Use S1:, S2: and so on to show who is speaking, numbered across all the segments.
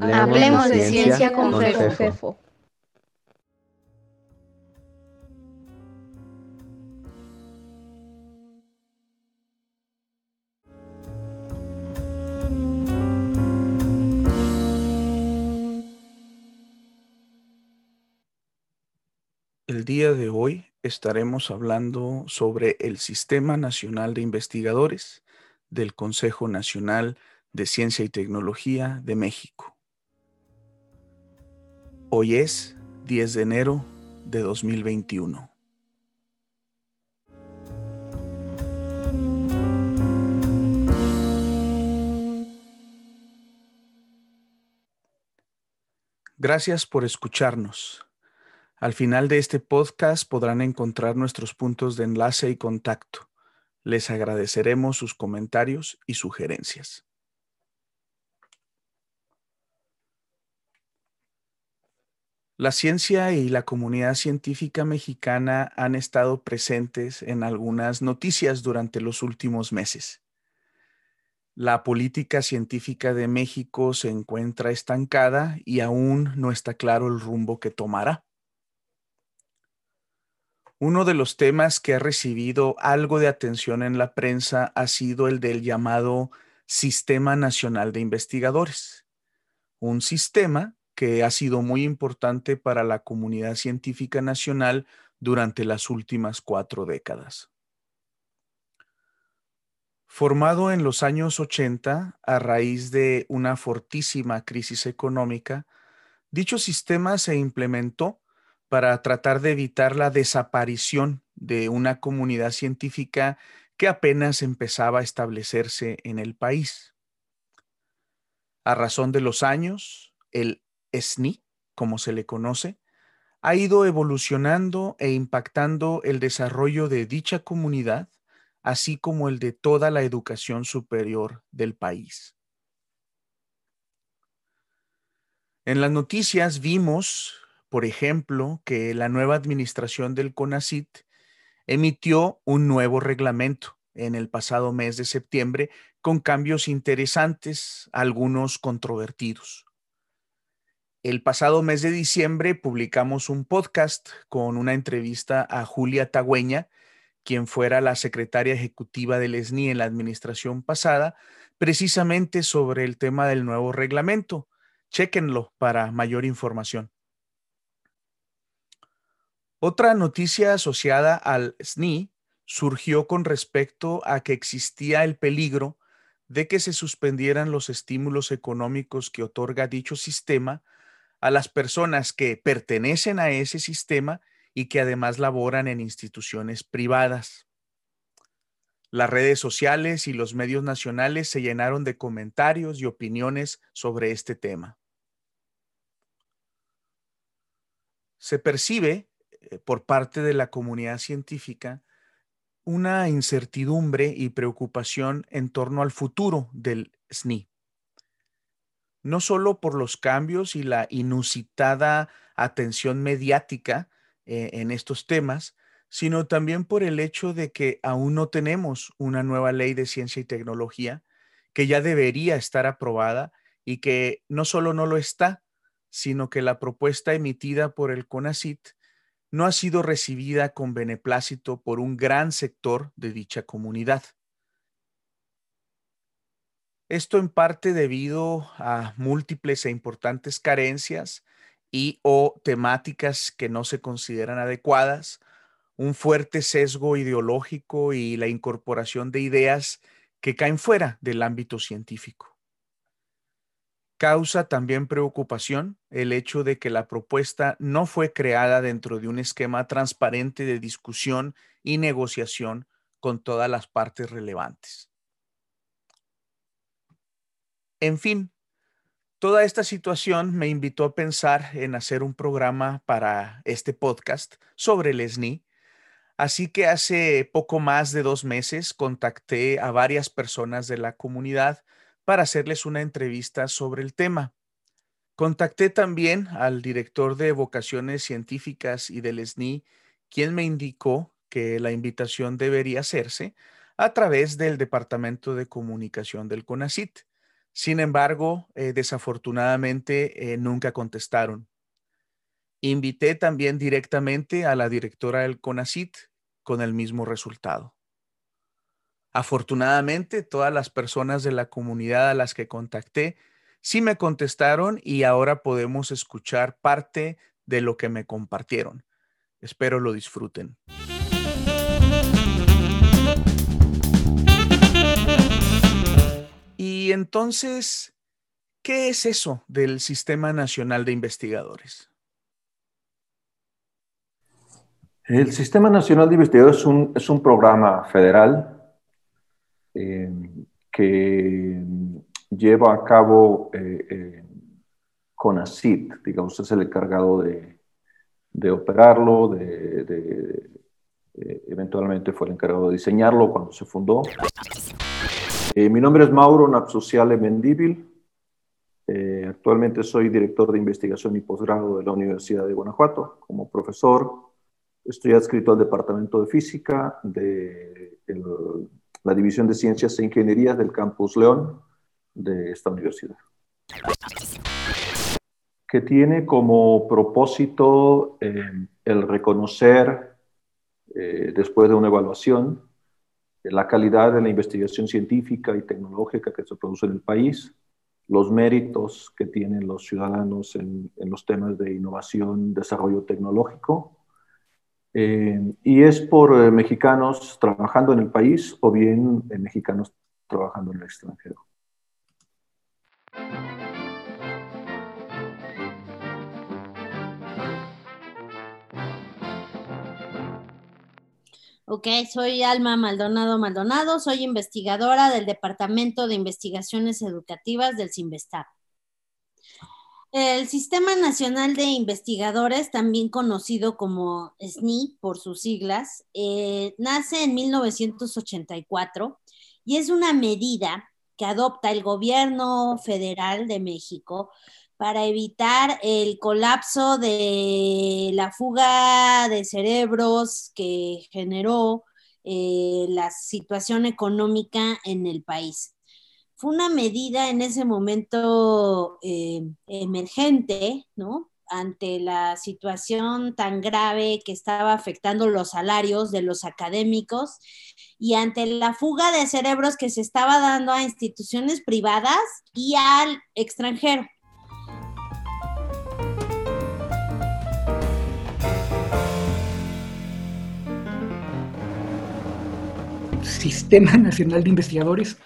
S1: Hablemos, de, ciencia, con, Fefo.
S2: El día de hoy estaremos hablando sobre el Sistema Nacional de Investigadores del Consejo Nacional de Ciencia y Tecnología de México. Hoy es 10 de enero de 2021. Gracias por escucharnos. Al final de este podcast podrán encontrar nuestros puntos de enlace y contacto. Les agradeceremos sus comentarios y sugerencias. La ciencia y la comunidad científica mexicana han estado presentes en algunas noticias durante los últimos meses. La política científica de México se encuentra estancada y aún no está claro el rumbo que tomará. Uno de los temas que ha recibido algo de atención en la prensa ha sido el del llamado Sistema Nacional de Investigadores, un sistema que ha sido muy importante para la comunidad científica nacional durante las últimas cuatro décadas. Formado en los años 80 a raíz de una fortísima crisis económica, dicho sistema se implementó para tratar de evitar la desaparición de una comunidad científica que apenas empezaba a establecerse en el país. A razón de los años, el SNI, como se le conoce, ha ido evolucionando e impactando el desarrollo de dicha comunidad, así como el de toda la educación superior del país. En las noticias vimos por ejemplo, que la nueva administración del CONACIT emitió un nuevo reglamento en el pasado mes de septiembre con cambios interesantes, algunos controvertidos. El pasado mes de diciembre publicamos un podcast con una entrevista a Julia Tagüeña, quien fuera la secretaria ejecutiva del ESNI en la administración pasada, precisamente sobre el tema del nuevo reglamento. Chéquenlo para mayor información. Otra noticia asociada al SNI surgió con respecto a que existía el peligro de que se suspendieran los estímulos económicos que otorga dicho sistema a las personas que pertenecen a ese sistema y que además laboran en instituciones privadas. Las redes sociales y los medios nacionales se llenaron de comentarios y opiniones sobre este tema. Se percibe eh, por parte de la comunidad científica una incertidumbre y preocupación en torno al futuro del SNI. No solo por los cambios y la inusitada atención mediática eh, en estos temas, sino también por el hecho de que aún no tenemos una nueva ley de ciencia y tecnología que ya debería estar aprobada y que no solo no lo está, sino que la propuesta emitida por el CONACIT no ha sido recibida con beneplácito por un gran sector de dicha comunidad. Esto en parte debido a múltiples e importantes carencias y o temáticas que no se consideran adecuadas, un fuerte sesgo ideológico y la incorporación de ideas que caen fuera del ámbito científico. Causa también preocupación el hecho de que la propuesta no fue creada dentro de un esquema transparente de discusión y negociación con todas las partes relevantes. En fin, toda esta situación me invitó a pensar en hacer un programa para este podcast sobre el SNI, así que hace poco más de dos meses contacté a varias personas de la comunidad para hacerles una entrevista sobre el tema. Contacté también al director de vocaciones científicas y del SNI, quien me indicó que la invitación debería hacerse a través del Departamento de Comunicación del CONACIT, Sin embargo, eh, desafortunadamente eh, nunca contestaron. Invité también directamente a la directora del CONACIT con el mismo resultado. Afortunadamente, todas las personas de la comunidad a las que contacté sí me contestaron y ahora podemos escuchar parte de lo que me compartieron. Espero lo disfruten. Y entonces, ¿qué es eso del Sistema Nacional de Investigadores?
S3: El Sistema Nacional de Investigadores es un, programa federal eh, que lleva a cabo eh, eh, CONACIT, digamos, es el encargado de, operarlo, de, eventualmente fue el encargado de diseñarlo cuando se fundó. Eh, mi nombre es Mauro Napsociale Mendíbil. Eh, actualmente soy director de investigación y posgrado de la Universidad de Guanajuato. Como profesor, estoy adscrito al Departamento de Física de la División de Ciencias e Ingenierías del Campus León de esta universidad. Que tiene como propósito eh, el reconocer, después de una evaluación, la calidad de la investigación científica y tecnológica que se produce en el país, los méritos que tienen los ciudadanos en, los temas de innovación, desarrollo tecnológico, eh, y es por eh, mexicanos trabajando en el país o bien eh, mexicanos trabajando en el extranjero.
S4: Ok, soy Alma Maldonado Maldonado, soy investigadora del Departamento de Investigaciones Educativas del CIMBESTAB. El Sistema Nacional de Investigadores, también conocido como SNI por sus siglas, eh, nace en 1984 y es una medida que adopta el gobierno federal de México para evitar el colapso de la fuga de cerebros que generó eh, la situación económica en el país. Fue una medida en ese momento eh, emergente, ¿no? Ante la situación tan grave que estaba afectando los salarios de los académicos y ante la fuga de cerebros que se estaba dando a instituciones privadas y al extranjero.
S5: Sistema Nacional de Investigadores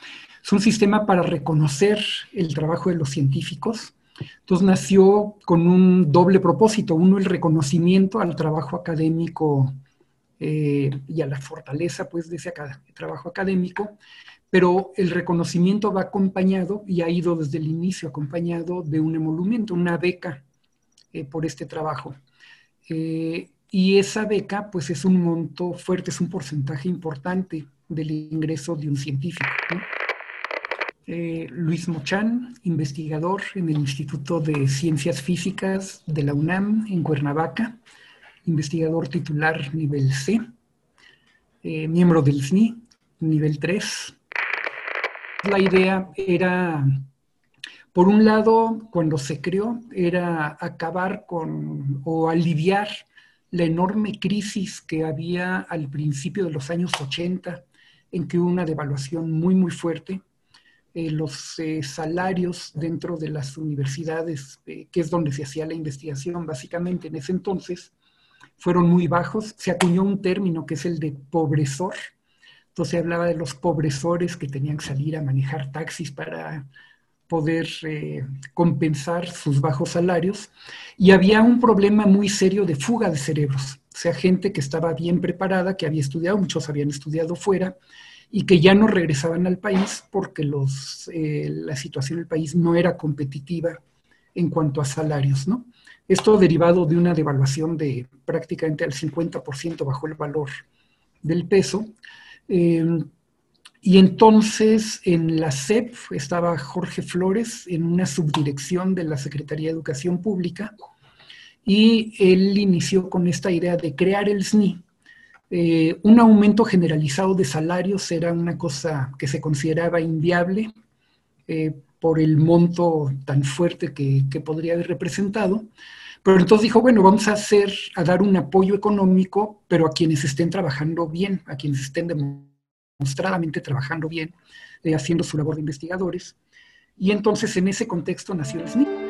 S5: es un sistema para reconocer el trabajo de los científicos. Entonces nació con un doble propósito. Uno, el reconocimiento al trabajo académico eh, y a la fortaleza pues, de ese trabajo académico, pero el reconocimiento va acompañado y ha ido desde el inicio acompañado de un emolumento, una beca eh, por este trabajo. Eh, y esa beca pues es un monto fuerte, es un porcentaje importante del ingreso de un científico. Eh, Luis Mochan, investigador en el Instituto de Ciencias Físicas de la UNAM en Cuernavaca, investigador titular nivel C, eh, miembro del SNI, nivel 3. La idea era, por un lado, cuando se creó, era acabar con o aliviar la enorme crisis que había al principio de los años 80 en que hubo una devaluación muy, muy fuerte. Eh, los eh, salarios dentro de las universidades, eh, que es donde se hacía la investigación básicamente en ese entonces, fueron muy bajos. Se acuñó un término que es el de pobresor. Entonces se hablaba de los pobresores que tenían que salir a manejar taxis para poder compensar sus bajos salarios. Y había un problema muy serio de fuga de cerebros sea, gente que estaba bien preparada, que había estudiado, muchos habían estudiado fuera, y que ya no regresaban al país porque los, eh, la situación del país no era competitiva en cuanto a salarios, ¿no? Esto derivado de una devaluación de prácticamente al 50% bajo el valor del peso. Eh, y entonces en la SEP estaba Jorge Flores en una subdirección de la Secretaría de Educación Pública y él inició con esta idea de crear el SNI. Eh, un aumento generalizado de salarios era una cosa que se consideraba inviable, eh, por el monto tan fuerte que, que, podría haber representado. Pero entonces dijo, bueno, vamos a hacer, a dar un apoyo económico, pero a quienes estén trabajando bien, a quienes estén demostradamente trabajando bien, eh, haciendo su labor de investigadores. Y entonces en ese contexto nació el SNI.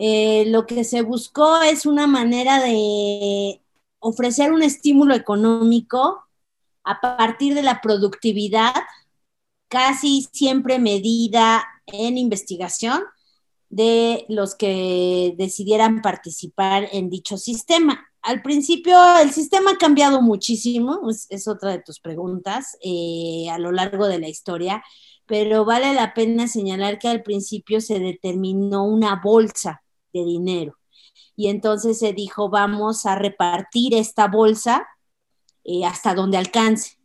S4: Eh, lo que se buscó es una manera de ofrecer un estímulo económico a partir de la productividad, casi siempre medida en investigación, de los que decidieran participar en dicho sistema. Al principio el sistema ha cambiado muchísimo, es, otra de tus preguntas, eh, a lo largo de la historia, pero vale la pena señalar que al principio se determinó una bolsa dinero. Y entonces se dijo, vamos a repartir esta bolsa eh, hasta donde alcance.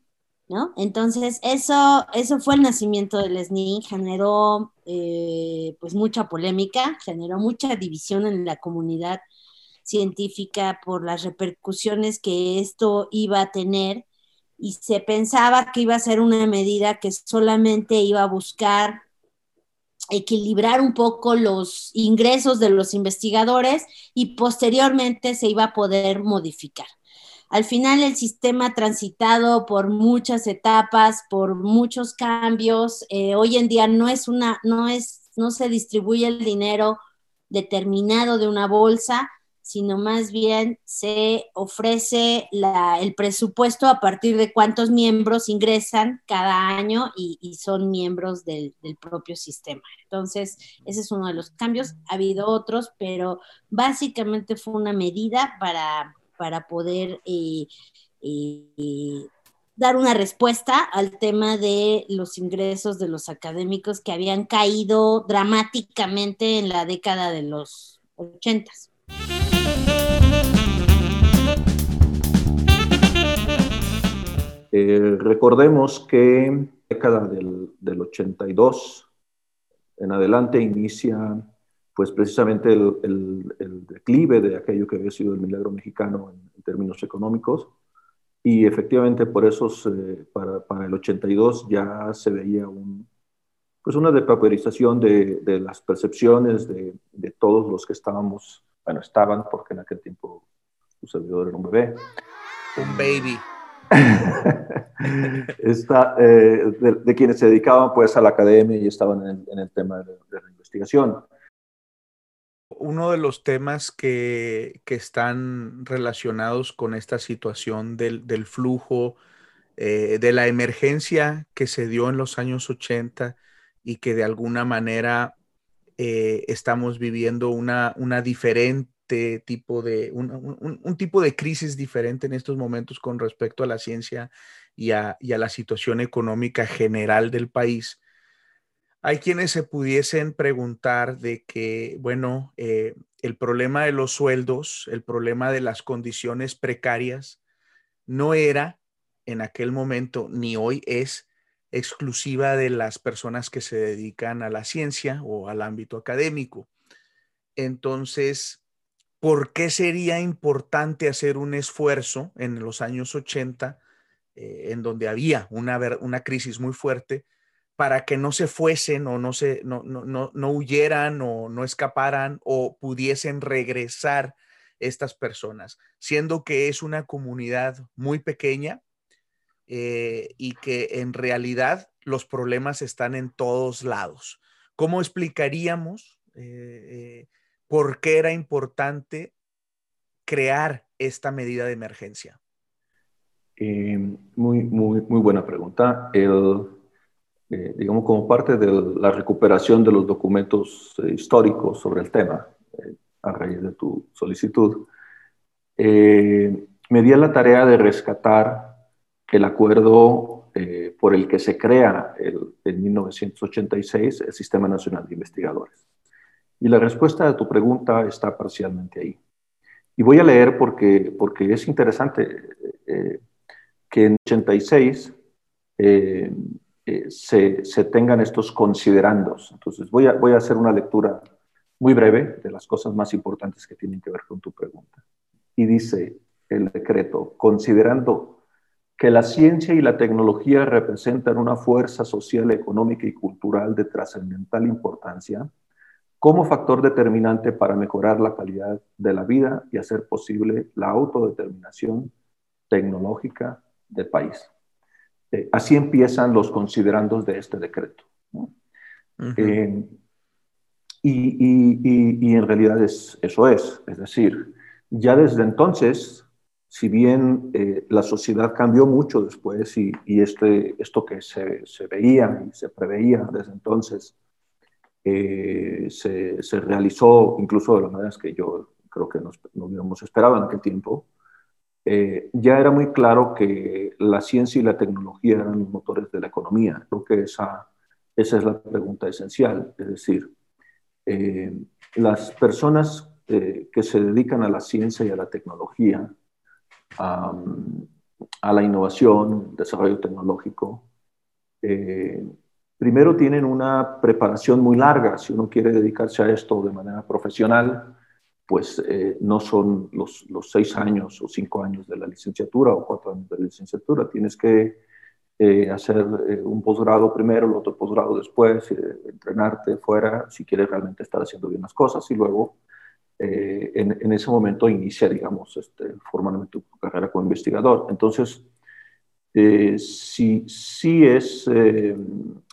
S4: ¿No? Entonces, eso, eso fue el nacimiento del SNI, generó eh, pues mucha polémica, generó mucha división en la comunidad científica por las repercusiones que esto iba a tener y se pensaba que iba a ser una medida que solamente iba a buscar equilibrar un poco los ingresos de los investigadores y posteriormente se iba a poder modificar. Al final el sistema transitado por muchas etapas, por muchos cambios, eh, hoy en día no es una, no es, no se distribuye el dinero determinado de una bolsa, sino más bien se ofrece el presupuesto a partir de cuántos miembros ingresan cada año y, son miembros del, propio sistema. Entonces, ese es uno de los cambios. Ha habido otros, pero básicamente fue una medida para, para poder eh, eh, dar una respuesta al tema de los ingresos de los académicos que habían caído dramáticamente en la década de los ochentas.
S3: Eh, recordemos que en la década del, del, 82 en adelante inicia pues precisamente el, el, declive de aquello que había sido el milagro mexicano en, términos económicos y efectivamente por eso para, para, el 82 ya se veía un, pues una depauperización de, de, las percepciones de, de, todos los que estábamos, bueno, estaban porque en aquel tiempo su servidor era un bebé.
S2: Un baby.
S3: Eh, de, quienes se dedicaban pues a la academia y estaban en, el tema de, la investigación.
S2: Uno de los temas que, que están relacionados con esta situación del, del flujo, eh, de la emergencia que se dio en los años 80 y que de alguna manera eh, estamos viviendo una, una diferente tipo de, un, tipo de crisis diferente en estos momentos con respecto a la ciencia y a, la situación económica general del país. Hay quienes se pudiesen preguntar de que, bueno, eh, el problema de los sueldos, el problema de las condiciones precarias, no era en aquel momento ni hoy es exclusiva de las personas que se dedican a la ciencia o al ámbito académico. Entonces, ¿por qué sería importante hacer un esfuerzo en los años 80, eh, en donde había una, una crisis muy fuerte, para que no se fuesen o no, se, no, no, no, huyeran o no escaparan o pudiesen regresar estas personas, siendo que es una comunidad muy pequeña eh, y que en realidad los problemas están en todos lados. ¿Cómo explicaríamos eh, ¿por qué era importante crear esta medida de emergencia?
S3: Eh, muy, muy, muy buena pregunta. El, eh, digamos, como parte de la recuperación de los documentos eh, históricos sobre el tema, a raíz de tu solicitud, me di a la tarea de rescatar el acuerdo por el que se crea en 1986 el Sistema Nacional de Investigadores. Y la respuesta a tu pregunta está parcialmente ahí. Y voy a leer porque, porque es interesante eh, que en 86 eh, eh, se, se, tengan estos considerandos. Entonces voy a, voy a hacer una lectura muy breve de las cosas más importantes que tienen que ver con tu pregunta. Y dice el decreto, considerando que la ciencia y la tecnología representan una fuerza social, económica y cultural de trascendental importancia como factor determinante para mejorar la calidad de la vida y hacer posible la autodeterminación tecnológica del país. Eh, así empiezan los considerandos de este decreto. Eh, y, en realidad es, eso es, es decir, ya desde entonces, si bien eh, la sociedad cambió mucho después y, este, esto que se, se, veía y se preveía desde entonces se, se, realizó incluso de las maneras que yo creo que nos, no hubiéramos esperado en aquel tiempo, eh, ya era muy claro que la ciencia y la tecnología eran los motores de la economía. Creo que esa, esa es la pregunta esencial. Es decir, eh, las personas eh, que se dedican a la ciencia y a la tecnología, a, a la innovación, desarrollo tecnológico, primero tienen una preparación muy larga. Si uno quiere dedicarse a esto de manera profesional, pues eh, no son los, los, seis años o cinco años de la licenciatura o cuatro años de la licenciatura. Tienes que eh, hacer eh, un posgrado primero, el otro posgrado después, entrenarte fuera si quieres realmente estar haciendo bien las cosas y luego en, en, ese momento inicia, digamos, este, formalmente tu carrera como investigador. Entonces, sí, sí es,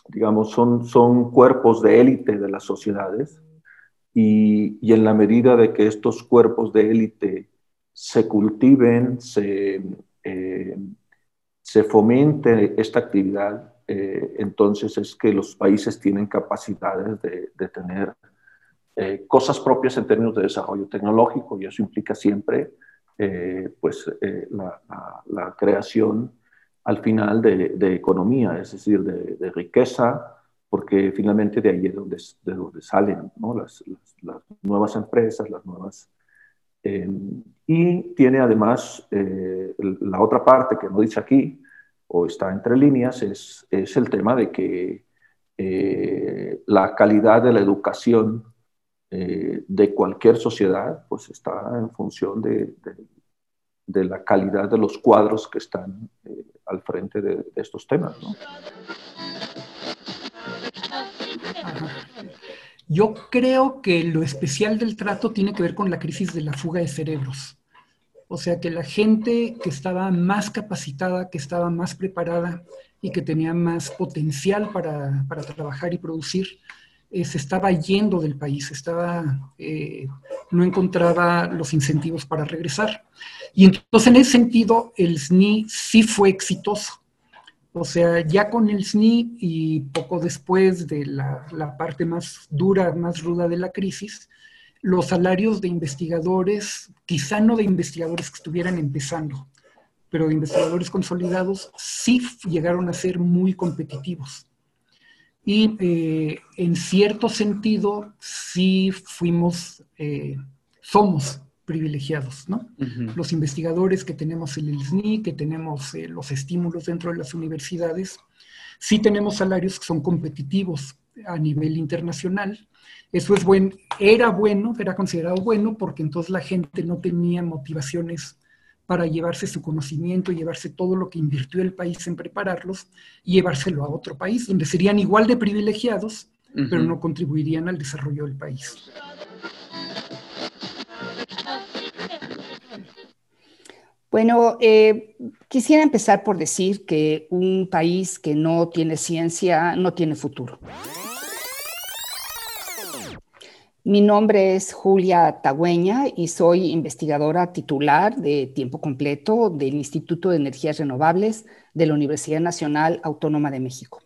S3: digamos, son, son cuerpos de élite de las sociedades y, en la medida de que estos cuerpos de élite se cultiven, se, eh, se fomente esta actividad, eh, entonces es que los países tienen capacidades de, de tener eh, cosas propias en términos de desarrollo tecnológico y eso implica siempre pues, la, la, creación al final de, de economía, es decir, de, de riqueza, porque finalmente de ahí es donde, de donde salen ¿no? las, las, nuevas empresas, las nuevas... Em, y tiene además eh, la otra parte que no dice aquí, o está entre líneas, es, es el tema de que eh, la calidad de la educación eh, de cualquier sociedad pues está en función de, de, la calidad de los cuadros que están al frente de, estos temas. ¿no?
S5: Yo creo que lo especial del trato tiene que ver con la crisis de la fuga de cerebros. O sea, que la gente que estaba más capacitada, que estaba más preparada y que tenía más potencial para, trabajar y producir, eh, se estaba yendo del país, estaba, eh, no encontraba los incentivos para regresar. Y entonces, en ese sentido, el SNI sí fue exitoso o sea, ya con el SNI y poco después de la, parte más dura, más ruda de la crisis, los salarios de investigadores, quizá no de investigadores que estuvieran empezando, pero de investigadores consolidados, sí llegaron a ser muy competitivos. Y eh, en cierto sentido, sí fuimos, eh, somos privilegiados, ¿no? Los investigadores que tenemos en el SNI, que tenemos eh, los estímulos dentro de las universidades, sí tenemos salarios que son competitivos a nivel internacional. Eso es bueno, era bueno, era considerado bueno, porque entonces la gente no tenía motivaciones para llevarse su conocimiento, llevarse todo lo que invirtió el país en prepararlos y llevárselo a otro país, donde serían igual de privilegiados, pero no contribuirían al desarrollo del país.
S1: Bueno, eh, quisiera empezar por decir que un país que no tiene ciencia no tiene futuro. Mi nombre es Julia Tagüeña y soy investigadora titular de tiempo completo del Instituto de Energías Renovables de la Universidad Nacional Autónoma de México.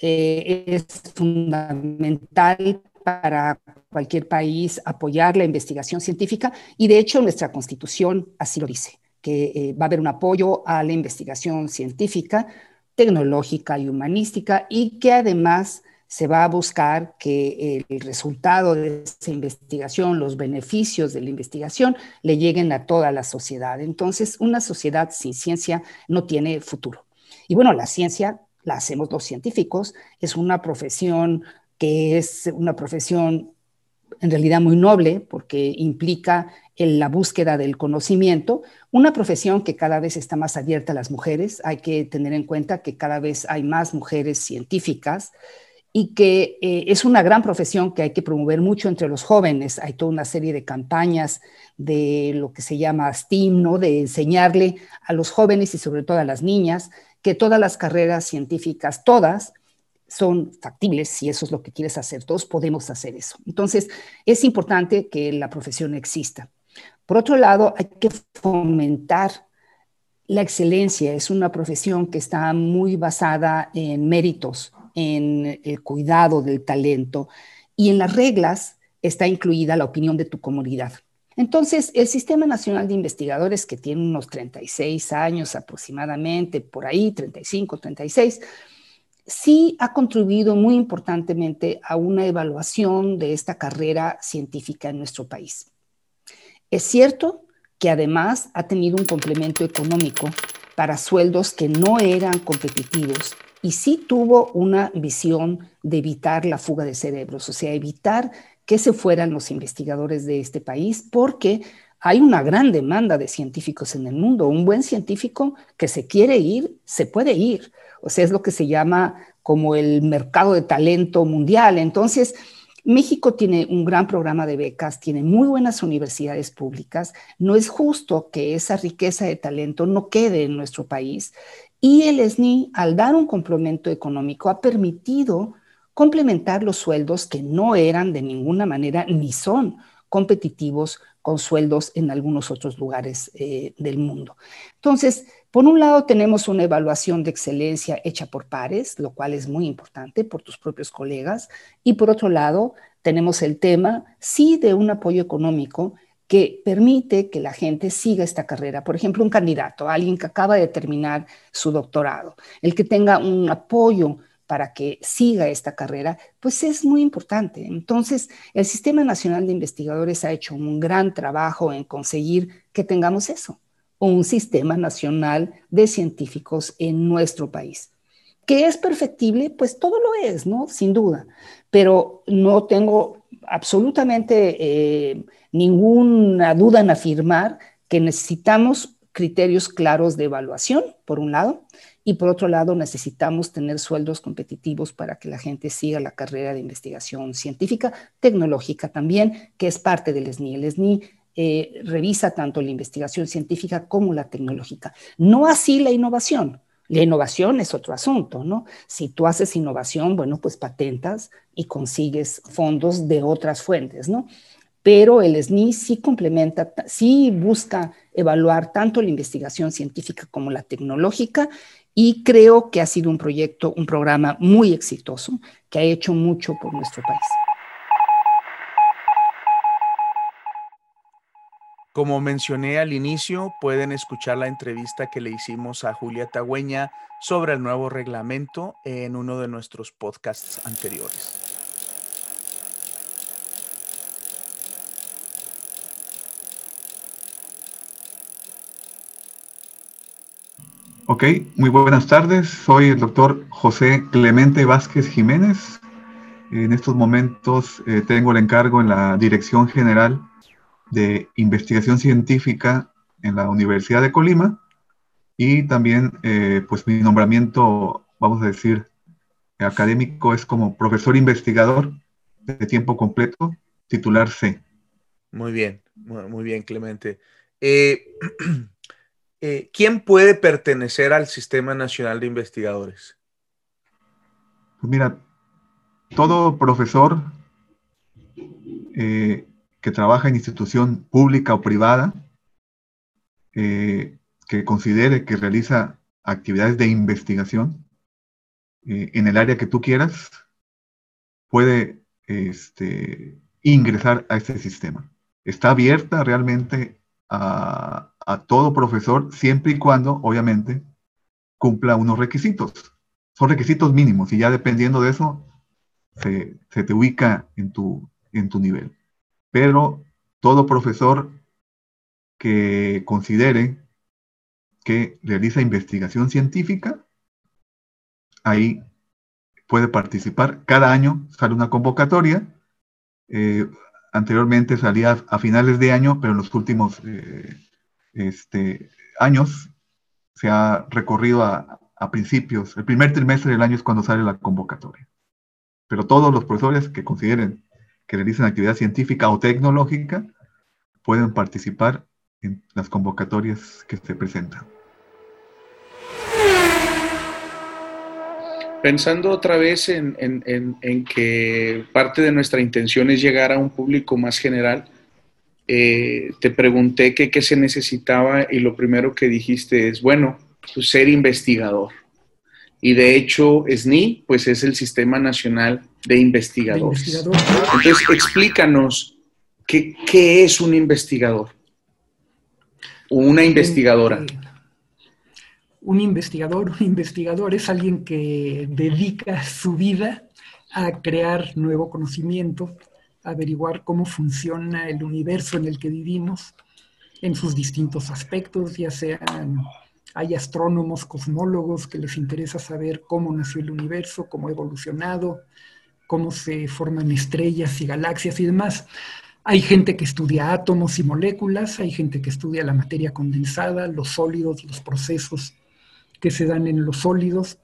S1: Eh, es fundamental para cualquier país apoyar la investigación científica y de hecho nuestra constitución así lo dice, que eh, va a haber un apoyo a la investigación científica, tecnológica y humanística y que además se va a buscar que el resultado de esa investigación, los beneficios de la investigación, le lleguen a toda la sociedad. Entonces, una sociedad sin ciencia no tiene futuro. Y bueno, la ciencia la hacemos los científicos, es una profesión que es una profesión en realidad muy noble porque implica en la búsqueda del conocimiento, una profesión que cada vez está más abierta a las mujeres. Hay que tener en cuenta que cada vez hay más mujeres científicas y que eh, es una gran profesión que hay que promover mucho entre los jóvenes. Hay toda una serie de campañas de lo que se llama STEAM, ¿no? de enseñarle a los jóvenes y sobre todo a las niñas que todas las carreras científicas, todas, son factibles si eso es lo que quieres hacer. Todos podemos hacer eso. Entonces, es importante que la profesión exista. Por otro lado, hay que fomentar la excelencia. Es una profesión que está muy basada en méritos, en el cuidado del talento y en las reglas está incluida la opinión de tu comunidad. Entonces, el Sistema Nacional de Investigadores, que tiene unos 36 años aproximadamente, por ahí, 35, 36, sí ha contribuido muy importantemente a una evaluación de esta carrera científica en nuestro país. Es cierto que además ha tenido un complemento económico para sueldos que no eran competitivos y sí tuvo una visión de evitar la fuga de cerebros, o sea, evitar que se fueran los investigadores de este país, porque hay una gran demanda de científicos en el mundo. Un buen científico que se quiere ir, se puede ir. O sea, es lo que se llama como el mercado de talento mundial. Entonces, México tiene un gran programa de becas, tiene muy buenas universidades públicas. No es justo que esa riqueza de talento no quede en nuestro país. Y el SNI, al dar un complemento económico, ha permitido complementar los sueldos que no eran de ninguna manera ni son competitivos con sueldos en algunos otros lugares eh, del mundo. Entonces, por un lado tenemos una evaluación de excelencia hecha por pares, lo cual es muy importante por tus propios colegas, y por otro lado tenemos el tema, sí, de un apoyo económico que permite que la gente siga esta carrera. Por ejemplo, un candidato, alguien que acaba de terminar su doctorado, el que tenga un apoyo para que siga esta carrera, pues es muy importante. Entonces, el Sistema Nacional de Investigadores ha hecho un gran trabajo en conseguir que tengamos eso, un sistema nacional de científicos en nuestro país. ¿Que es perfectible? Pues todo lo es, ¿no? Sin duda. Pero no tengo absolutamente eh, ninguna duda en afirmar que necesitamos criterios claros de evaluación, por un lado, y por otro lado, necesitamos tener sueldos competitivos para que la gente siga la carrera de investigación científica, tecnológica también, que es parte del SNI. El SNI eh, revisa tanto la investigación científica como la tecnológica. No así la innovación. La innovación es otro asunto, ¿no? Si tú haces innovación, bueno, pues patentas y consigues fondos de otras fuentes, ¿no? Pero el SNI sí complementa, sí busca evaluar tanto la investigación científica como la tecnológica y creo que ha sido un proyecto, un programa muy exitoso que ha hecho mucho por nuestro país.
S2: Como mencioné al inicio, pueden escuchar la entrevista que le hicimos a Julia Tagüeña sobre el nuevo reglamento en uno de nuestros podcasts anteriores.
S6: Ok, muy buenas tardes. Soy el doctor José Clemente Vázquez Jiménez. En estos momentos eh, tengo el encargo en la Dirección General de Investigación Científica en la Universidad de Colima y también eh, pues mi nombramiento, vamos a decir, académico es como profesor investigador de tiempo completo, titular C.
S2: Muy bien, muy bien, Clemente. Eh, Eh, ¿quién puede pertenecer al Sistema Nacional de Investigadores?
S6: Pues mira, todo profesor eh, que trabaja en institución pública o privada, eh, que considere que realiza actividades de investigación en el área que tú quieras, puede este, ingresar a este sistema. Está abierta realmente a, a todo profesor siempre y cuando, obviamente, cumpla unos requisitos. Son requisitos mínimos y ya dependiendo de eso, se, te ubica en tu, en tu nivel. Pero todo profesor que considere que realiza investigación científica, ahí puede participar. Cada año sale una convocatoria. Eh, anteriormente salía a finales de año, pero en los últimos eh, este, años se ha recorrido a, a, principios. El primer trimestre del año es cuando sale la convocatoria. Pero todos los profesores que consideren que realicen actividad científica o tecnológica pueden participar en las convocatorias que se presentan.
S2: Pensando otra vez en, que parte de nuestra intención es llegar a un público más general, eh, te pregunté qué se necesitaba y lo primero que dijiste es, bueno, pues ser investigador. Y de hecho, SNI, pues es el Sistema Nacional de Investigadores. Entonces, explícanos, ¿qué, ¿qué, es un investigador? una investigadora
S5: un investigador, un investigador es alguien que dedica su vida a crear nuevo conocimiento, a averiguar cómo funciona el universo en el que vivimos en sus distintos aspectos, ya sean, hay astrónomos, cosmólogos que les interesa saber cómo nació el universo, cómo ha evolucionado, cómo se forman estrellas y galaxias y demás. Hay gente que estudia átomos y moléculas, hay gente que estudia la materia condensada, los sólidos, los procesos que se dan en los sólidos.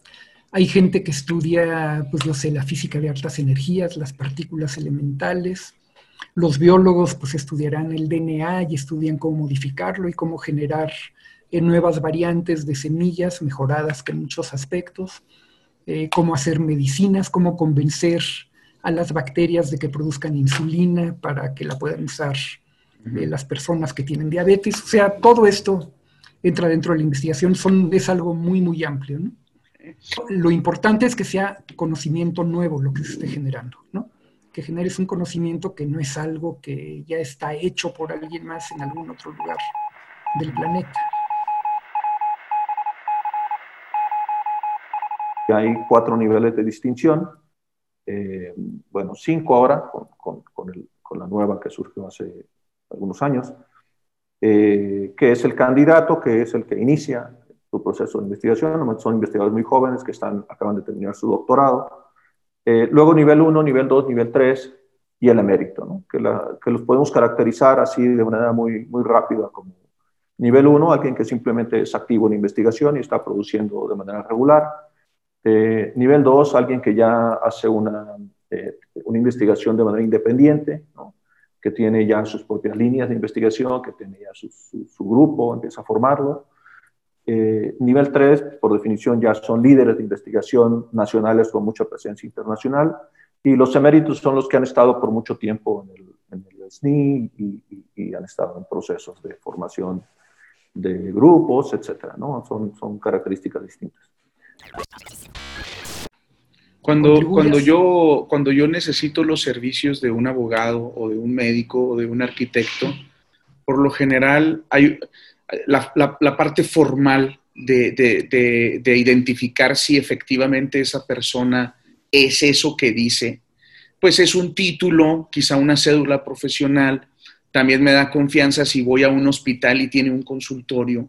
S5: Hay gente que estudia, pues yo sé, la física de altas energías, las partículas elementales. Los biólogos pues estudiarán el DNA y estudian cómo modificarlo y cómo generar nuevas variantes de semillas mejoradas en muchos aspectos, eh, cómo hacer medicinas, cómo convencer a las bacterias de que produzcan insulina para que la puedan usar eh, las personas que tienen diabetes. O sea, todo esto entra dentro de la investigación, son, es algo muy, muy amplio. Lo importante es que sea conocimiento nuevo lo que se esté generando, ¿no? que generes un conocimiento que no es algo que ya está hecho por alguien más en algún otro lugar del planeta.
S3: Hay cuatro niveles de distinción, eh, bueno, cinco ahora, con, con la nueva que surgió hace algunos años. Eh, que es el candidato, que es el que inicia su proceso de investigación. Son investigadores muy jóvenes que están, acaban de terminar su doctorado. Eh, luego nivel 1, nivel 2, nivel 3 y el emérito, ¿no? que, que, los podemos caracterizar así de manera muy, muy rápida como nivel 1, alguien que simplemente es activo en investigación y está produciendo de manera regular. Eh, nivel 2, alguien que ya hace una, una investigación de manera independiente, ¿no? que tiene ya sus propias líneas de investigación, que tiene ya su, grupo, empieza a formarlo. Eh, nivel 3, por definición, ya son líderes de investigación nacionales con mucha presencia internacional. Y los eméritos son los que han estado por mucho tiempo en el, en SNI y, han estado en procesos de formación de grupos, etcétera, ¿no? Son, son características distintas.
S2: Cuando, cuando, yo, cuando yo necesito los servicios de un abogado o de un médico o de un arquitecto, por lo general hay la, la, parte formal de, de, de, identificar si efectivamente esa persona es eso que dice, pues es un título, quizá una cédula profesional, también me da confianza si voy a un hospital y tiene un consultorio,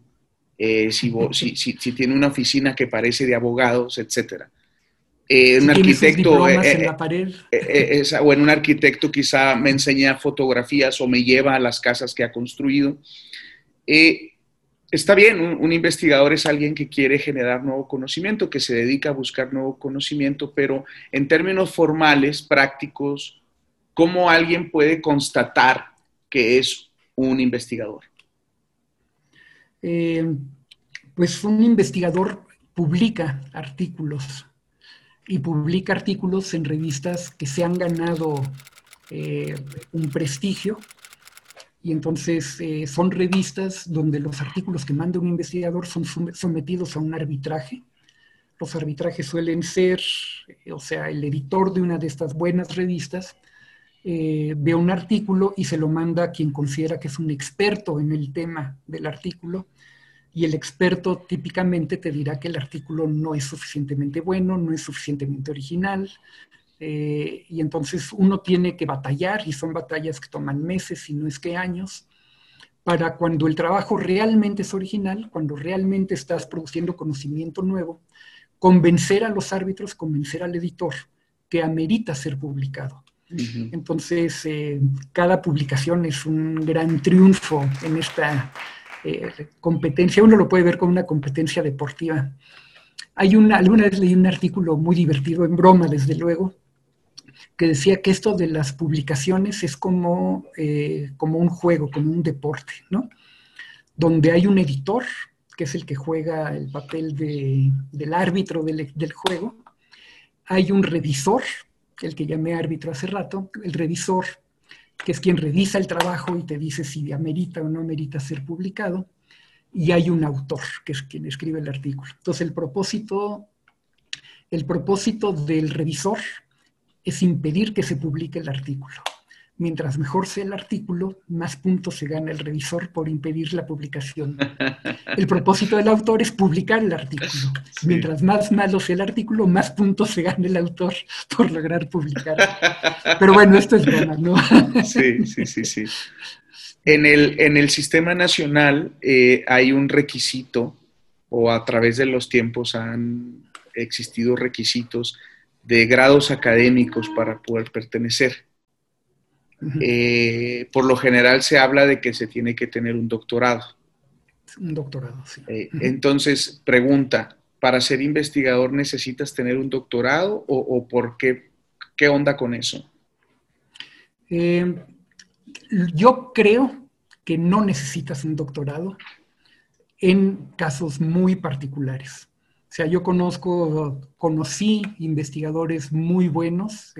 S2: eh, si, si, si, si, tiene una oficina que parece de abogados, etcétera. Eh, un arquitecto eh, eh, o en un arquitecto quizá me enseña fotografías o me lleva a las casas que ha construido. está bien, un, investigador es alguien que quiere generar nuevo conocimiento, que se dedica a buscar nuevo conocimiento, pero en términos formales, prácticos, ¿cómo alguien puede constatar que es un investigador?
S5: Pues un investigador publica artículos y publica artículos en revistas que se han ganado eh, un prestigio. Y entonces eh, son revistas donde los artículos que manda un investigador son sometidos a un arbitraje. Los arbitrajes suelen ser, eh, o sea, el editor de una de estas buenas revistas ve un artículo y se lo manda a quien considera que es un experto en el tema del artículo y el experto típicamente te dirá que el artículo no es suficientemente bueno, no es suficientemente original, eh, y entonces uno tiene que batallar, y son batallas que toman meses, y no es que años, para cuando el trabajo realmente es original, cuando realmente estás produciendo conocimiento nuevo, convencer a los árbitros, convencer al editor que amerita ser publicado. Entonces, eh, cada publicación es un gran triunfo en esta eh, competencia. Uno lo puede ver como una competencia deportiva. Hay una, alguna vez leí un artículo muy divertido, en broma, desde luego, que decía que esto de las publicaciones es como, eh, como un juego, como un deporte, ¿no? Donde hay un editor, que es el que juega el papel del árbitro del, del juego, hay un revisor, el que llamé árbitro hace rato, el revisor, que es quien revisa el trabajo y te dice si amerita o no amerita ser publicado, y hay un autor, que es quien escribe el artículo. Entonces, el propósito, el propósito del revisor es impedir que se publique el artículo. Mientras mejor sea el artículo, más puntos se gana el revisor por impedir la publicación. El propósito del autor es publicar el artículo. Mientras más malo sea el artículo, más puntos se gana el autor por lograr publicar. Pero bueno, esto es broma, ¿no?
S2: Sí, sí, sí, sí. En el, en el sistema nacional eh, hay un requisito, o a través de los tiempos han existido requisitos de grados académicos para poder pertenecer. Eh, por lo general se habla de que se tiene que tener un doctorado.
S5: Un doctorado, sí.
S2: Eh, entonces, pregunta, ¿para ser investigador necesitas tener un doctorado o, por qué? ¿Qué onda con eso?
S5: Eh, yo creo que no necesitas un doctorado en casos muy particulares. O sea, yo conozco, conocí investigadores muy buenos,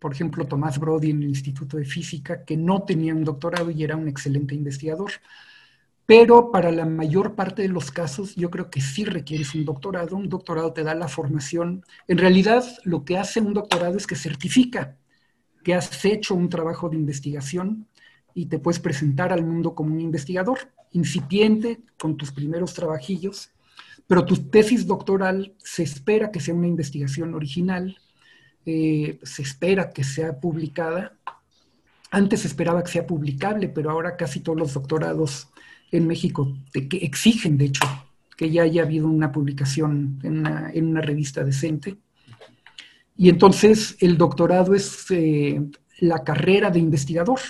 S5: por ejemplo, Tomás Brody en el Instituto de Física, que no tenía un doctorado y era un excelente investigador. Pero para la mayor parte de los casos, yo creo que sí requieres un doctorado. Un doctorado te da la formación. En realidad, lo que hace un doctorado es que certifica que has hecho un trabajo de investigación y te puedes presentar al mundo como un investigador incipiente con tus primeros trabajillos, pero tu tesis doctoral se espera que sea una investigación original, eh, se espera que sea publicada. Antes se esperaba que sea publicable, pero ahora casi todos los doctorados en México exigen, de hecho, que ya haya habido una publicación en una, revista decente. Y entonces el doctorado es eh, la carrera de investigador.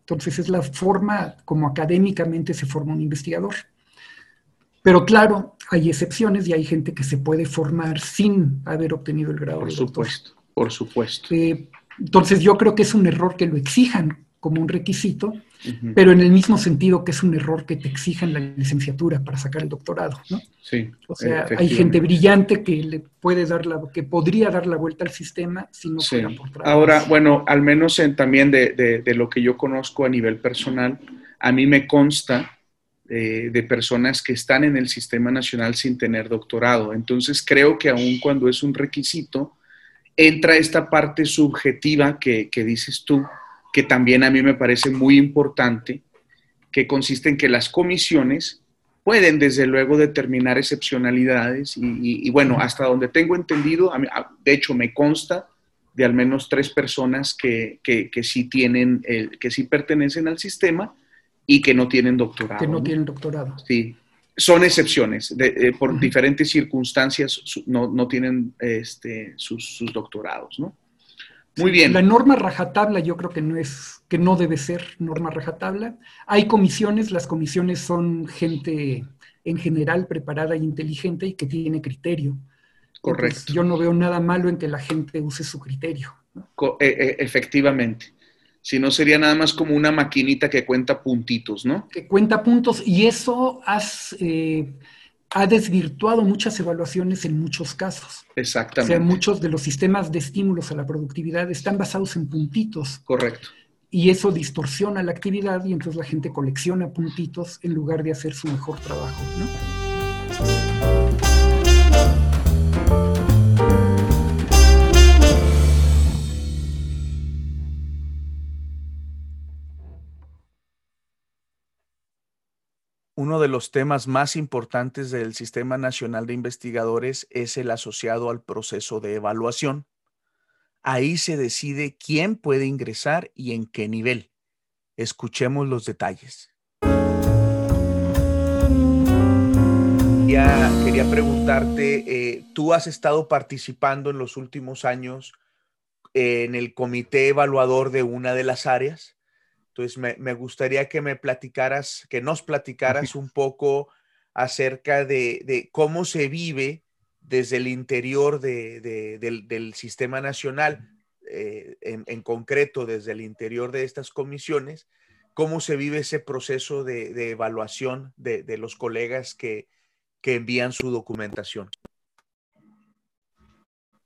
S5: Entonces es la forma como académicamente se forma un investigador. Pero claro, hay excepciones y hay gente que se puede formar sin haber obtenido el grado
S2: Por
S5: de
S2: supuesto. Por supuesto.
S5: Eh, entonces yo creo que es un error que lo exijan como un requisito, pero en el mismo sentido que es un error que te exijan la licenciatura para sacar el doctorado, ¿no?
S2: Sí.
S5: O sea, hay gente brillante que le puede dar la, que podría dar la vuelta al sistema si no fuera por trabajo.
S2: Ahora, bueno, al menos en, también de, de, lo que yo conozco a nivel personal, a mí me consta eh, de personas que están en el sistema nacional sin tener doctorado. Entonces creo que aun cuando es un requisito, entra esta parte subjetiva que, dices tú, que también a mí me parece muy importante, que consiste en que las comisiones pueden desde luego determinar excepcionalidades y, bueno, hasta donde tengo entendido, de hecho me consta de al menos tres personas que, que, sí tienen, que sí pertenecen al sistema y que no tienen doctorado.
S5: Que no, tienen doctorado.
S2: Sí, son excepciones, eh, por diferentes circunstancias no, tienen este, sus, doctorados, ¿no? Muy bien.
S5: La norma rajatabla yo creo que no es, que no debe ser norma rajatabla. Hay comisiones, las comisiones son gente en general preparada e inteligente y que tiene criterio.
S2: Correcto.
S5: yo no veo nada malo en que la gente use su criterio.
S2: E, e, efectivamente si no sería nada más como una maquinita que cuenta puntitos, ¿no?
S5: Que cuenta puntos y eso eh, ha desvirtuado muchas evaluaciones en muchos casos.
S2: Exactamente.
S5: O sea, muchos de los sistemas de estímulos a la productividad están basados en puntitos.
S2: Correcto.
S5: Y eso distorsiona la actividad y entonces la gente colecciona puntitos en lugar de hacer su mejor trabajo, ¿no?
S2: Uno de los temas más importantes del Sistema Nacional de Investigadores es el asociado al proceso de evaluación. Ahí se decide quién puede ingresar y en qué nivel. Escuchemos los detalles. Ya quería preguntarte, eh, tú has estado participando en los últimos años en el comité evaluador de una de las áreas. Entonces, me, gustaría que me platicaras, que nos platicaras un poco acerca de, cómo se vive desde el interior del, sistema nacional, eh, en, concreto desde el interior de estas comisiones, cómo se vive ese proceso de, evaluación de, los colegas que, envían su documentación.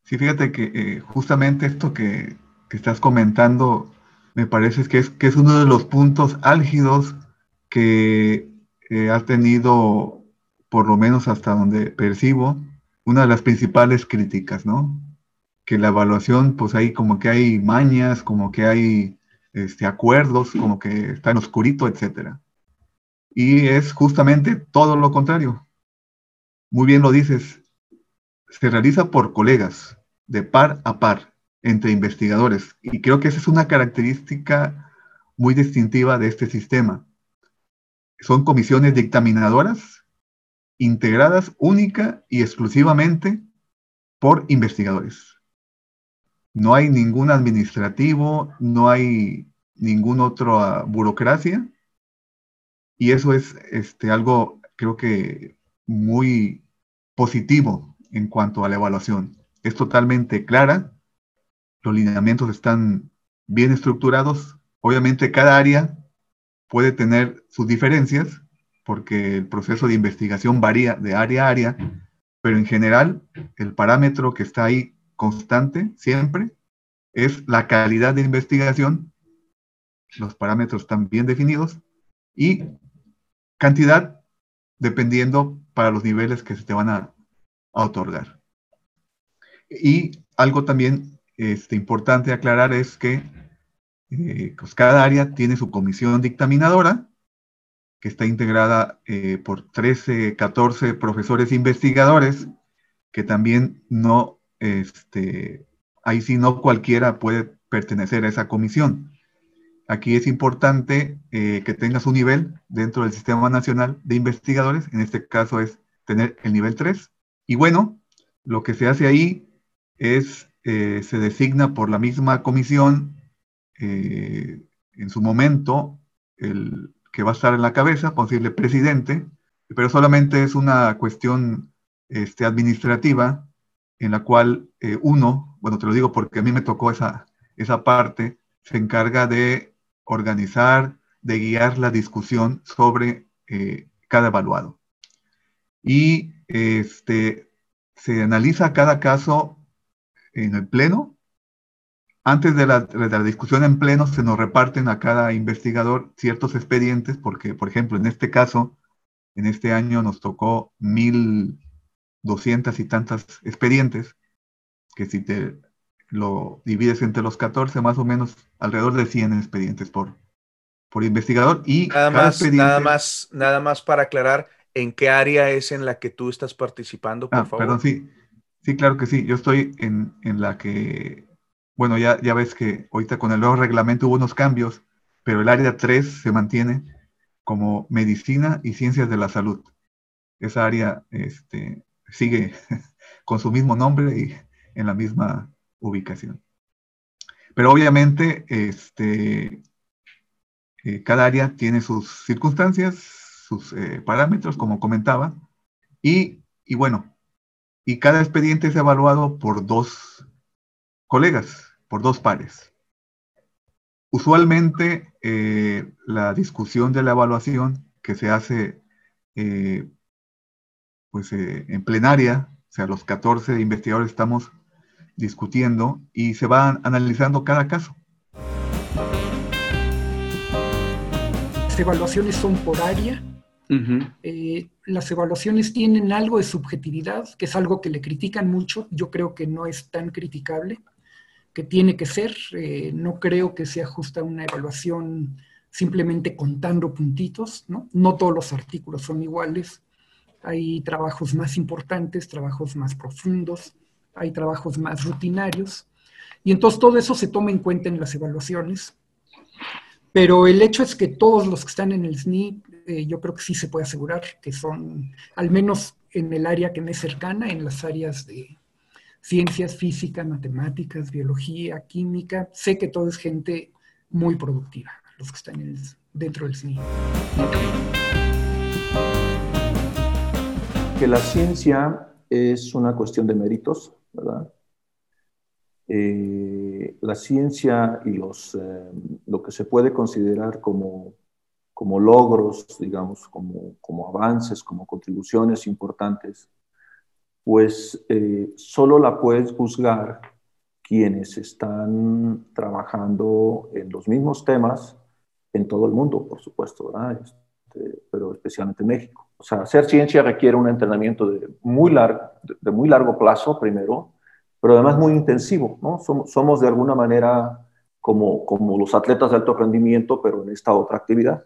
S6: Sí, fíjate que eh, justamente esto que, estás comentando me parece que es, que es uno de los puntos álgidos que eh, ha tenido, por lo menos hasta donde percibo, una de las principales críticas, ¿no? Que la evaluación, pues ahí como que hay mañas, como que hay este, acuerdos, como que está en oscurito, etc. Y es justamente todo lo contrario. Muy bien lo dices, se realiza por colegas, de par a par, entre investigadores. Y creo que esa es una característica muy distintiva de este sistema. Son comisiones dictaminadoras integradas única y exclusivamente por investigadores. No hay ningún administrativo, no hay ninguna otra burocracia. Y eso es este, algo, creo que, muy positivo en cuanto a la evaluación. Es totalmente clara, los lineamientos están bien estructurados. Obviamente cada área puede tener sus diferencias, porque el proceso de investigación varía de área a área, pero en general el parámetro que está ahí constante siempre es la calidad de investigación, los parámetros están bien definidos, y cantidad dependiendo para los niveles que se te van a, otorgar. Y algo también este, importante aclarar es que eh, pues cada área tiene su comisión dictaminadora, que está integrada eh, por 13, 14 profesores investigadores, que también no, este, ahí sí no cualquiera puede pertenecer a esa comisión. Aquí es importante eh, que tengas un nivel dentro del Sistema Nacional de Investigadores, en este caso es tener el nivel 3. Y bueno, lo que se hace ahí es, eh, se designa por la misma comisión, en su momento, el, que va a estar en la cabeza, posible presidente, pero solamente es una cuestión este, administrativa en la cual eh, uno, bueno, te lo digo porque a mí me tocó esa, esa parte, se encarga de organizar, de guiar la discusión sobre eh, cada evaluado. Y este, se analiza cada caso en el pleno antes de la, discusión en pleno se nos reparten a cada investigador ciertos expedientes, porque, por ejemplo, en este caso, en este año nos tocó mil doscientas y tantas expedientes, que si te lo divides entre los 14, más o menos alrededor de 100 expedientes por, por investigador. Y
S2: nada más, nada más, nada más para aclarar, ¿en qué área es en la que tú estás participando, por ah, favor?
S6: Perdón, sí. Sí, claro que sí. Yo estoy en, en la que bueno, ya, ya ves que ahorita con el nuevo reglamento hubo unos cambios, pero el área 3 se mantiene como medicina y ciencias de la salud. Esa área este, sigue con su mismo nombre y en la misma ubicación. Pero obviamente este, eh, cada área tiene sus circunstancias, sus eh, parámetros, como comentaba, y, y bueno, y cada expediente es evaluado por dos colegas, por dos pares. Usualmente eh, la discusión de la evaluación que se hace eh, pues, eh, en plenaria, o sea, los 14 investigadores estamos discutiendo y se va analizando cada caso.
S5: Las evaluaciones son por área. Las evaluaciones tienen algo de subjetividad, que es algo que le critican mucho. Yo creo que no es tan criticable que tiene que ser. Eh, no creo que sea justa una evaluación simplemente contando puntitos, ¿no? No todos los artículos son iguales. Hay trabajos más importantes, trabajos más profundos, hay trabajos más rutinarios. Y entonces todo eso se toma en cuenta en las evaluaciones. Pero el hecho es que todos los que están en el SNI, eh, yo creo que sí se puede asegurar que son, al menos en el área que me es cercana, en las áreas de ciencias, física, matemáticas, biología, química. Sé que todo es gente muy productiva, los que están dentro del SNI.
S3: Que la ciencia es una cuestión de méritos, ¿verdad? Eh, la ciencia y los, eh, lo que se puede considerar como, como logros, digamos, como, como avances, como contribuciones importantes, pues eh, solo la puedes juzgar quienes están trabajando en los mismos temas en todo el mundo, por supuesto, ¿verdad? Este, pero especialmente en México. O sea, hacer ciencia requiere un entrenamiento de muy, largo, de muy largo plazo, primero, pero además muy intensivo, ¿no? Somos, somos de alguna manera como, como los atletas de alto rendimiento, pero en esta otra actividad.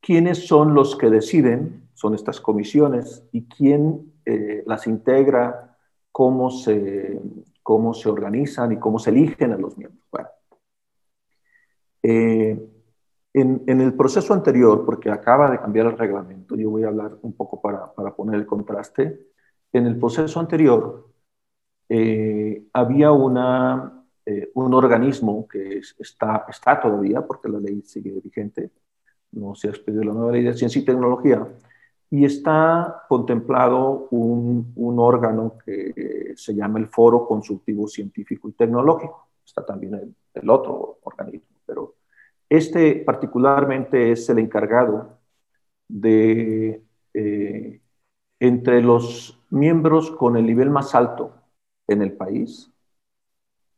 S3: ¿Quiénes son los que deciden? Son estas comisiones. ¿Y quién eh, las integra? ¿Cómo se, ¿Cómo se organizan y cómo se eligen a los miembros? Bueno, eh, en, en, el proceso anterior, porque acaba de cambiar el reglamento, yo voy a hablar un poco para, para poner el contraste. En el proceso anterior, eh, había una, eh, un organismo que está, está todavía, porque la ley sigue vigente, no se ha expedido la nueva ley de ciencia y tecnología, y está contemplado un, un órgano que se llama el Foro Consultivo Científico y Tecnológico. Está también el, otro organismo, pero este particularmente es el encargado de, eh, entre los miembros con el nivel más alto en el país,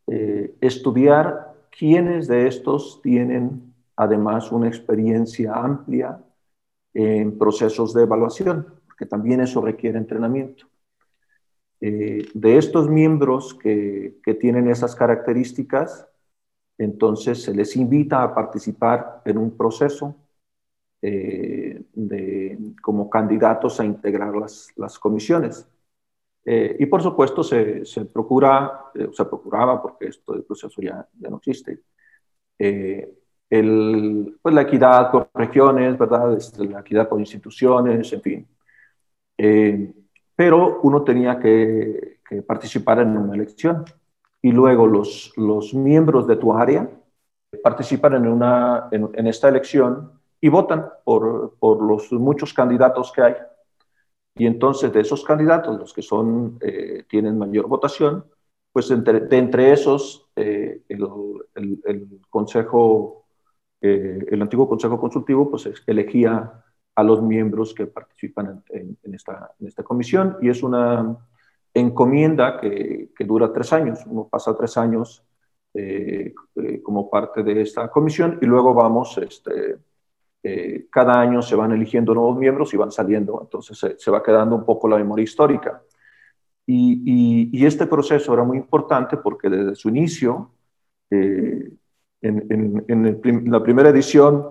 S3: eh, estudiar quiénes de estos tienen además una experiencia amplia en procesos de evaluación, porque también eso requiere entrenamiento. Eh, de estos miembros que, que tienen esas características, entonces se les invita a participar en un proceso eh, de, como candidatos a integrar las, las comisiones. Eh, y por supuesto se, se procura, se procuraba, porque esto del proceso ya, ya no existe, el, pues la equidad por regiones, ¿verdad? Este, la equidad por instituciones, en fin. pero uno tenía que, que, participar en una elección y luego los, los miembros de tu área participan en, una, en, en esta elección y votan por, por los muchos candidatos que hay. Y entonces de esos candidatos, los que son, eh, tienen mayor votación, pues entre, de entre esos, eh, el, el, el, consejo, eh, el antiguo consejo consultivo, pues elegía a los miembros que participan en, esta, comisión y es una encomienda que, dura tres años. Uno pasa tres años eh, eh, como parte de esta comisión y luego vamos este, cada año se van eligiendo nuevos miembros y van saliendo, entonces se, va quedando un poco la memoria histórica. Y, este proceso era muy importante porque desde su inicio, en, en, en, el, la primera edición,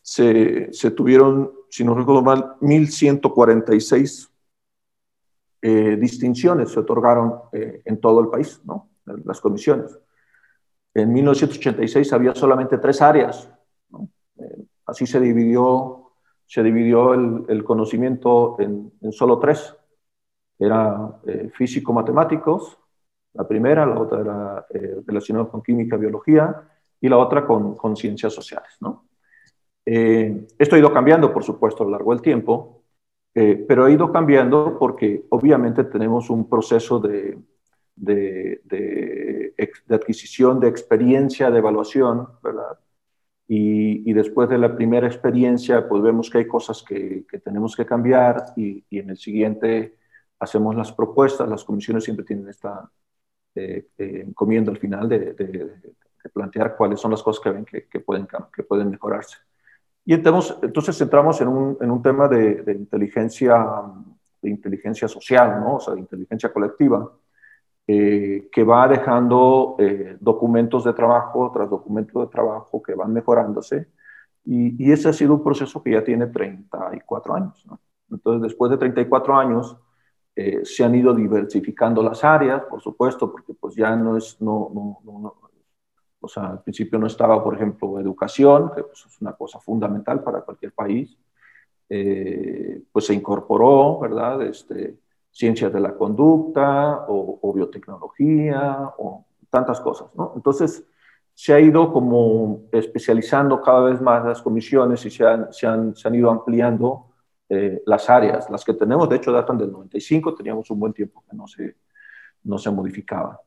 S3: se, se, tuvieron, si no recuerdo mal, 1.146 eh, distinciones se otorgaron eh, en todo el país, ¿no? las comisiones. En 1986 había solamente tres áreas, ¿no? Eh, Así se dividió, se dividió el, el conocimiento en, en, solo tres. Era eh, físico-matemáticos, la primera, la otra era eh, relacionada con química, biología, y la otra con, con ciencias sociales. ¿no? Eh, esto ha ido cambiando, por supuesto, a lo largo del tiempo, eh, pero ha ido cambiando porque obviamente tenemos un proceso de, de, adquisición de experiencia, de evaluación, ¿verdad? Y, después de la primera experiencia, pues vemos que hay cosas que, que tenemos que cambiar y, y, en el siguiente hacemos las propuestas. Las comisiones siempre tienen esta eh, eh, encomienda al final de, de, plantear cuáles son las cosas que ven que, pueden, que pueden mejorarse. Y entonces, entonces entramos en un, en un tema de, inteligencia, de inteligencia social, ¿no? o sea, de inteligencia colectiva eh, que va dejando eh, documentos de trabajo tras documentos de trabajo que van mejorándose. Y, ese ha sido un proceso que ya tiene 34 años. ¿no? Entonces, después de 34 años, eh, se han ido diversificando las áreas, por supuesto, porque pues ya no es, no, o sea, al principio no estaba, por ejemplo, educación, que pues, es una cosa fundamental para cualquier país, eh, pues se incorporó, ¿verdad? Este, ciencias de la conducta o, biotecnología o tantas cosas, ¿no? Entonces, se ha ido como especializando cada vez más las comisiones y se han, se han, se han ido ampliando eh, las áreas. Las que tenemos, de hecho, datan del 95, teníamos un buen tiempo que no se, no se modificaba.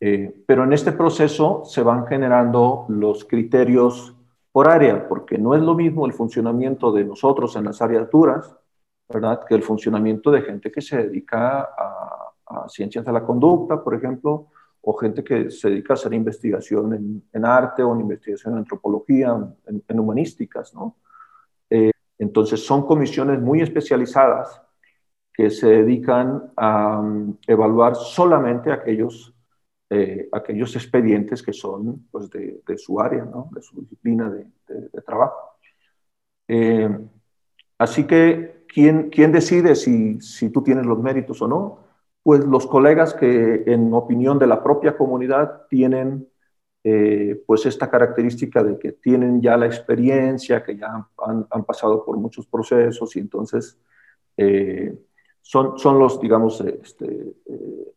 S3: Eh, pero en este proceso se van generando los criterios por área, porque no es lo mismo el funcionamiento de nosotros en las áreas duras, ¿verdad?, que el funcionamiento de gente que se dedica a, ciencias de la conducta, por ejemplo, o gente que se dedica a hacer investigación en, arte o en investigación en antropología, en, humanísticas, ¿no? Eh, entonces son comisiones muy especializadas que se dedican a um, evaluar solamente aquellos, eh, aquellos expedientes que son pues, de, su área, ¿no? de su disciplina de, trabajo. Eh, así que, ¿quién, quién decide si, si, tú tienes los méritos o no? Pues los colegas que, en opinión de la propia comunidad, tienen eh, pues esta característica de que tienen ya la experiencia, que ya han, pasado por muchos procesos y entonces son, son los, digamos, este, eh,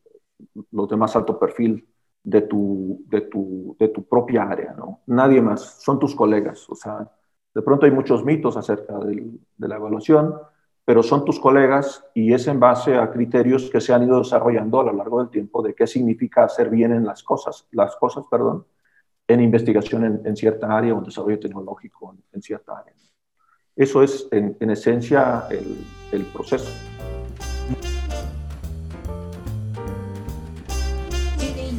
S3: los de más alto perfil de tu, de tu, de tu propia área, ¿no? Nadie más, son tus colegas. O sea, de pronto hay muchos mitos acerca de la evaluación, pero son tus colegas y es en base a criterios que se han ido desarrollando a lo largo del tiempo de qué significa hacer bien en las cosas, las cosas, perdón, en investigación en, cierta área o en desarrollo tecnológico en, cierta área. Eso es, en, en esencia, el proceso.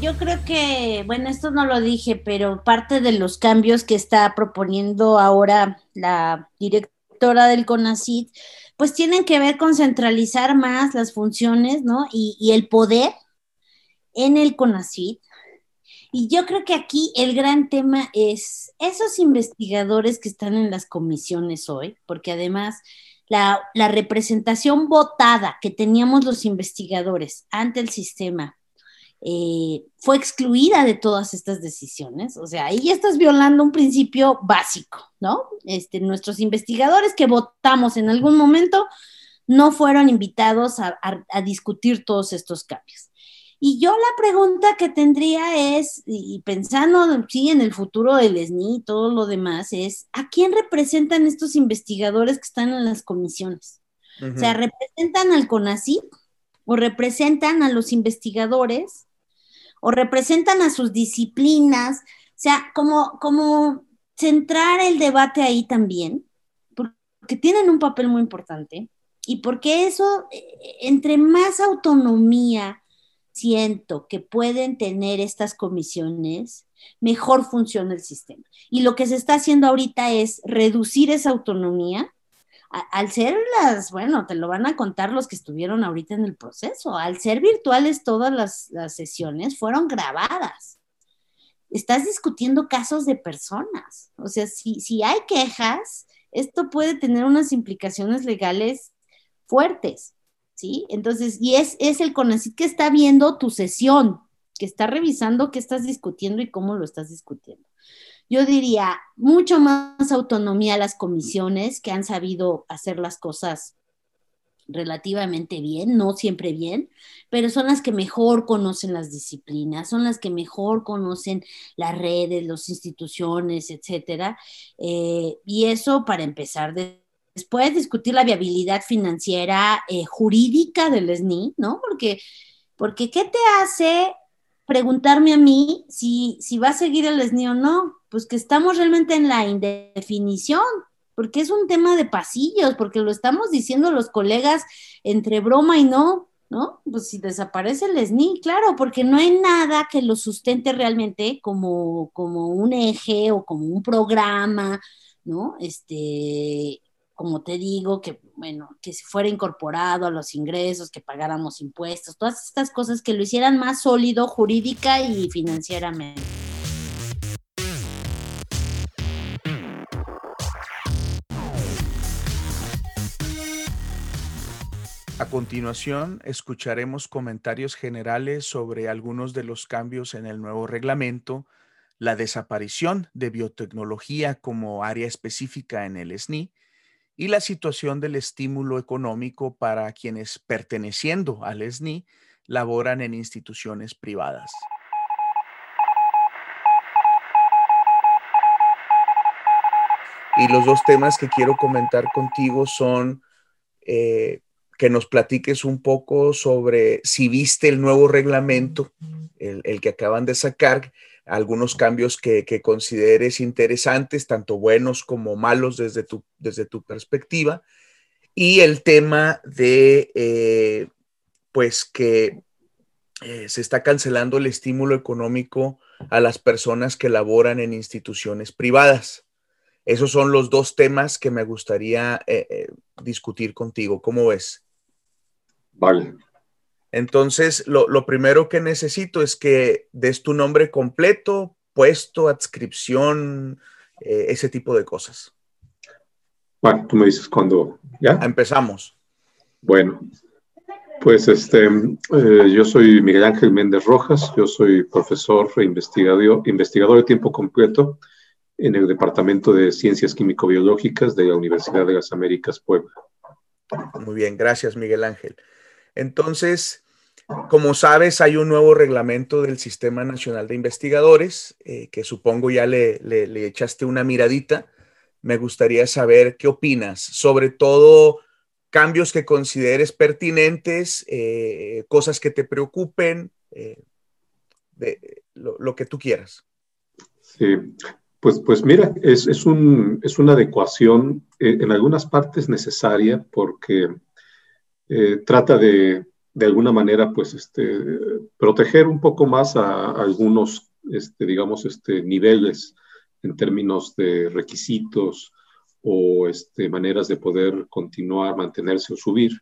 S4: Yo creo que, bueno, esto no lo dije, pero parte de los cambios que está proponiendo ahora la directora del CONACID, pues tienen que ver con centralizar más las funciones, ¿no? Y, el poder en el CONACID. Y yo creo que aquí el gran tema es esos investigadores que están en las comisiones hoy, porque además la, la, representación votada que teníamos los investigadores ante el sistema eh, fue excluida de todas estas decisiones. O sea, ahí ya estás violando un principio básico, ¿no? Este, nuestros investigadores que votamos en algún momento no fueron invitados a, discutir todos estos cambios. Y yo la pregunta que tendría es, y pensando sí en el futuro del SNI y todo lo demás, es ¿a quién representan estos investigadores que están en las comisiones? O sea, ¿representan al CONACYT o representan a los investigadores o representan a sus disciplinas, o sea, como, como centrar el debate ahí también, porque tienen un papel muy importante y porque eso, eh, entre más autonomía siento que pueden tener estas comisiones, mejor funciona el sistema. Y lo que se está haciendo ahorita es reducir esa autonomía al ser las, bueno, te lo van a contar los que estuvieron ahorita en el proceso, al ser virtuales todas las, sesiones fueron grabadas. Estás discutiendo casos de personas. O sea, si, si hay quejas, esto puede tener unas implicaciones legales fuertes, ¿sí? Entonces, y es, es el CONACYT que está viendo tu sesión, que está revisando qué estás discutiendo y cómo lo estás discutiendo yo diría, mucho más autonomía a las comisiones que han sabido hacer las cosas relativamente bien, no siempre bien, pero son las que mejor conocen las disciplinas, son las que mejor conocen las redes, las instituciones, etcétera. Eh, y eso para empezar. Después discutir la viabilidad financiera eh, jurídica del SNI, ¿no? Porque, porque ¿qué te hace preguntarme a mí si, si va a seguir el SNI o no? pues que estamos realmente en la indefinición, porque es un tema de pasillos, porque lo estamos diciendo los colegas entre broma y no, ¿no? Pues si desaparece el SNI, claro, porque no hay nada que lo sustente realmente como, como un eje o como un programa, ¿no? Este, como te digo, que, bueno, que si fuera incorporado a los ingresos, que pagáramos impuestos, todas estas cosas que lo hicieran más sólido jurídica y financieramente.
S2: A continuación, escucharemos comentarios generales sobre algunos de los cambios en el nuevo reglamento, la desaparición de biotecnología como área específica en el SNI y la situación del estímulo económico para quienes perteneciendo al SNI laboran en instituciones privadas. Y los dos temas que quiero comentar contigo son eh, que nos platiques un poco sobre si viste el nuevo reglamento, el, que acaban de sacar, algunos cambios que, consideres interesantes, tanto buenos como malos desde tu, desde tu perspectiva, y el tema de, eh, pues, que eh, se está cancelando el estímulo económico a las personas que laboran en instituciones privadas. Esos son los dos temas que me gustaría eh, discutir contigo. ¿Cómo ves?
S7: Vale.
S2: Entonces, lo, primero que necesito es que des tu nombre completo, puesto, adscripción, eh, ese tipo de cosas.
S7: Bueno, tú me dices cuando, ¿ya?
S2: Empezamos.
S7: Bueno, pues este, eh, yo soy Miguel Ángel Méndez Rojas, yo soy profesor e investigador, investigador de tiempo completo en el Departamento de Ciencias Químico-Biológicas de la Universidad de las Américas Puebla.
S2: Muy bien, gracias Miguel Ángel. Entonces, como sabes, hay un nuevo reglamento del Sistema Nacional de Investigadores, eh, que supongo ya le, echaste una miradita. Me gustaría saber qué opinas, sobre todo cambios que consideres pertinentes, eh, cosas que te preocupen, eh, de, lo, que tú quieras.
S7: Sí, pues, pues mira, es, es una adecuación en algunas partes necesaria porque eh, trata de, de alguna manera, pues, este, proteger un poco más a, algunos, este, digamos, este, niveles en términos de requisitos o este, maneras de poder continuar, mantenerse o subir.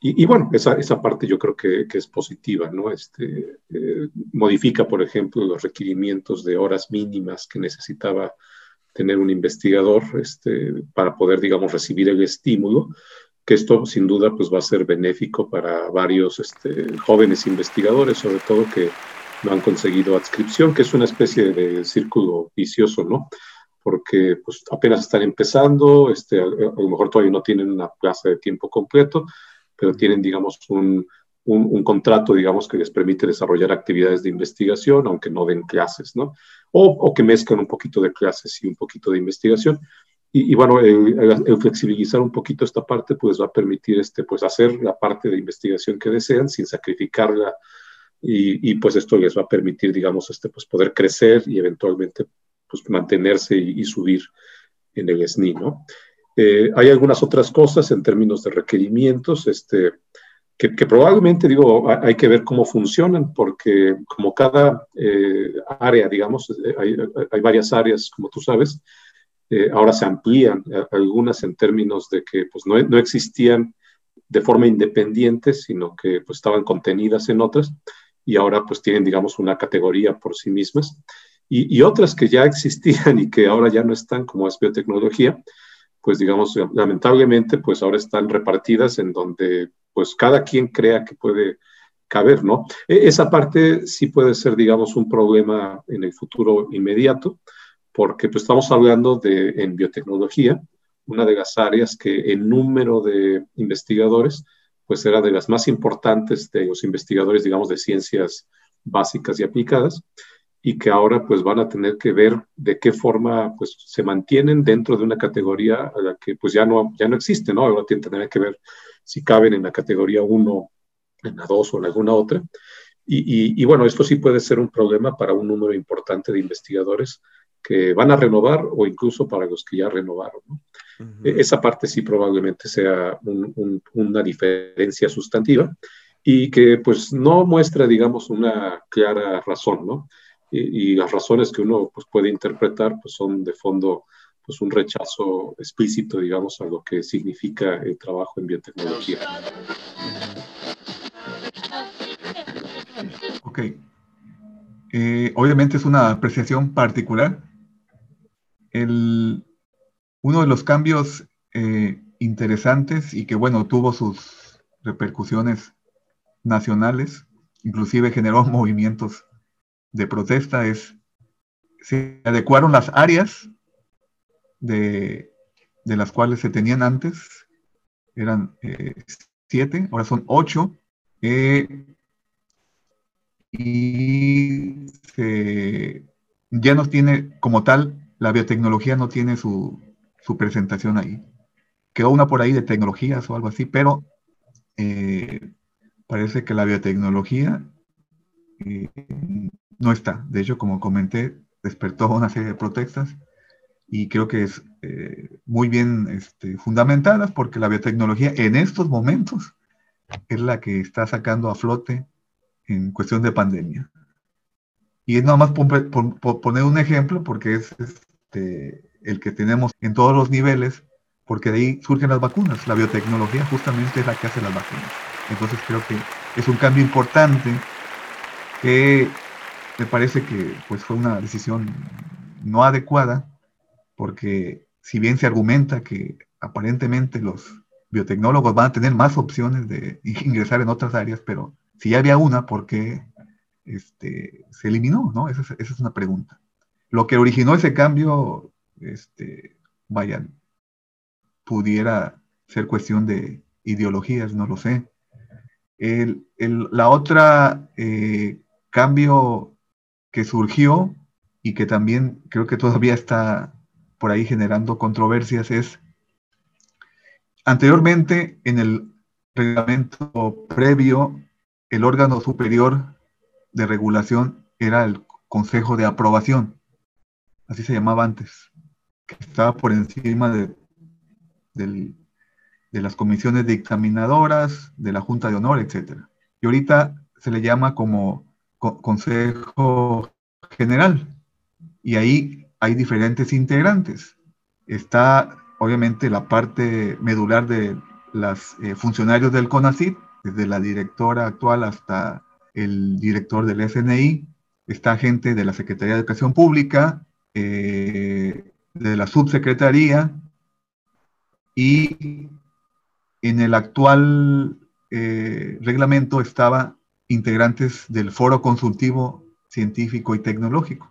S7: Y, bueno, esa, esa, parte yo creo que, que es positiva, ¿no? Este, eh, modifica, por ejemplo, los requerimientos de horas mínimas que necesitaba tener un investigador este, para poder, digamos, recibir el estímulo que esto sin duda pues va a ser benéfico para varios este, jóvenes investigadores, sobre todo que no han conseguido adscripción, que es una especie de círculo vicioso, ¿no? Porque pues apenas están empezando, este, a, lo mejor todavía no tienen una plaza de tiempo completo, pero tienen, digamos, un, un, contrato, digamos, que les permite desarrollar actividades de investigación, aunque no den clases, ¿no? O, o que mezclan un poquito de clases y un poquito de investigación. Y, bueno, el, flexibilizar un poquito esta parte, pues va a permitir este, pues hacer la parte de investigación que desean sin sacrificarla. Y, y pues esto les va a permitir, digamos, este, pues poder crecer y eventualmente pues mantenerse y, subir en el SNI, ¿no? Eh, hay algunas otras cosas en términos de requerimientos, este, que, que, probablemente, digo, hay que ver cómo funcionan, porque como cada eh, área, digamos, eh, hay, hay, varias áreas, como tú sabes, eh, ahora se amplían eh, algunas en términos de que pues, no, no, existían de forma independiente, sino que pues, estaban contenidas en otras y ahora pues tienen, digamos, una categoría por sí mismas. Y, otras que ya existían y que ahora ya no están, como es biotecnología, pues digamos, lamentablemente, pues ahora están repartidas en donde pues cada quien crea que puede caber, ¿no? E, esa parte sí puede ser, digamos, un problema en el futuro inmediato, porque pues, estamos hablando de, en biotecnología, una de las áreas que en número de investigadores, pues era de las más importantes de los investigadores, digamos, de ciencias básicas y aplicadas, y que ahora pues van a tener que ver de qué forma pues se mantienen dentro de una categoría a la que pues ya no, ya no existe, ¿no? Ahora tienen que ver si caben en la categoría 1, en la 2 o en alguna otra. Y, y, bueno, esto sí puede ser un problema para un número importante de investigadores que van a renovar o incluso para los que ya renovaron. E-, esa parte sí probablemente sea una diferencia sustantiva y que pues no muestra, digamos, una clara razón, ¿no? Y, las razones que uno pues, puede interpretar pues son de fondo pues un rechazo explícito, digamos, a lo que significa el trabajo en biotecnología.
S6: Ok. Eh, obviamente es una apreciación particular, uno de los cambios eh, interesantes y que, bueno, tuvo sus repercusiones nacionales, inclusive generó movimientos de protesta, es se adecuaron las áreas de, de las cuales se tenían antes, eran eh, siete, ahora son ocho, eh, y ya no tiene, como tal, la biotecnología no tiene su, su, presentación ahí. Quedó una por ahí de tecnologías o algo así, pero eh, parece que la biotecnología no está. De hecho, como comenté, despertó una serie de protestas y creo que es eh, muy bien este, fundamentadas porque la biotecnología en estos momentos es la que está sacando a flote en cuestión de pandemia. Y es nada más poner un ejemplo porque es este, el que tenemos en todos los niveles, porque de ahí surgen las vacunas. La biotecnología justamente es la que hace las vacunas. Entonces creo que es un cambio importante que me parece que pues, fue una decisión no adecuada, porque si bien se argumenta que aparentemente los biotecnólogos van a tener más opciones de ingresar en otras áreas, pero si ya había una, ¿por qué este, se eliminó? Esa, es, una pregunta. Lo que originó ese cambio, este, vaya, pudiera ser cuestión de ideologías, no lo sé. El, la otra eh, cambio que surgió y que también creo que todavía está por ahí generando controversias es, anteriormente en el reglamento previo, el órgano superior de regulación era el Consejo de Aprobación, así se llamaba antes, que estaba por encima de, de las comisiones dictaminadoras, de la Junta de Honor, etc. Y ahorita se le llama como Consejo General. Y ahí hay diferentes integrantes. Está obviamente la parte medular de los eh, funcionarios del CONACYT, desde la directora actual hasta el director del SNI. Está gente de la Secretaría de Educación Pública, eh, de la subsecretaría y en el actual eh, reglamento estaba integrantes del Foro Consultivo Científico y Tecnológico,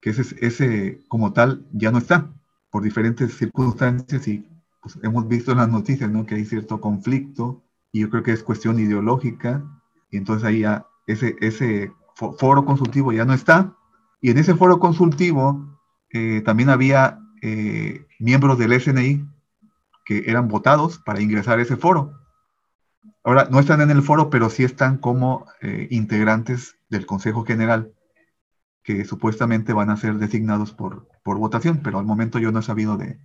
S6: que ese, ese como tal ya no está por diferentes circunstancias y pues, hemos visto en las noticias ¿no? que hay cierto conflicto y yo creo que es cuestión ideológica y entonces ahí ya ese, ese foro consultivo ya no está y en ese foro consultivo eh, también había eh, miembros del SNI que eran votados para ingresar a ese foro Ahora, no están en el foro, pero sí están como eh, integrantes del Consejo General, que supuestamente van a ser designados por, por votación, pero al momento yo no he sabido de,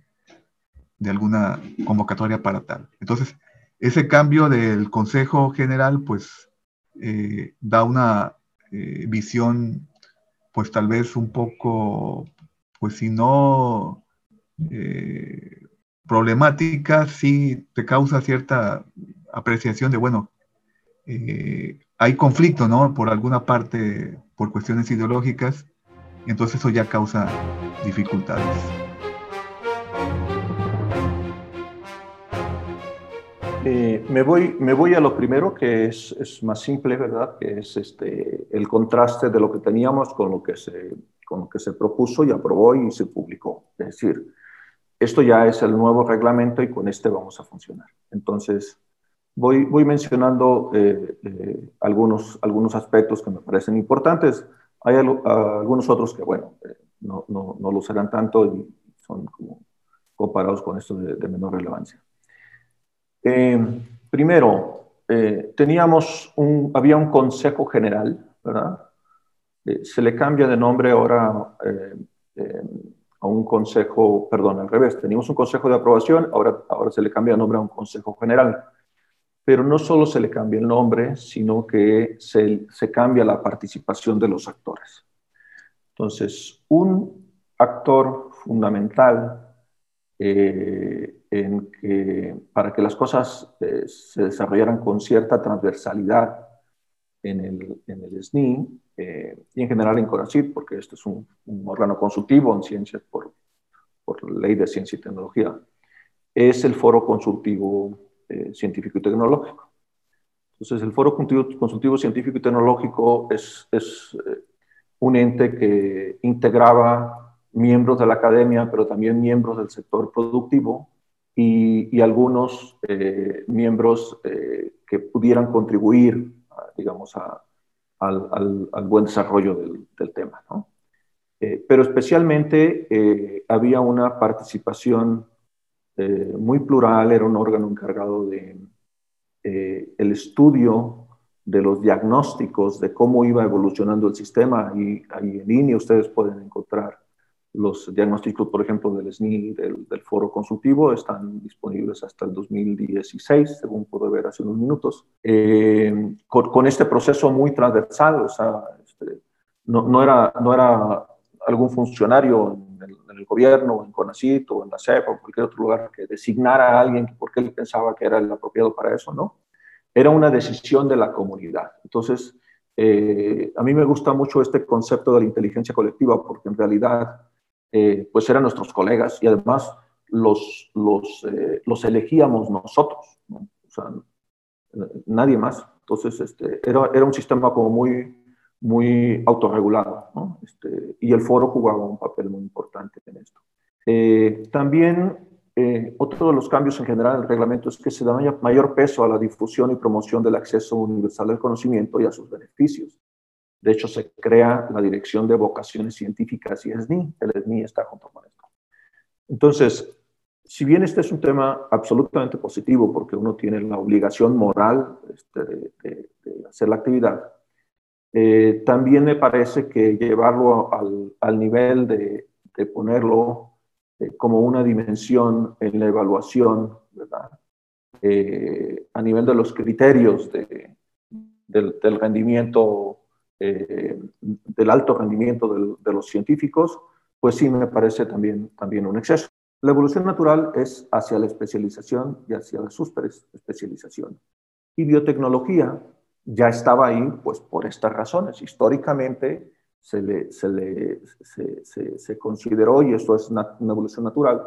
S6: de alguna convocatoria para tal. Entonces, ese cambio del Consejo General, pues, da una visión, pues tal vez un poco, pues si no problemática, sí te causa cierta apreciación de, bueno, eh, hay conflicto, ¿no? Por alguna parte, por cuestiones ideológicas, entonces eso ya causa dificultades.
S3: Eh, me, voy, me voy a lo primero, que es, es, más simple, ¿verdad? Que es este, el contraste de lo que teníamos con lo que, se, con lo que se propuso y aprobó y se publicó. Es decir, esto ya es el nuevo reglamento y con este vamos a funcionar. Entonces, Voy, voy mencionando eh, eh, algunos, algunos aspectos que me parecen importantes. Hay algunos otros que, bueno, eh, no, no, no, lo serán tanto y son como comparados con estos de, menor relevancia. primero, teníamos un, había un consejo general, ¿verdad? Se le cambia de nombre ahora a un consejo, perdón, al revés, teníamos un consejo de aprobación, ahora, ahora se le cambia de nombre a un consejo general pero no solo se le cambia el nombre, sino que se, se cambia la participación de los actores. Entonces, un actor fundamental eh, para que las cosas eh, se desarrollaran con cierta transversalidad en el, en el SNI eh, y en general en CONACYT, porque este es un, un órgano consultivo en ciencias por, por ley de ciencia y tecnología, es el foro consultivo eh, científico y tecnológico. Entonces, el Foro Consultivo Científico y Tecnológico es, es eh, un ente que integraba miembros de la academia, pero también miembros del sector productivo, y, algunos eh, miembros eh, que pudieran contribuir, digamos, al, buen desarrollo del, tema. Eh, pero especialmente había una participación muy plural, era un órgano encargado de el estudio de los diagnósticos de cómo iba evolucionando el sistema y ahí en línea ustedes pueden encontrar los diagnósticos, por ejemplo, del SNI, del, foro consultivo, están disponibles hasta el 2016, según pude ver hace unos minutos, eh, con, este proceso muy transversal, o sea, este, no, no, era, no era algún funcionario en el, en el, gobierno, en CONACIT o en la CEP o cualquier otro lugar que designara a alguien porque él pensaba que era el apropiado para eso, ¿no? Era una decisión de la comunidad. Entonces, eh, a mí me gusta mucho este concepto de la inteligencia colectiva porque en realidad eh, pues eran nuestros colegas y además los, los, eh, los elegíamos nosotros, o sea, nadie más. Entonces, este, era, era un sistema como muy, muy autorregulado, ¿no? este, y el foro jugaba un papel muy importante en esto. Eh, también otro de los cambios en general en el reglamento es que se da mayor peso a la difusión y promoción del acceso universal al conocimiento y a sus beneficios. De hecho, se crea la Dirección de Vocaciones Científicas y SNI. El SNI está junto con esto. Entonces, si bien este es un tema absolutamente positivo, porque uno tiene la obligación moral este, de, hacer la actividad, eh, también me parece que llevarlo al, nivel de, ponerlo eh, como una dimensión en la evaluación, ¿verdad? Eh, a nivel de los criterios del rendimiento eh, del alto rendimiento de los científicos, pues sí me parece también, también un exceso. La evolución natural es hacia la especialización y hacia la especialización. Y biotecnología ya estaba ahí, pues por estas razones. Históricamente se, le, se, le, se, consideró, y esto es una, evolución natural,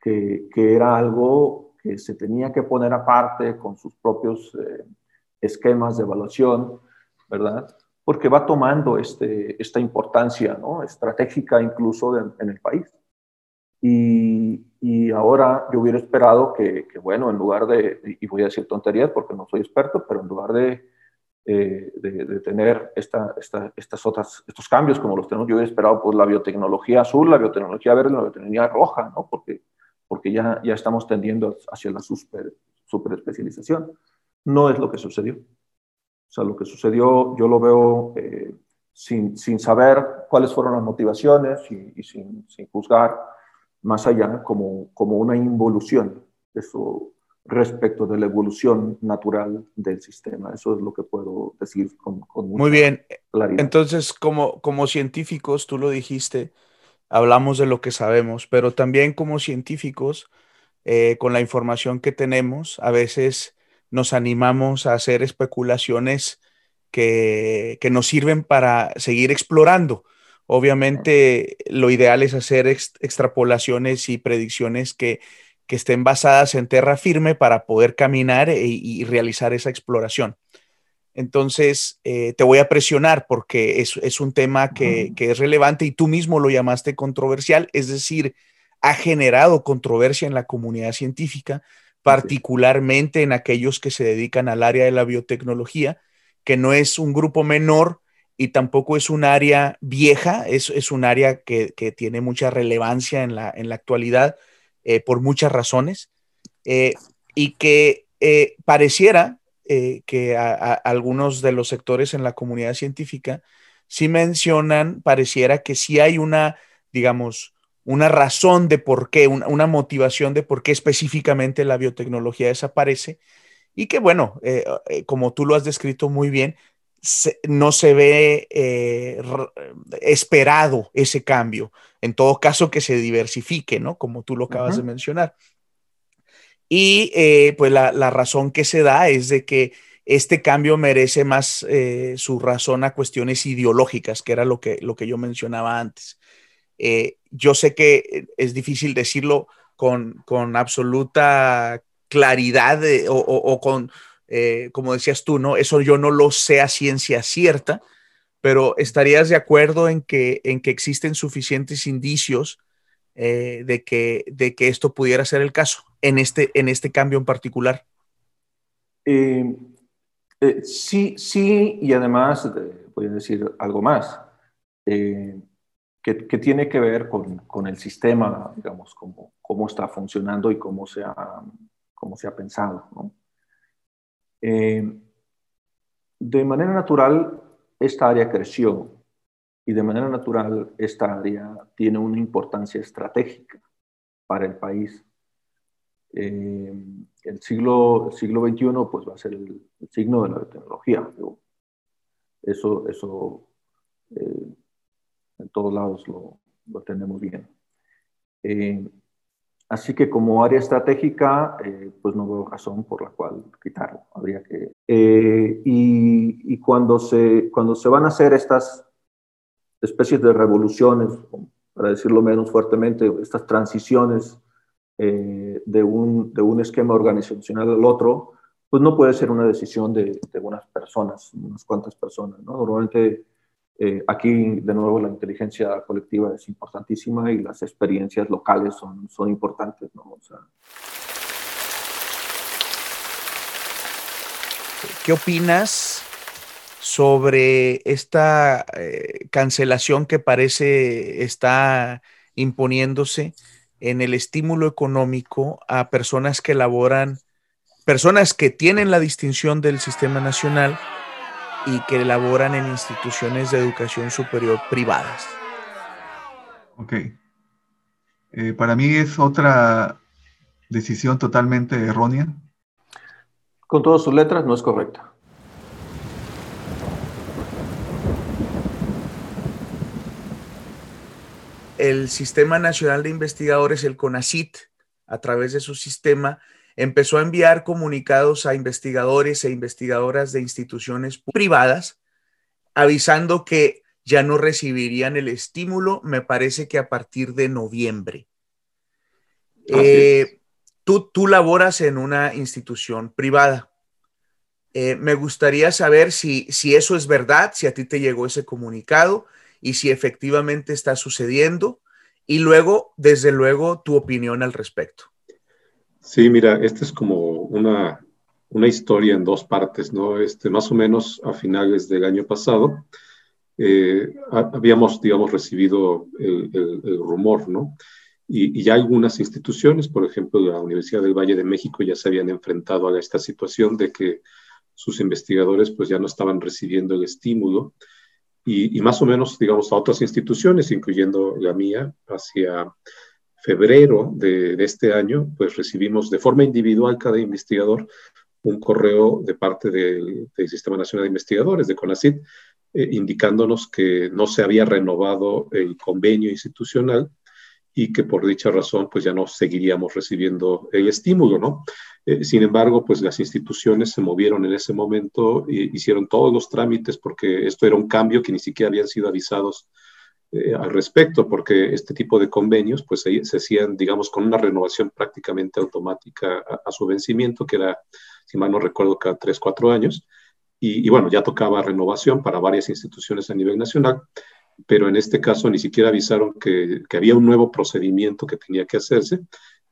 S3: que, que, era algo que se tenía que poner aparte con sus propios eh, esquemas de evaluación, ¿verdad? Porque va tomando este, esta importancia ¿no? estratégica incluso en el país. Y, y, ahora yo hubiera esperado que, que, bueno, en lugar de, y voy a decir tonterías porque no soy experto, pero en lugar de, eh, de, tener esta, esta, estas otras, estos cambios como los tenemos, yo hubiera esperado pues, la biotecnología azul, la biotecnología verde, la biotecnología roja, ¿no? porque, porque ya, ya estamos tendiendo hacia la super, super especialización. No es lo que sucedió. O sea, lo que sucedió yo lo veo eh, sin, sin, saber cuáles fueron las motivaciones y, sin, sin, juzgar más allá como, como una involución, eso respecto de la evolución natural del sistema. Eso es lo que puedo decir con, con
S2: Muy bien. Claridad. Entonces, como, como científicos, tú lo dijiste, hablamos de lo que sabemos, pero también como científicos, eh, con la información que tenemos, a veces nos animamos a hacer especulaciones que, nos sirven para seguir explorando. Obviamente lo ideal es hacer extrapolaciones y predicciones que, estén basadas en tierra firme para poder caminar e, y realizar esa exploración. Entonces, eh, te voy a presionar porque es, un tema que, que, es relevante y tú mismo lo llamaste controversial, es decir, ha generado controversia en la comunidad científica particularmente en aquellos que se dedican al área de la biotecnología, que no es un grupo menor y tampoco es un área vieja, es, es un área que, tiene mucha relevancia en la, en la actualidad eh, por muchas razones eh, y que eh, pareciera que algunos de los sectores en la comunidad científica sí mencionan, pareciera que sí hay una, digamos, una razón de por qué, una, motivación de por qué específicamente la biotecnología desaparece y que, bueno, eh, eh, como tú lo has descrito muy bien, no se ve eh, esperado ese cambio. En todo caso, que se diversifique, ¿no? Como tú lo acabas de mencionar. Y pues la, la, razón que se da es de que este cambio merece más su razón a cuestiones ideológicas, que era lo que, lo que yo mencionaba antes. Eh, yo sé que es difícil decirlo con, absoluta claridad o, con, eh, como decías tú, ¿no? Eso yo no lo sé a ciencia cierta, pero ¿estarías de acuerdo en que, en que existen suficientes indicios eh, de, que, de que esto pudiera ser el caso en este, en este cambio en particular.
S3: Eh, eh, sí, sí, y además voy a decir algo más, que, tiene que ver con, con, el sistema, digamos, cómo, cómo está funcionando y cómo se ha, cómo se ha pensado. ¿no? de manera natural, esta área creció y de manera natural esta área tiene una importancia estratégica para el país. Eh, el, siglo, el siglo XXI pues, va a ser el, signo de la tecnología. Eso, eso eh, en todos lados lo, lo tenemos bien. Eh, así que como área estratégica, pues no veo razón por la cual quitarlo. Habría que... y, y cuando, se, cuando se van a hacer estas especies de revoluciones, para decirlo menos fuertemente, estas transiciones eh, de, un, de, un, esquema organizacional al otro, pues no puede ser una decisión de, de unas personas, unas cuantas personas. ¿no? Normalmente eh, aquí, de nuevo, la inteligencia colectiva es importantísima y las experiencias locales son, son importantes. ¿no?
S2: ¿Qué opinas sobre esta eh, cancelación que parece está imponiéndose en el estímulo económico a personas que elaboran, personas que tienen la distinción del sistema nacional y que elaboran en instituciones de educación superior privadas.
S6: Ok. Eh, para mí es otra decisión totalmente errónea.
S3: Con todas sus letras no es correcta.
S2: el Sistema Nacional de Investigadores, el CONACIT, a través de su sistema, empezó a enviar comunicados a investigadores e investigadoras de instituciones privadas, avisando que ya no recibirían el estímulo, me parece que a partir de noviembre. Eh, tú, tú laboras en una institución privada. Eh, me gustaría saber si, si eso es verdad, si a ti te llegó ese comunicado y si efectivamente está sucediendo. Y luego, desde luego, tu opinión al respecto.
S7: Sí, mira, esta es como una, una historia en dos partes, ¿no? Este, más o menos a finales del año pasado, eh, habíamos, digamos, recibido el, rumor, ¿no? Y, y, ya algunas instituciones, por ejemplo, la Universidad del Valle de México, ya se habían enfrentado a esta situación de que sus investigadores pues ya no estaban recibiendo el estímulo y, más o menos, digamos, a otras instituciones, incluyendo la mía, hacia febrero de, este año, pues recibimos de forma individual cada investigador un correo de parte del, Sistema Nacional de Investigadores, de CONACYT, eh, indicándonos que no se había renovado el convenio institucional y que por dicha razón pues ya no seguiríamos recibiendo el estímulo, ¿no? Eh, sin embargo, pues las instituciones se movieron en ese momento e hicieron todos los trámites porque esto era un cambio que ni siquiera habían sido avisados eh, al respecto, porque este tipo de convenios pues se, se, hacían, digamos, con una renovación prácticamente automática a, su vencimiento, que era, si mal no recuerdo, cada tres, cuatro años. Y, y bueno, ya tocaba renovación para varias instituciones a nivel nacional pero en este caso ni siquiera avisaron que, que, había un nuevo procedimiento que tenía que hacerse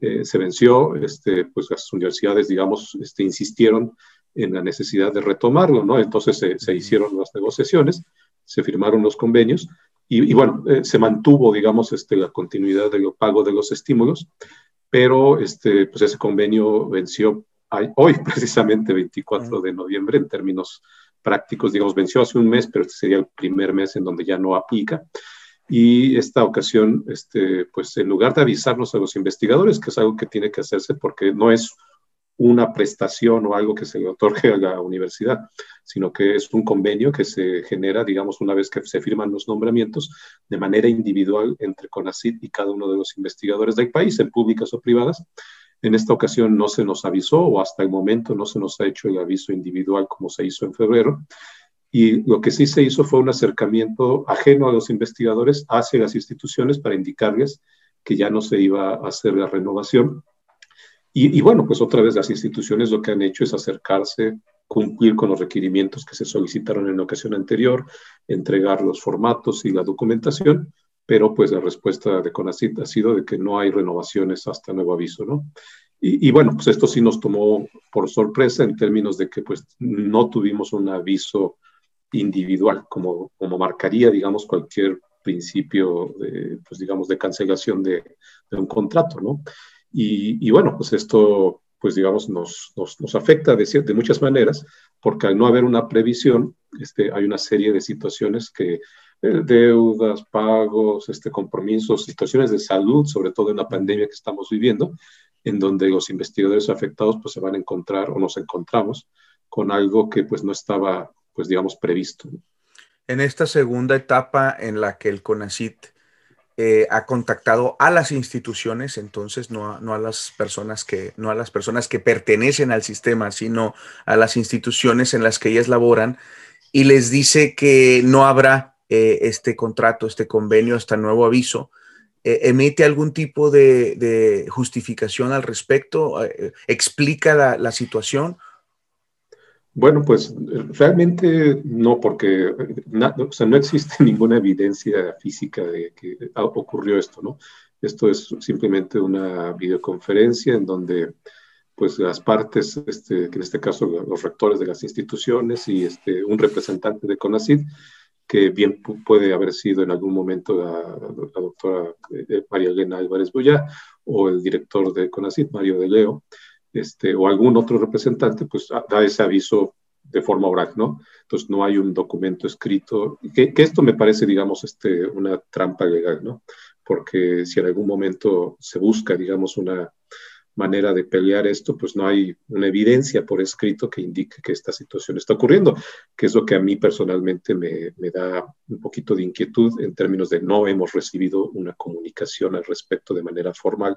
S7: eh, se venció, este, pues las universidades, digamos, este, insistieron en la necesidad de retomarlo, ¿no? Entonces se, hicieron las negociaciones, se firmaron los convenios y, bueno, eh, se mantuvo, digamos, este, la continuidad del pago de los estímulos, pero este, pues ese convenio venció hoy, precisamente 24 de noviembre, en términos prácticos, digamos, venció hace un mes, pero este sería el primer mes en donde ya no aplica. Y esta ocasión, este, pues en lugar de avisarnos a los investigadores, que es algo que tiene que hacerse porque no es una prestación o algo que se le otorgue a la universidad, sino que es un convenio que se genera, digamos, una vez que se firman los nombramientos de manera individual entre CONACYT y cada uno de los investigadores del país, en públicas o privadas. En esta ocasión no se nos avisó o hasta el momento no se nos ha hecho el aviso individual como se hizo en febrero. Y lo que sí se hizo fue un acercamiento ajeno a los investigadores hacia las instituciones para indicarles que ya no se iba a hacer la renovación. Y, bueno, pues otra vez las instituciones lo que han hecho es acercarse, cumplir con los requerimientos que se solicitaron en la ocasión anterior, entregar los formatos y la documentación, pero pues la respuesta de CONACIT ha sido de que no hay renovaciones hasta nuevo aviso, ¿no? Y, bueno, pues esto sí nos tomó por sorpresa en términos de que pues no tuvimos un aviso individual, como, como marcaría, digamos, cualquier principio, de, pues digamos, de cancelación de, de un contrato, ¿no? Y, bueno, pues esto, pues digamos, nos, nos, nos afecta de, de, muchas maneras, porque al no haber una previsión, este, hay una serie de situaciones que eh, deudas, pagos, este, compromisos, situaciones de salud, sobre todo en la pandemia que estamos viviendo, en donde los investigadores afectados pues se van a encontrar o nos encontramos con algo que pues no estaba pues digamos previsto.
S2: En esta segunda etapa en la que el CONACIT eh, ha contactado a las instituciones, entonces no a, no a, las personas que no a las personas que pertenecen al sistema, sino a las instituciones en las que ellas laboran y les dice que no habrá eh, este contrato, este convenio hasta nuevo aviso eh, emite algún tipo de, justificación al respecto? ¿Explica la, situación?
S7: Bueno, pues realmente no, porque no existe ninguna evidencia física de que ocurrió esto, ¿no? Esto es simplemente una videoconferencia en donde pues las partes, este, que en este caso los rectores de las instituciones y este, un representante de CONACID, que bien puede haber sido en algún momento la, doctora eh, María Elena Álvarez Boya o el director de CONACYT, Mario de Leo, este, o algún otro representante, pues da ese aviso de forma oral, ¿no? Entonces no hay un documento escrito, que, que, esto me parece, digamos, este, una trampa legal, ¿no? Porque si en algún momento se busca, digamos, una manera de pelear esto, pues no hay una evidencia por escrito que indique que esta situación está ocurriendo, que es lo que a mí personalmente me, me da un poquito de inquietud en términos de no hemos recibido una comunicación al respecto de manera formal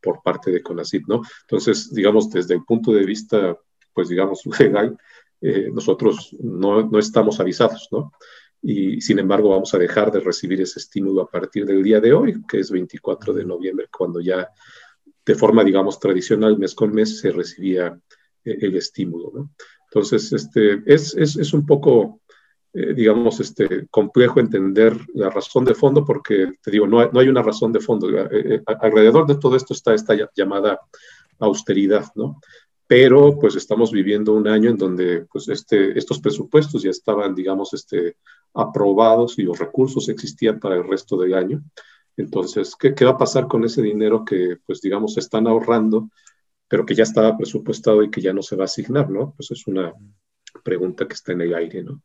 S7: por parte de CONACYT, ¿no? Entonces, digamos, desde el punto de vista, pues digamos, legal, eh, nosotros no, no estamos avisados, ¿no? y sin embargo vamos a dejar de recibir ese estímulo a partir del día de hoy, que es 24 de noviembre, cuando ya de forma, digamos, tradicional, mes con mes, se recibía eh, el estímulo. Entonces, este, es, es, es un poco, eh, digamos, este, complejo entender la razón de fondo porque, te digo, no hay, no hay una razón de fondo. Eh, alrededor de todo esto está esta llamada austeridad, ¿no? Pero, pues, estamos viviendo un año en donde, pues, este, estos presupuestos ya estaban, digamos, este, aprobados y los recursos existían para el resto del año. Entonces, ¿qué, va a pasar con ese dinero que, pues, digamos, están ahorrando, pero que ya estaba presupuestado y que ya no se va a asignar, ¿no? Pues es una pregunta que está en el aire, ¿no?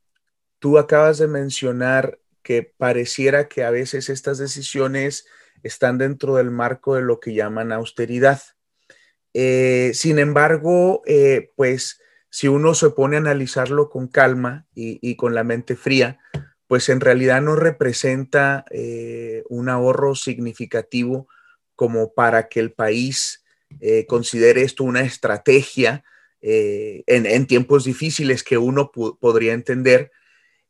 S2: Tú acabas de mencionar que pareciera que a veces estas decisiones están dentro del marco de lo que llaman austeridad. Eh, sin embargo, eh, pues si uno se pone a analizarlo con calma y con la mente fría, pues en realidad no representa eh, un ahorro significativo como para que el país eh, considere esto una estrategia eh, en, tiempos difíciles que uno podría entender.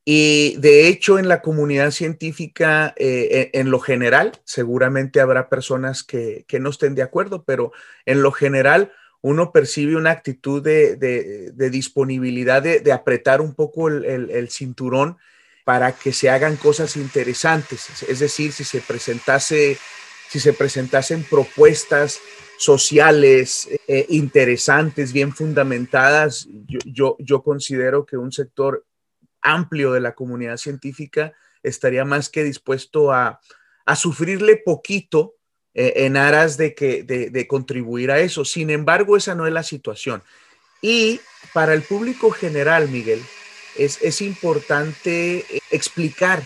S2: Y de hecho, en la comunidad científica, e, en, lo general, seguramente habrá personas que, no estén de acuerdo, pero en lo general, uno percibe una actitud de, disponibilidad de, apretar un poco el cinturón para que se hagan cosas interesantes. Es decir, si se presentasen propuestas sociales eh, interesantes, bien fundamentadas, yo, yo, considero que un sector amplio de la comunidad científica estaría más que dispuesto a, sufrirle poquito eh, en aras de, que, de contribuir a eso. Sin embargo, esa no es la situación. Y para el público general, Miguel, es, importante eh, explicar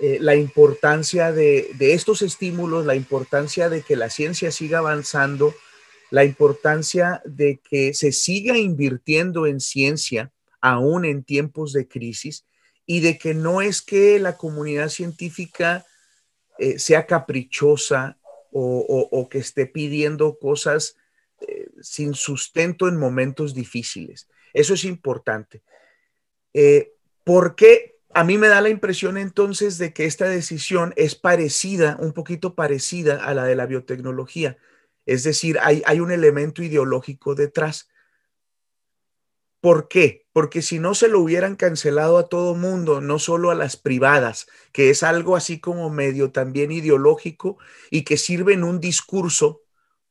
S2: eh, la importancia de, estos estímulos, la importancia de que la ciencia siga avanzando, la importancia de que se siga invirtiendo en ciencia aún en tiempos de crisis y de que no es que la comunidad científica eh, sea caprichosa o, que esté pidiendo cosas sin sustento en momentos difíciles. Eso es importante. Eh, porque a mí me da la impresión entonces de que esta decisión es parecida, un poquito parecida a la de la biotecnología. Es decir, hay, un elemento ideológico detrás. ¿Por qué? Porque si no se lo hubieran cancelado a todo mundo, no solo a las privadas, que es algo así como medio también ideológico y que sirve en un discurso,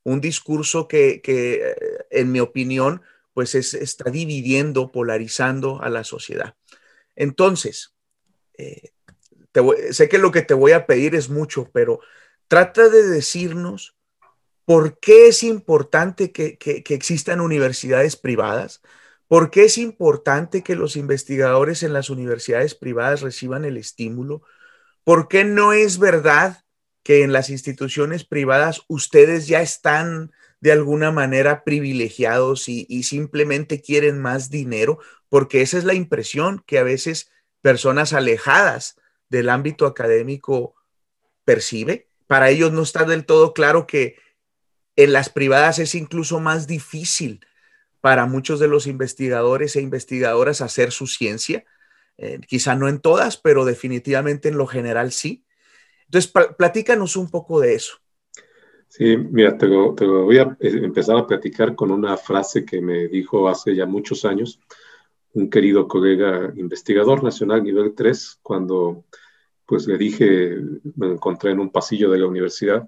S2: un discurso que, que en mi opinión, pues está dividiendo, polarizando a la sociedad. Entonces, eh, sé que lo que te voy a pedir es mucho, pero trata de decirnos por qué es importante que, existan universidades privadas, por qué es importante que los investigadores en las universidades privadas reciban el estímulo, por qué no es verdad que en las instituciones privadas ustedes ya están de alguna manera privilegiados y, simplemente quieren más dinero, porque esa es la impresión que a veces personas alejadas del ámbito académico percibe. Para ellos no está del todo claro que en las privadas es incluso más difícil para muchos de los investigadores e investigadoras hacer su ciencia. Eh, quizá no en todas, pero definitivamente en lo general sí. Entonces, platícanos un poco de eso.
S7: Sí, mira, te, te, voy a eh, empezar a platicar con una frase que me dijo hace ya muchos años un querido colega investigador nacional nivel 3, cuando pues le dije, me encontré en un pasillo de la universidad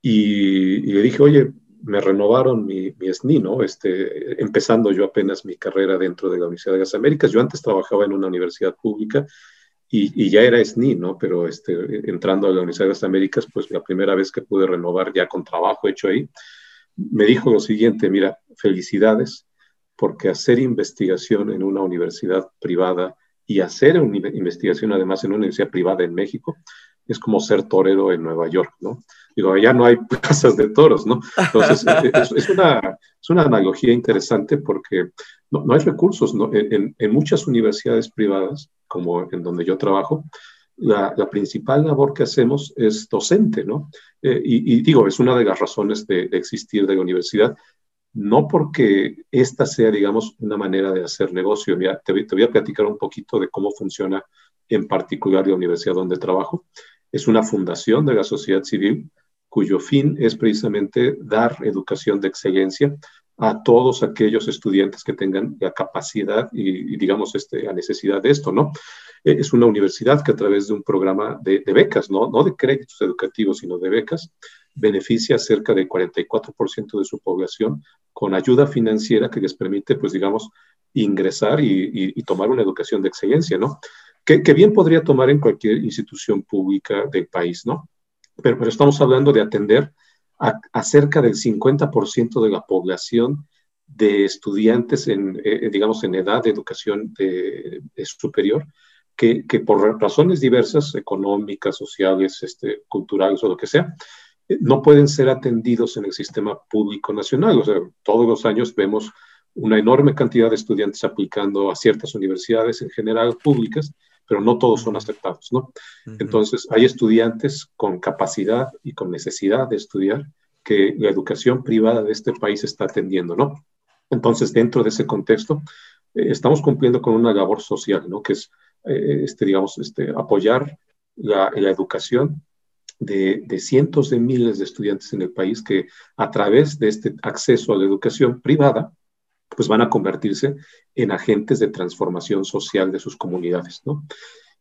S7: y, le dije, oye, me renovaron mi, mi, SNI, ¿no? Este, empezando yo apenas mi carrera dentro de la Universidad de las Américas. Yo antes trabajaba en una universidad pública y, y, ya era SNI, ¿no? Pero este, entrando a la Universidad de las Américas, pues la primera vez que pude renovar ya con trabajo hecho ahí, me dijo lo siguiente, mira, felicidades, porque hacer investigación en una universidad privada y hacer una investigación además en una universidad privada en México es como ser torero en Nueva York, ¿no? Digo, allá no hay plazas de toros, ¿no? Entonces, es, una, es, una, analogía interesante porque no, hay recursos. En, muchas universidades privadas, como en donde yo trabajo, la, principal labor que hacemos es docente, ¿no? Eh, y, digo, es una de las razones de, existir de la universidad, no porque esta sea, digamos, una manera de hacer negocio. Mira, te, voy a platicar un poquito de cómo funciona en particular la universidad donde trabajo. Es una fundación de la sociedad civil cuyo fin es precisamente dar educación de excelencia a todos aquellos estudiantes que tengan la capacidad y, digamos, este, la necesidad de esto, ¿no? Eh, es una universidad que a través de un programa de, becas, ¿no? no de créditos educativos, sino de becas, beneficia a cerca del 44% de su población con ayuda financiera que les permite, pues digamos, ingresar y, tomar una educación de excelencia, ¿no? Que, bien podría tomar en cualquier institución pública del país, ¿no? Pero, pero estamos hablando de atender a, cerca del 50% de la población de estudiantes en, eh, digamos, en edad de educación superior, que, que, por razones diversas, económicas, sociales, este, culturales o lo que sea, no pueden ser atendidos en el sistema público nacional. O sea, todos los años vemos una enorme cantidad de estudiantes aplicando a ciertas universidades, en general públicas, pero no todos son aceptados, ¿no? Entonces, hay estudiantes con capacidad y con necesidad de estudiar que la educación privada de este país está atendiendo, ¿no? Entonces, dentro de ese contexto, eh, estamos cumpliendo con una labor social, ¿no? Que es, eh, este, digamos, este, apoyar la, la educación de, cientos de miles de estudiantes en el país que a través de este acceso a la educación privada, pues van a convertirse en agentes de transformación social de sus comunidades, ¿no?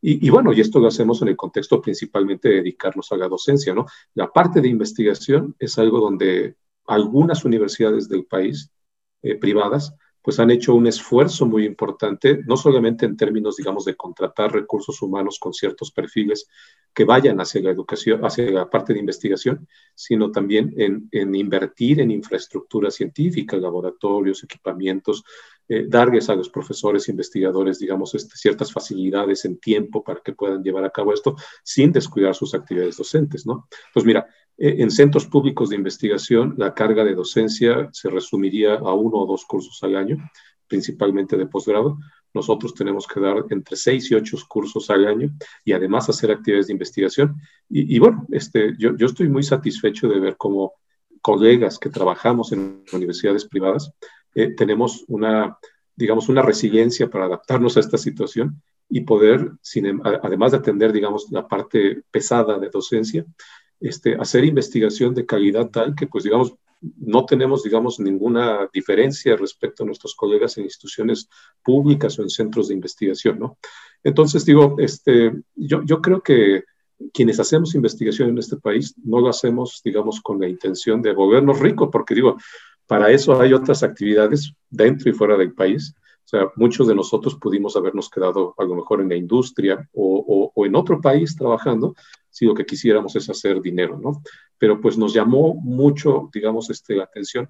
S7: Y, bueno, y esto lo hacemos en el contexto principalmente de dedicarnos a la docencia, ¿no? La parte de investigación es algo donde algunas universidades del país eh, privadas pues han hecho un esfuerzo muy importante, no solamente en términos, digamos, de contratar recursos humanos con ciertos perfiles que vayan hacia la educación, hacia la parte de investigación, sino también en, invertir en infraestructura científica, laboratorios, equipamientos, eh, darles a los profesores investigadores, digamos, este, ciertas facilidades en tiempo para que puedan llevar a cabo esto sin descuidar sus actividades docentes, ¿no? Pues mira, eh, en centros públicos de investigación, la carga de docencia se resumiría a uno o dos cursos al año, principalmente de posgrado. Nosotros tenemos que dar entre seis y ocho cursos al año y además hacer actividades de investigación. Y, bueno, este, yo, yo, estoy muy satisfecho de ver cómo colegas que trabajamos en universidades privadas eh, tenemos una, digamos, una resiliencia para adaptarnos a esta situación y poder, sin, em, además de atender, digamos, la parte pesada de docencia, este, hacer investigación de calidad tal que, pues, digamos, no tenemos, digamos, ninguna diferencia respecto a nuestros colegas en instituciones públicas o en centros de investigación, ¿no? Entonces, digo, este, yo, yo creo que quienes hacemos investigación en este país no lo hacemos, digamos, con la intención de volvernos ricos, porque digo, para eso hay otras actividades dentro y fuera del país. O sea, muchos de nosotros pudimos habernos quedado a lo mejor en la industria o, en otro país trabajando si lo que quisiéramos es hacer dinero, ¿no? Pero pues nos llamó mucho, digamos, este, la atención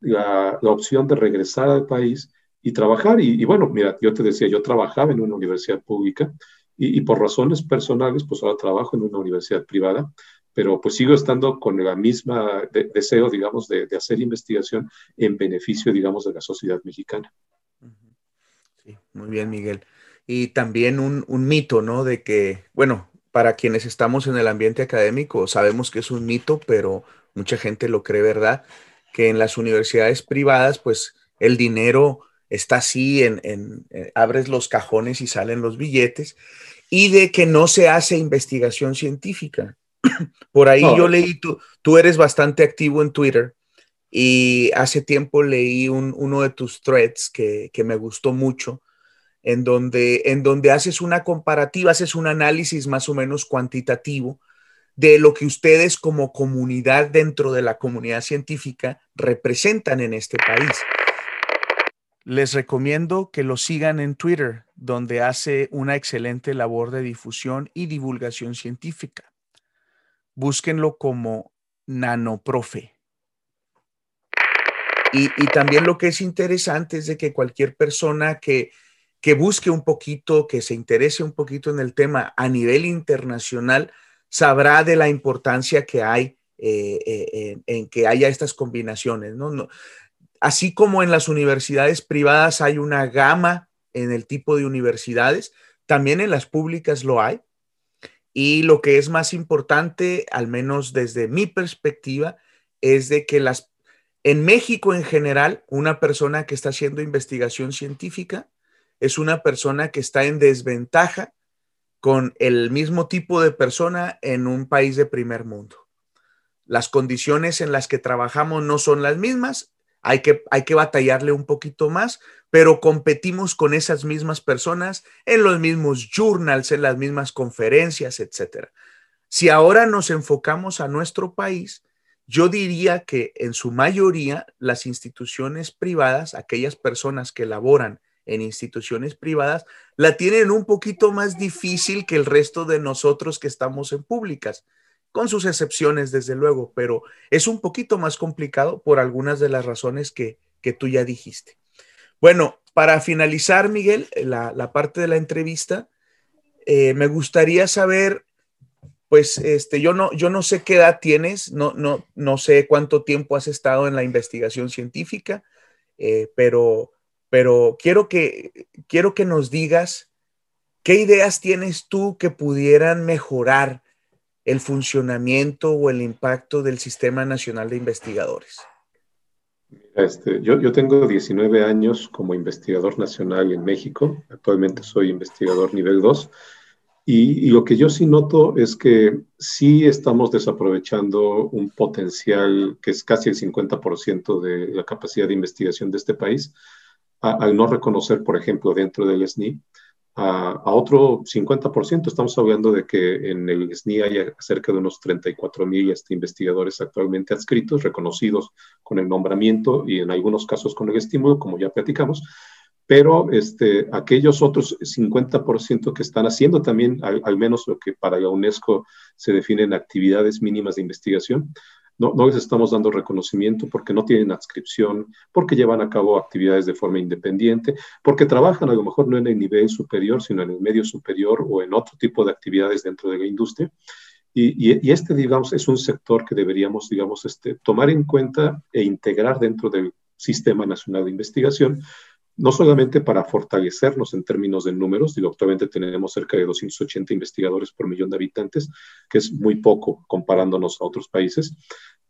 S7: la, opción de regresar al país y trabajar. Y, y, bueno, mira, yo te decía, yo trabajaba en una universidad pública y, por razones personales, pues ahora trabajo en una universidad privada, pero pues sigo estando con la misma deseo, digamos, de, hacer investigación en beneficio, digamos, de la sociedad mexicana.
S2: Sí, muy bien, Miguel. Y también un, mito, ¿no? De que, bueno, para quienes estamos en el ambiente académico, sabemos que es un mito, pero mucha gente lo cree verdad, que en las universidades privadas, pues el dinero está así, en, en eh, abres los cajones y salen los billetes, y de que no se hace investigación científica. Por ahí yo leí, tú, tú eres bastante activo en Twitter y hace tiempo leí un, uno de tus threads que, que, me gustó mucho, en donde, en donde haces una comparativa, haces un análisis más o menos cuantitativo de lo que ustedes como comunidad dentro de la comunidad científica representan en este país les recomiendo que lo sigan en Twitter, donde hace una excelente labor de difusión y divulgación científica. Búsquenlo como Nanoprofe. Y, y también lo que es interesante es de que cualquier persona que, que busque un poquito, que se interese un poquito en el tema a nivel internacional, sabrá de la importancia que hay eh, eh, en, en, que haya estas combinaciones. ¿no? no Así como en las universidades privadas hay una gama en el tipo de universidades, también en las públicas lo hay. Y lo que es más importante, al menos desde mi perspectiva, es de que las en México en general, una persona que está haciendo investigación científica es una persona que está en desventaja con el mismo tipo de persona en un país de primer mundo. Las condiciones en las que trabajamos no son las mismas hay que, hay que batallarle un poquito más, pero competimos con esas mismas personas en los mismos journals, en las mismas conferencias, etc. Si ahora nos enfocamos a nuestro país, yo diría que en su mayoría las instituciones privadas, aquellas personas que laboran en instituciones privadas, la tienen un poquito más difícil que el resto de nosotros que estamos en públicas con sus excepciones, desde luego, pero es un poquito más complicado por algunas de las razones que, que tú ya dijiste. Bueno, para finalizar, Miguel, la, la parte de la entrevista, eh, me gustaría saber, pues, este, yo no, yo no sé qué edad tienes, no, no, no sé cuánto tiempo has estado en la investigación científica, eh, pero, pero quiero que, quiero que nos digas qué ideas tienes tú que pudieran mejorar el funcionamiento o el impacto del Sistema Nacional de Investigadores?
S7: Este, yo, tengo 19 años como investigador nacional en México. Actualmente soy investigador nivel 2. Y, y, lo que yo sí noto es que sí estamos desaprovechando un potencial que es casi el 50% de la capacidad de investigación de este país, al no reconocer, por ejemplo, dentro del SNI, a, otro 50%. Estamos hablando de que en el SNI hay cerca de unos 34 mil este, investigadores actualmente adscritos, reconocidos con el nombramiento y en algunos casos con el estímulo, como ya platicamos. Pero este, aquellos otros 50% que están haciendo también, al menos lo que para la UNESCO se definen actividades mínimas de investigación, no, les estamos dando reconocimiento porque no tienen adscripción, porque llevan a cabo actividades de forma independiente, porque trabajan a lo mejor no en el nivel superior, sino en el medio superior o en otro tipo de actividades dentro de la industria. Y, y este, digamos, es un sector que deberíamos, digamos, este, tomar en cuenta e integrar dentro del Sistema Nacional de Investigación, no solamente para fortalecernos en términos de números, y actualmente tenemos cerca de 280 investigadores por millón de habitantes, que es muy poco comparándonos a otros países,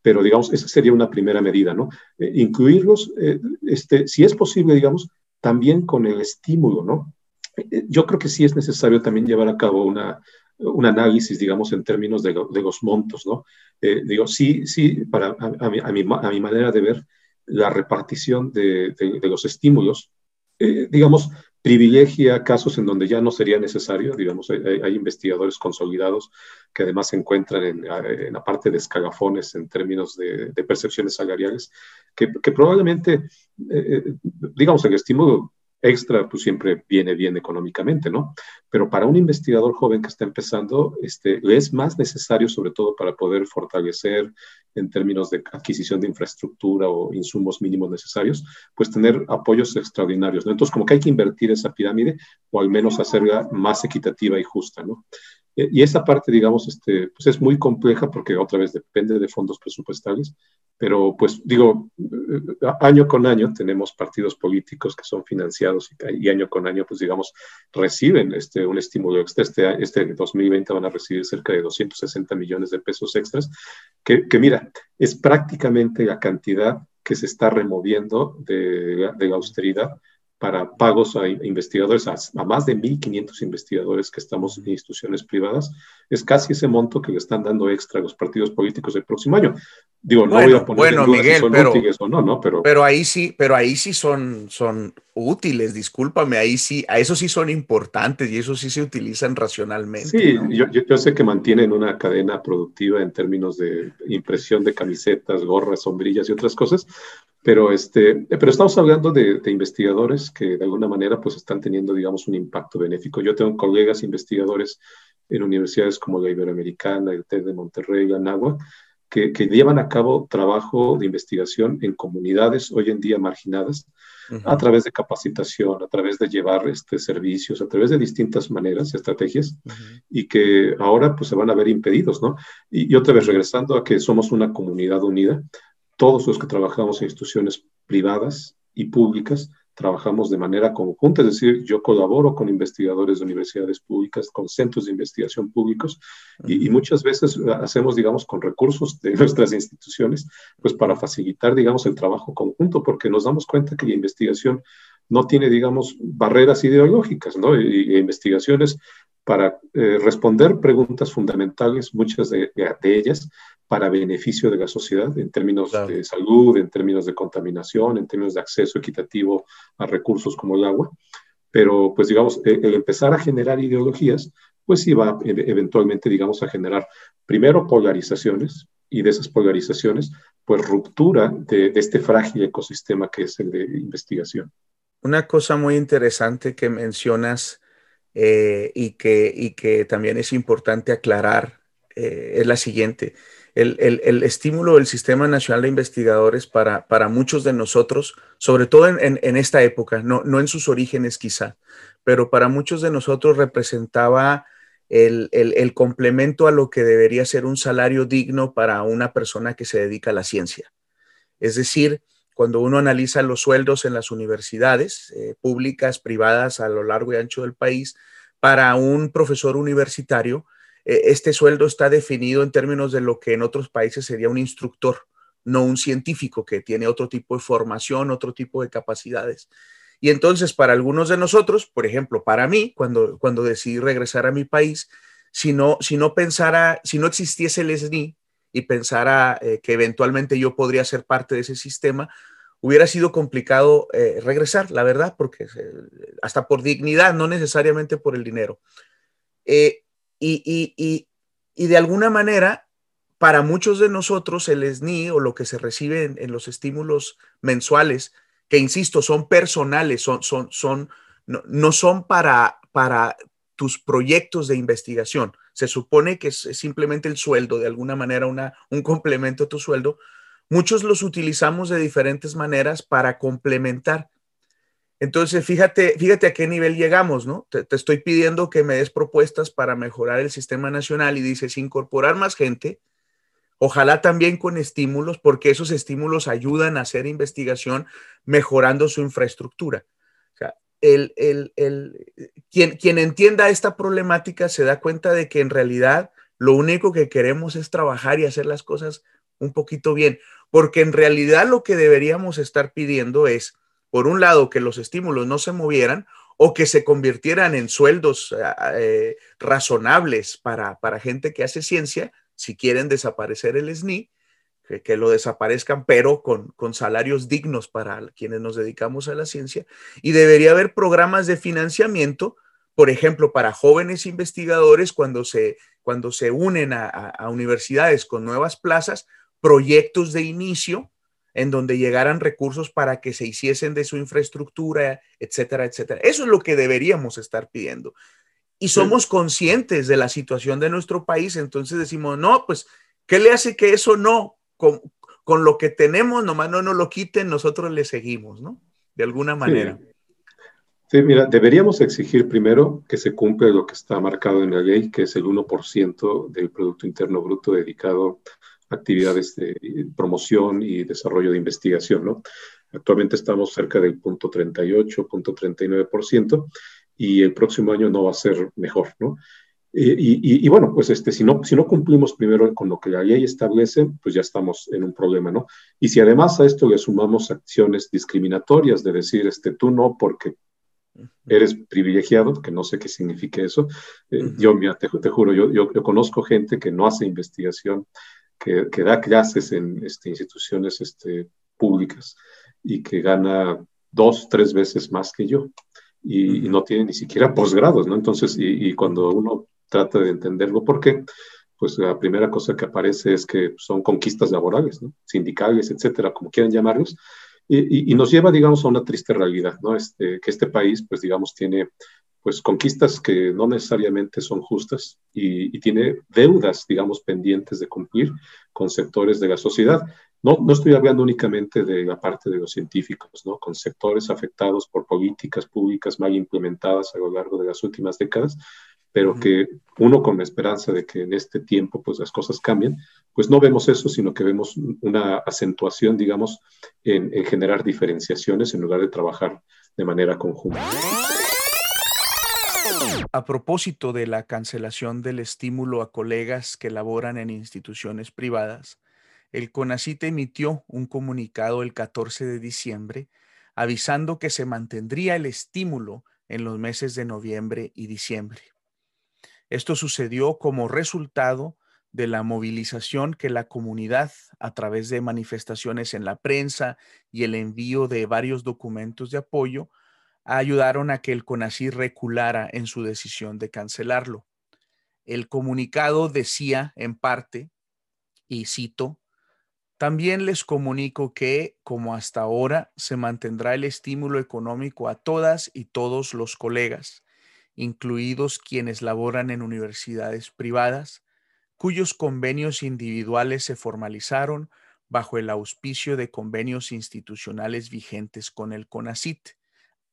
S7: pero digamos, esa sería una primera medida, ¿no? Eh, incluirlos, eh, este, si es posible, digamos, también con el estímulo, ¿no? Eh, yo creo que sí es necesario también llevar a cabo una, un análisis, digamos, en términos de, los montos, ¿no? Eh, digo, sí, sí, para, a, mi, a, mi, manera de ver, la repartición de, de los estímulos, eh, digamos, privilegia casos en donde ya no sería necesario, digamos, hay, investigadores consolidados que además se encuentran en, en, la parte de escalafones en términos de, percepciones salariales, que, probablemente, eh, digamos, el estímulo extra, pues siempre viene bien económicamente, ¿no? Pero para un investigador joven que está empezando, este, es más necesario, sobre todo para poder fortalecer en términos de adquisición de infraestructura o insumos mínimos necesarios, pues tener apoyos extraordinarios, ¿no? Entonces, como que hay que invertir esa pirámide o al menos hacerla más equitativa y justa, ¿no? Eh, y esa parte, digamos, este, pues es muy compleja porque otra vez depende de fondos presupuestales, pero pues digo, eh, año con año tenemos partidos políticos que son financiados y, año con año, pues digamos, reciben este, un estímulo extra. Este, este 2020 van a recibir cerca de 260 millones de pesos extras, que, que mira, es prácticamente la cantidad que se está removiendo de, de la austeridad para pagos a investigadores, a, más de 1.500 investigadores que estamos en instituciones privadas, es casi ese monto que le están dando extra a los partidos políticos el próximo año. Digo, no voy a poner
S2: bueno, Miguel, pero, o no, ¿no? Pero, pero ahí sí, pero ahí sí son, son útiles, discúlpame, ahí sí, a eso sí son importantes y eso sí se utilizan racionalmente.
S7: Sí, yo, yo, sé que mantienen una cadena productiva en términos de impresión de camisetas, gorras, sombrillas y otras cosas, pero, este, pero estamos hablando de, investigadores que de alguna manera pues están teniendo, digamos, un impacto benéfico. Yo tengo colegas investigadores en universidades como la Iberoamericana, el TED de Monterrey, la NAGUA, que, que, llevan a cabo trabajo de investigación en comunidades hoy en día marginadas a través de capacitación, a través de llevar este, servicios, a través de distintas maneras, estrategias, y que ahora pues se van a ver impedidos, ¿no? Y, y, otra vez regresando a que somos una comunidad unida, todos los que trabajamos en instituciones privadas y públicas trabajamos de manera conjunta, es decir, yo colaboro con investigadores de universidades públicas, con centros de investigación públicos y, muchas veces hacemos, digamos, con recursos de nuestras instituciones, pues para facilitar, digamos, el trabajo conjunto, porque nos damos cuenta que la investigación no tiene, digamos, barreras ideológicas, ¿no? Y, investigaciones para eh, responder preguntas fundamentales, muchas de, ellas para beneficio de la sociedad en términos de salud, en términos de contaminación, en términos de acceso equitativo a recursos como el agua. Pero, pues digamos, e, el, empezar a generar ideologías, pues sí va e, eventualmente, digamos, a generar primero polarizaciones y de esas polarizaciones, pues ruptura de, este frágil ecosistema que es el de investigación.
S2: Una cosa muy interesante que mencionas eh, y, que, y que también es importante aclarar eh, es la siguiente el, estímulo del Sistema Nacional de Investigadores para, para muchos de nosotros, sobre todo en, esta época, no, no, en sus orígenes quizá, pero para muchos de nosotros representaba el, complemento a lo que debería ser un salario digno para una persona que se dedica a la ciencia. Es decir, cuando uno analiza los sueldos en las universidades eh, públicas, privadas a lo largo y ancho del país, para un profesor universitario, e, este sueldo está definido en términos de lo que en otros países sería un instructor, no un científico que tiene otro tipo de formación, otro tipo de capacidades. Y entonces, para algunos de nosotros, por ejemplo, para mí, cuando, cuando decidí regresar a mi país, si no, si no pensara, si no existiese el SNI y pensara eh, que eventualmente yo podría ser parte de ese sistema, hubiera sido complicado eh, regresar, la verdad, porque eh, hasta por dignidad, no necesariamente por el dinero. Y, de alguna manera, para muchos de nosotros, el SNI o lo que se recibe en, los estímulos mensuales, que insisto, son personales, son, son, son, no, son para, para tus proyectos de investigación. Se supone que es simplemente el sueldo, de alguna manera una, un complemento a tu sueldo. Muchos los utilizamos de diferentes maneras para complementar entonces, fíjate, fíjate a qué nivel llegamos, ¿no? Te, estoy pidiendo que me des propuestas para mejorar el sistema nacional y dices incorporar más gente, ojalá también con estímulos, porque esos estímulos ayudan a hacer investigación mejorando su infraestructura. O sea, el, quien, quien entienda esta problemática se da cuenta de que en realidad lo único que queremos es trabajar y hacer las cosas un poquito bien, porque en realidad lo que deberíamos estar pidiendo es por un lado, que los estímulos no se movieran, o que se convirtieran en sueldos eh, razonables para, para gente que hace ciencia, si quieren desaparecer el SNI, que, lo desaparezcan, pero con, con, salarios dignos para quienes nos dedicamos a la ciencia. Y debería haber programas de financiamiento, por ejemplo, para jóvenes investigadores cuando se, cuando se unen a universidades con nuevas plazas, proyectos de inicio en donde llegaran recursos para que se hiciesen de su infraestructura, etcétera, etcétera. Eso es lo que deberíamos estar pidiendo. Y somos conscientes de la situación de nuestro país, entonces decimos, no, pues, ¿qué le hace que eso no con, lo que tenemos, nomás no nos lo quiten, nosotros le seguimos, ¿no? De alguna manera.
S7: Sí. mira, deberíamos exigir primero que se cumpla lo que está marcado en la ley, que es el 1% del Producto Interno Bruto dedicado a actividades de promoción y desarrollo de investigación, ¿no? Actualmente estamos cerca del punto 38, punto 39%, y el próximo año no va a ser mejor, ¿no? Eh, y, bueno, pues este, si, no, si no cumplimos primero con lo que la ley establece, pues ya estamos en un problema, ¿no? Y si además a esto le sumamos acciones discriminatorias de decir, este, tú no porque eres privilegiado, que no sé qué significa eso. Eh, yo, mira, te, juro, yo, yo, conozco gente que no hace investigación, que, que da clases en este, instituciones este, públicas y que gana dos, tres veces más que yo. Y, no tiene ni siquiera posgrados, ¿no? Entonces, y, y, cuando uno trata de entenderlo. ¿Por qué? Pues la primera cosa que aparece es que son conquistas laborales, ¿no? sindicales, etcétera, como quieran llamarlos, y, y, nos lleva, digamos, a una triste realidad, ¿no? Este, que este país, pues, digamos, tiene pues conquistas que no necesariamente son justas y, y, tiene deudas, digamos, pendientes de cumplir con sectores de la sociedad. No, no estoy hablando únicamente de la parte de los científicos, ¿no? Con sectores afectados por políticas públicas mal implementadas a lo largo de las últimas décadas, pero que uno con la esperanza de que en este tiempo pues las cosas cambien, pues no vemos eso, sino que vemos una acentuación, digamos, en, generar diferenciaciones en lugar de trabajar de manera conjunta.
S2: A propósito de la cancelación del estímulo a colegas que laboran en instituciones privadas, el CONACIT emitió un comunicado el 14 de diciembre avisando que se mantendría el estímulo en los meses de noviembre y diciembre. Esto sucedió como resultado de la movilización que la comunidad, a través de manifestaciones en la prensa y el envío de varios documentos de apoyo, ayudaron a que el CONACYT reculara en su decisión de cancelarlo. El comunicado decía en parte, y cito, también les comunico que, como hasta ahora, se mantendrá el estímulo económico a todas y todos los colegas incluidos quienes laboran en universidades privadas, cuyos convenios individuales se formalizaron bajo el auspicio de convenios institucionales vigentes con el CONACIT,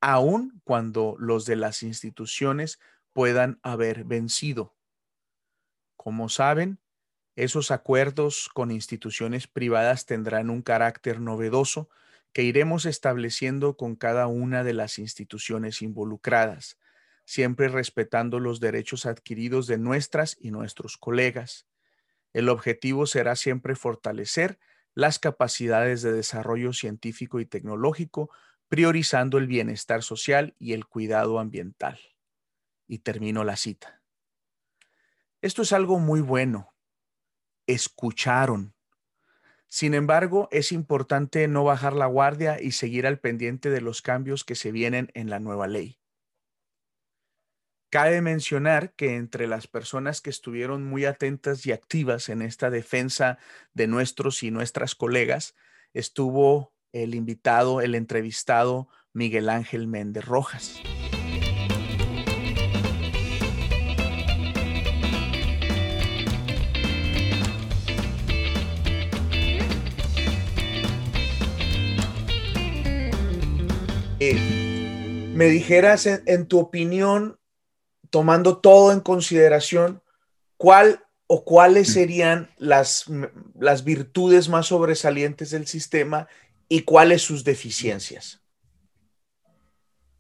S2: aun cuando los de las instituciones puedan haber vencido. Como saben, esos acuerdos con instituciones privadas tendrán un carácter novedoso que iremos estableciendo con cada una de las instituciones involucradas, siempre respetando los derechos adquiridos de nuestras y nuestros colegas. El objetivo será siempre fortalecer las capacidades de desarrollo científico y tecnológico, priorizando el bienestar social y el cuidado ambiental. Y termino la cita. Esto es algo muy bueno. Escucharon. Sin embargo, es importante no bajar la guardia y seguir al pendiente de los cambios que se vienen en la nueva ley. Cabe mencionar que entre las personas que estuvieron muy atentas y activas en esta defensa de nuestros y nuestras colegas estuvo el invitado, el entrevistado Miguel Ángel Méndez Rojas. Eh, me dijeras en tu opinión tomando todo en consideración, ¿cuál o cuáles serían las, las virtudes más sobresalientes del sistema y cuáles sus deficiencias?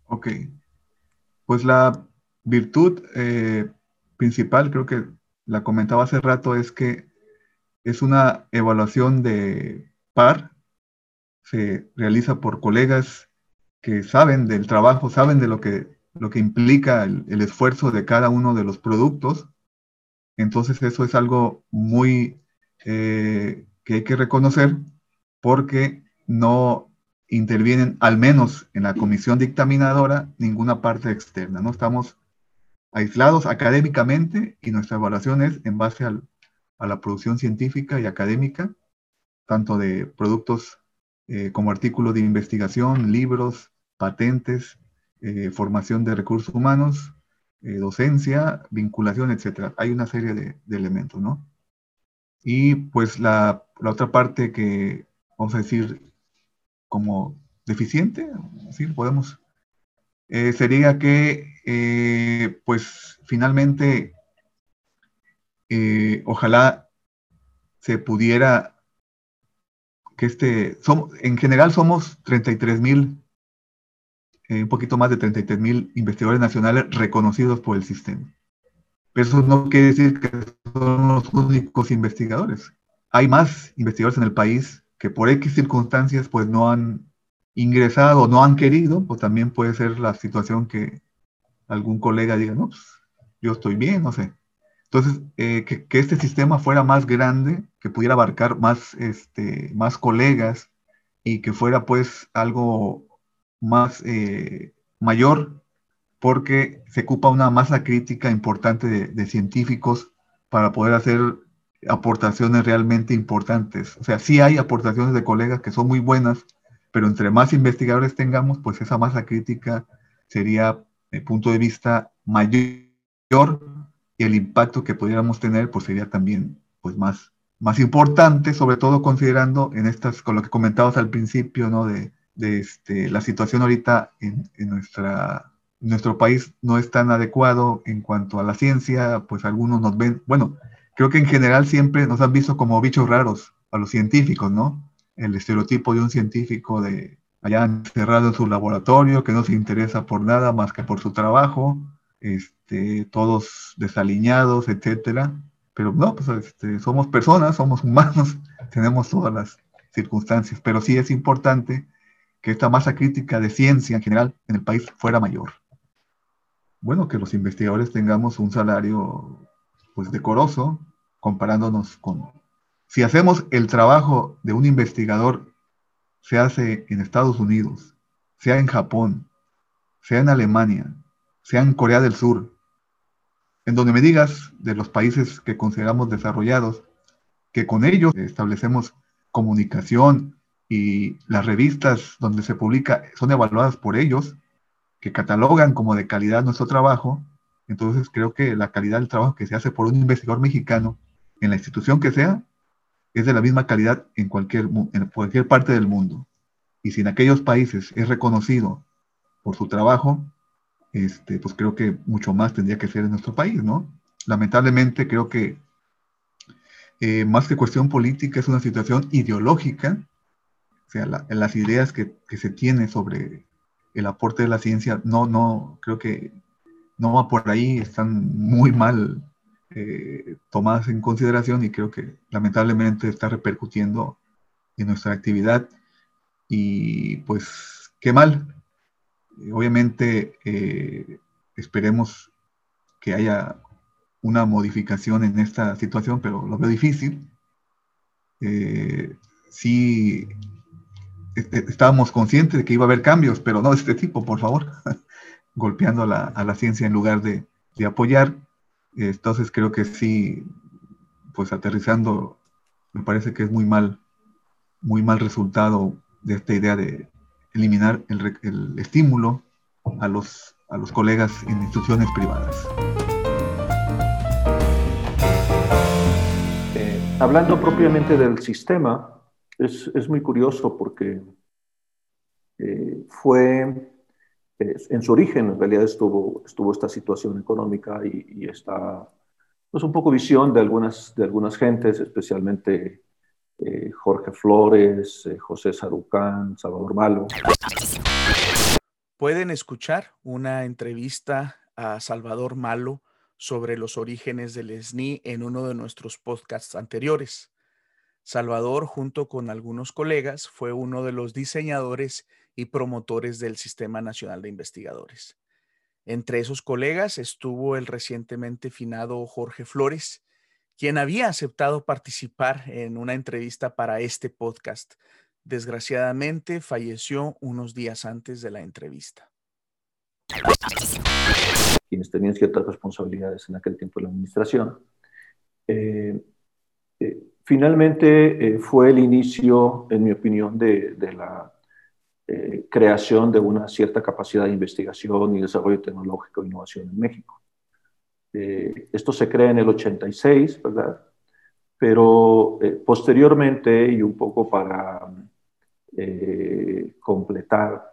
S6: Ok. Pues la virtud eh, principal, creo que la comentaba hace rato, es que es una evaluación de par, se realiza por colegas que saben del trabajo, saben de lo que lo que implica el, esfuerzo de cada uno de los productos. Entonces eso es algo muy eh, que hay que reconocer porque no intervienen, al menos en la comisión dictaminadora, ninguna parte externa. No estamos aislados académicamente y nuestra evaluación es en base a la producción científica y académica, tanto de productos eh, como artículos de investigación, libros, patentes, eh, formación de recursos humanos, eh, docencia, vinculación, etc. Hay una serie de, elementos, ¿no? Y pues la, la, otra parte que vamos a decir como deficiente, ¿sí? podemos, sería que pues finalmente ojalá se pudiera que este, somos, en general somos 33 mil, eh, un poquito más de 33 mil investigadores nacionales reconocidos por el sistema. Pero eso no quiere decir que son los únicos investigadores. Hay más investigadores en el país que por X circunstancias pues no han ingresado, no han querido, pues también puede ser la situación que algún colega diga, no, pues yo estoy bien, no sé. Entonces, eh, que, este sistema fuera más grande, que pudiera abarcar más, este, más colegas y que fuera pues algo más eh, mayor, porque se ocupa una masa crítica importante de, científicos para poder hacer aportaciones realmente importantes. O sea, sí hay aportaciones de colegas que son muy buenas, pero entre más investigadores tengamos, pues esa masa crítica sería, de punto de vista, mayor y el impacto que pudiéramos tener pues sería también pues más, más importante, sobre todo considerando en estas, con lo que comentabas al principio, ¿no? De, de este, la situación ahorita en, en nuestra, nuestro país no es tan adecuado en cuanto a la ciencia, pues algunos nos ven, bueno, creo que en general siempre nos han visto como bichos raros a los científicos, ¿no? El estereotipo de un científico de allá encerrado en su laboratorio, que no se interesa por nada más que por su trabajo, este, todos desaliñados, etcétera. Pero no, pues este, somos personas, somos humanos, tenemos todas las circunstancias, pero sí es importante que esta masa crítica de ciencia en general en el país fuera mayor. Bueno, que los investigadores tengamos un salario pues decoroso, comparándonos con... Si hacemos el trabajo de un investigador, se hace en Estados Unidos, sea en Japón, sea en Alemania, sea en Corea del Sur, en donde me digas de los países que consideramos desarrollados, que con ellos establecemos comunicación y las revistas donde se publica son evaluadas por ellos, que catalogan como de calidad nuestro trabajo, entonces creo que la calidad del trabajo que se hace por un investigador mexicano en la institución que sea es de la misma calidad en cualquier, en cualquier parte del mundo. Y si en aquellos países es reconocido por su trabajo, este, pues creo que mucho más tendría que ser en nuestro país, ¿no? Lamentablemente creo que eh, más que cuestión política es una situación ideológica, o sea, las ideas que, se tiene sobre el aporte de la ciencia, no, no, creo que no va por ahí, están muy mal eh, tomadas en consideración y creo que lamentablemente está repercutiendo en nuestra actividad. Y pues qué mal, obviamente eh, esperemos que haya una modificación en esta situación, pero lo veo difícil. Eh, sí, este, estábamos conscientes de que iba a haber cambios, pero no de este tipo, por favor, golpeando a la, ciencia en lugar de, de, apoyar. Entonces creo que sí, pues aterrizando, me parece que es muy mal, muy mal resultado de esta idea de eliminar el, estímulo a los, a los colegas en instituciones privadas.
S3: Eh, hablando propiamente del sistema, es, es muy curioso porque eh, fue, en su origen en realidad estuvo, esta situación económica y, y esta, pues un poco visión de algunas, de algunas gentes, especialmente eh, Jorge Flores, eh, José Sarucán, Salvador Malo.
S2: Pueden escuchar una entrevista a Salvador Malo sobre los orígenes del SNI en uno de nuestros podcasts anteriores. Salvador, junto con algunos colegas, fue uno de los diseñadores y promotores del Sistema Nacional de Investigadores. Entre esos colegas estuvo el recientemente finado Jorge Flores, quien había aceptado participar en una entrevista para este podcast. Desgraciadamente falleció unos días antes de la entrevista.
S3: Quienes tenían ciertas responsabilidades en aquel tiempo en la administración. Eh, eh, finalmente eh, fue el inicio, en mi opinión, de, la creación de una cierta capacidad de investigación y desarrollo tecnológico e innovación en México. esto se crea en el 86, ¿verdad? Pero posteriormente, y un poco para completar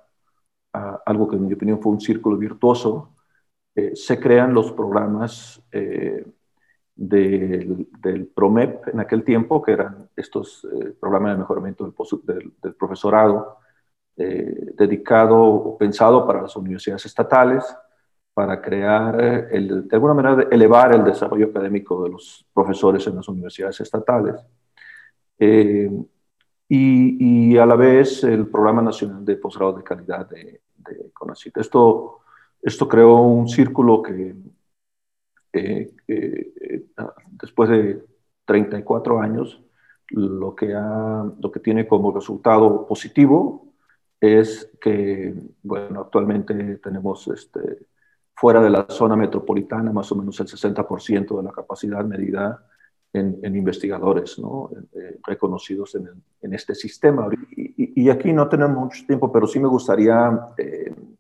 S3: algo que en mi opinión fue un círculo virtuoso, se crean los programas del, PROMEP en aquel tiempo, que eran estos eh, programas de mejoramiento del, profesorado, eh, dedicado o pensado para las universidades estatales, para crear, el, de alguna manera, elevar el desarrollo académico de los profesores en las universidades estatales. Eh, y, a la vez el Programa Nacional de Posgrado de Calidad de, de. Esto, esto creó un círculo que, eh, eh, después de 34 años, lo que, ha, lo que tiene como resultado positivo es que, bueno, actualmente tenemos este, fuera de la zona metropolitana más o menos el 60% de la capacidad medida en, investigadores ¿no? Eh, reconocidos en, en, este sistema. Y, aquí no tenemos mucho tiempo, pero sí me gustaría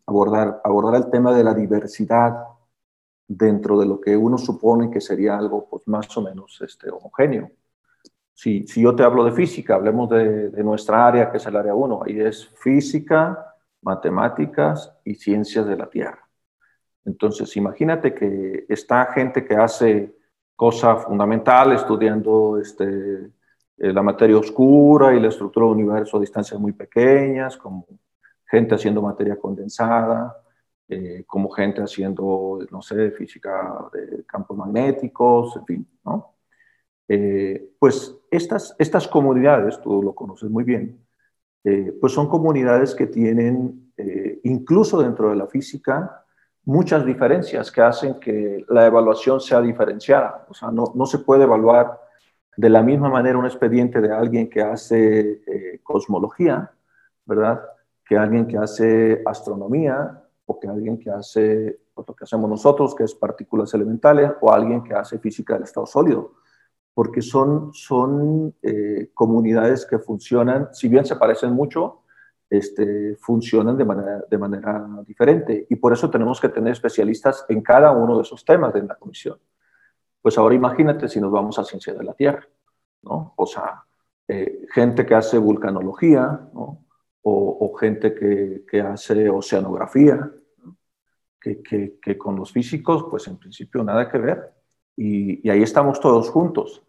S3: abordar, abordar el tema de la diversidad dentro de lo que uno supone que sería algo pues, más o menos este, homogéneo. Si, yo te hablo de física, hablemos de, nuestra área, que es el área 1, ahí es física, matemáticas y ciencias de la Tierra. Entonces, imagínate que está gente que hace cosas fundamentales, estudiando este, eh, la materia oscura y la estructura del universo a distancias muy pequeñas, como gente haciendo materia condensada, eh, como gente haciendo, no sé, física de campos magnéticos, en fin, ¿no? Eh, pues estas, estas comunidades, tú lo conoces muy bien, eh, pues son comunidades que tienen, incluso dentro de la física, muchas diferencias que hacen que la evaluación sea diferenciada. O sea, no, no se puede evaluar de la misma manera un expediente de alguien que hace cosmología, ¿verdad? Que alguien que hace astronomía, o que alguien que hace lo que hacemos nosotros, que es partículas elementales, o alguien que hace física del estado sólido, porque son, son eh, comunidades que funcionan, si bien se parecen mucho, este, funcionan de manera, de manera diferente. Y por eso tenemos que tener especialistas en cada uno de esos temas de la comisión. Pues ahora imagínate si nos vamos a ciencia de la Tierra, ¿no? O sea, eh, gente que hace vulcanología, ¿no? o, gente que, que, hace oceanografía, que, que, con los físicos, pues en principio nada que ver. Y, ahí estamos todos juntos.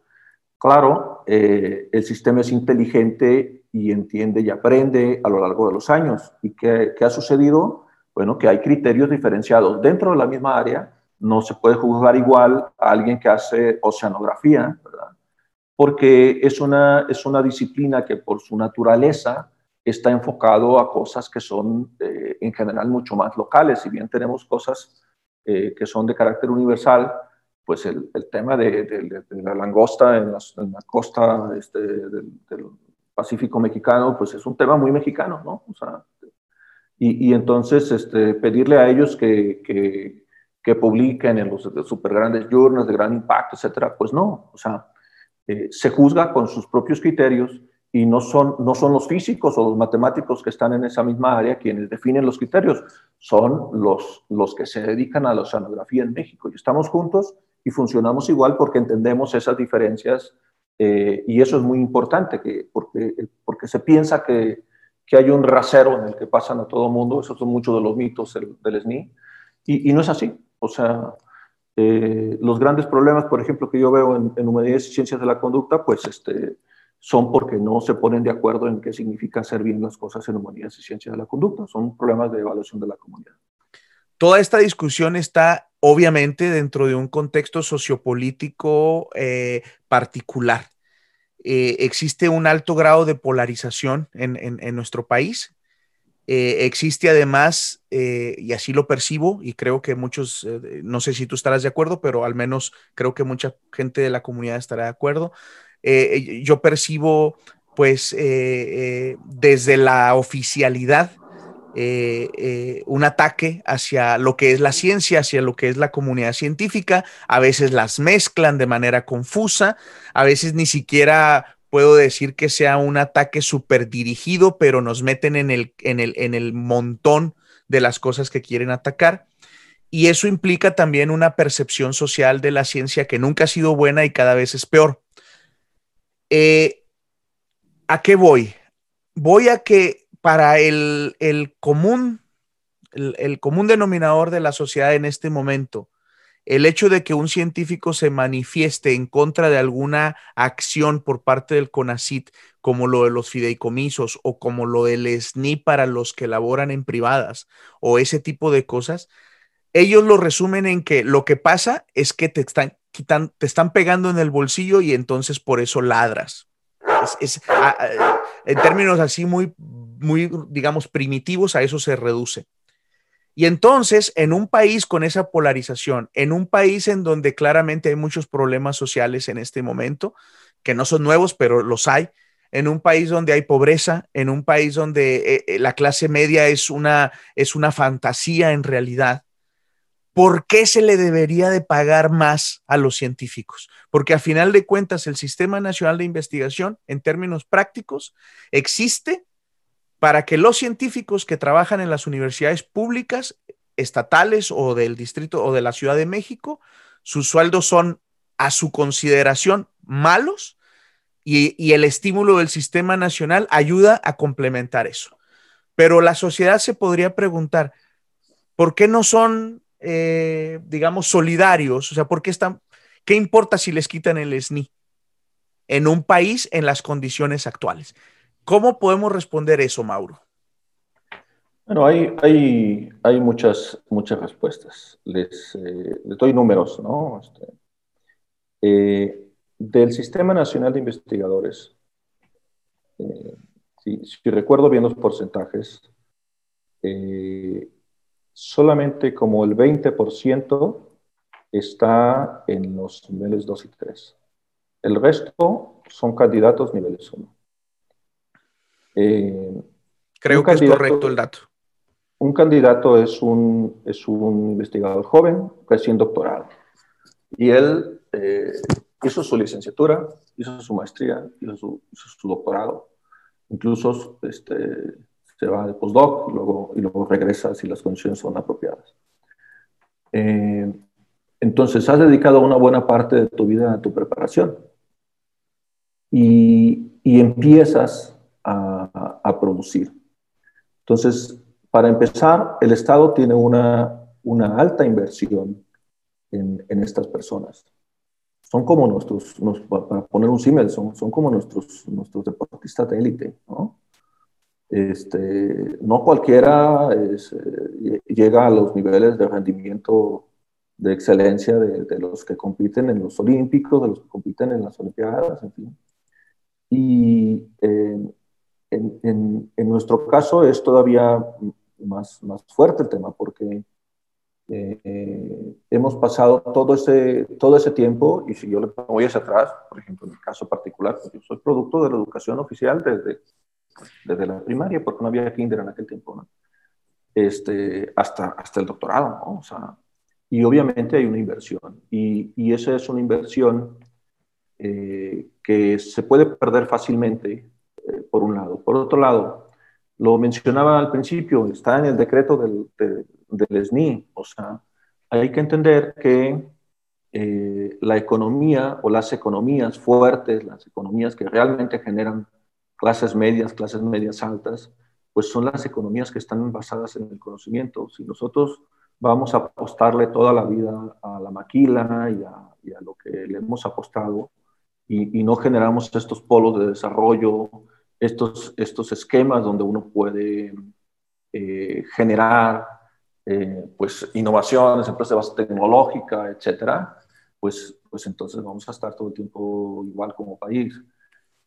S3: Claro, eh, el sistema es inteligente y entiende y aprende a lo largo de los años. ¿Y qué, qué ha sucedido? Bueno, que hay criterios diferenciados. Dentro de la misma área no se puede juzgar igual a alguien que hace oceanografía, ¿verdad? Porque es una, es una disciplina que por su naturaleza está enfocado a cosas que son eh, en general mucho más locales. Si bien tenemos cosas eh, que son de carácter universal, pues el, tema de, la langosta en, la costa este, del, Pacífico mexicano, pues es un tema muy mexicano, ¿no? O sea, y, y, entonces este, pedirle a ellos que, que, que publiquen en los super grandes journals de gran impacto, etcétera, pues no, o sea, eh, se juzga con sus propios criterios y no son, no son los físicos o los matemáticos que están en esa misma área quienes definen los criterios, son los, los que se dedican a la oceanografía en México. Y estamos juntos y funcionamos igual porque entendemos esas diferencias eh, y eso es muy importante que, porque, porque se piensa que, que, hay un rasero en el que pasan a todo mundo, esos son muchos de los mitos del, del SNI, y, y, no es así. O sea, eh, los grandes problemas, por ejemplo, que yo veo en, en humanidades y ciencias de la conducta, pues este, son porque no se ponen de acuerdo en qué significa hacer bien las cosas en humanidades y ciencias de la conducta. Son problemas de evaluación de la comunidad.
S2: Toda esta discusión está obviamente dentro de un contexto sociopolítico eh, particular. Eh, existe un alto grado de polarización en, nuestro país Eh, existe además, y así lo percibo, y creo que muchos, no sé si tú estarás de acuerdo, pero al menos creo que mucha gente de la comunidad estará de acuerdo. yo percibo, pues, desde la oficialidad, un ataque hacia lo que es la ciencia, hacia lo que es la comunidad científica. A veces las mezclan de manera confusa, a veces ni siquiera puedo decir que sea un ataque súper dirigido, pero nos meten en el, en, el, en el montón de las cosas que quieren atacar. Y eso implica también una percepción social de la ciencia que nunca ha sido buena y cada vez es peor. Eh, ¿A qué voy? Voy a que para el, común, el común denominador de la sociedad en este momento, el hecho de que un científico se manifieste en contra de alguna acción por parte del CONACIT, como lo de los fideicomisos o como lo del SNI para los que laboran en privadas o ese tipo de cosas, ellos lo resumen en que lo que pasa es que te están quitan, te están pegando en el bolsillo y entonces por eso ladras. Es, en términos así muy, muy, digamos, primitivos, a eso se reduce. Y entonces, en un país con esa polarización, en un país en donde claramente hay muchos problemas sociales en este momento, que no son nuevos, pero los hay, en un país donde hay pobreza, en un país donde eh, eh, la clase media es una, es una fantasía en realidad, ¿por qué se le debería de pagar más a los científicos? Porque a final de cuentas el Sistema Nacional de Investigación, en términos prácticos, existe para que los científicos que trabajan en las universidades públicas, estatales o del distrito o de la Ciudad de México, sus sueldos son a su consideración malos y, el estímulo del sistema nacional ayuda a complementar eso. Pero la sociedad se podría preguntar, ¿por qué no son, eh, digamos, solidarios? O sea, ¿por qué están, qué importa si les quitan el SNI en un país en las condiciones actuales? ¿Cómo podemos responder eso, Mauro?
S3: Bueno, hay, hay, hay muchas, muchas respuestas. Les, eh, doy números, ¿no? Este, eh, del Sistema Nacional de Investigadores, eh, si, recuerdo bien los porcentajes, solamente como el 20% está en los niveles 2 y 3. El resto son candidatos niveles 1.
S2: Eh, Creo que es correcto el dato.
S3: Un candidato es un, es un investigador joven, recién doctorado. Y él eh, hizo su licenciatura, hizo su maestría, hizo su, doctorado. Incluso este, se va de postdoc y luego, y luego regresa si las condiciones son apropiadas. Eh, entonces, has dedicado una buena parte de tu vida a tu preparación. Y, y empiezas a, producir. Entonces, para empezar, el Estado tiene una, una alta inversión en, en, estas personas. Son como nuestros, para poner un símil, son, son como nuestros, nuestros deportistas de élite, ¿no? Este, no cualquiera eh, llega a los niveles de rendimiento de excelencia de, de, los que compiten en los Olímpicos, de los que compiten en las Olimpiadas, en fin. Y eh, en, nuestro caso es todavía más, más fuerte el tema porque eh, hemos pasado todo ese, todo ese tiempo y si yo le voy hacia atrás, por ejemplo, en mi caso particular, pues yo soy producto de la educación oficial desde, desde la primaria, porque no había kinder en aquel tiempo, este, hasta, hasta el doctorado, ¿no? O sea, y obviamente hay una inversión y, y esa es una inversión eh, que se puede perder fácilmente por un lado. Por otro lado, lo mencionaba al principio, está en el decreto del, del SNI, o sea, hay que entender que eh, la economía o las economías fuertes, las economías que realmente generan clases medias, clases medias altas, pues son las economías que están basadas en el conocimiento. Si nosotros vamos a apostarle toda la vida a la maquila y a, lo que le hemos apostado y, y, no generamos estos polos de desarrollo estos, estos esquemas donde uno puede eh, generar eh, pues, innovaciones, empresas de base tecnológica, etcétera, pues, pues entonces vamos a estar todo el tiempo igual como país.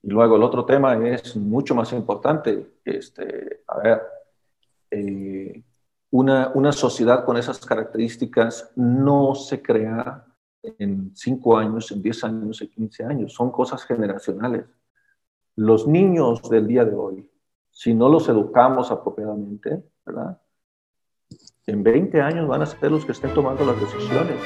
S3: Y luego el otro tema es mucho más importante. Este, a ver, eh, una, una, sociedad con esas características no se crea en 5 años, en 10 años, en 15 años. Son cosas generacionales. Los niños del día de hoy, si no los educamos apropiadamente, ¿verdad? En 20 años van a ser los que estén tomando las decisiones.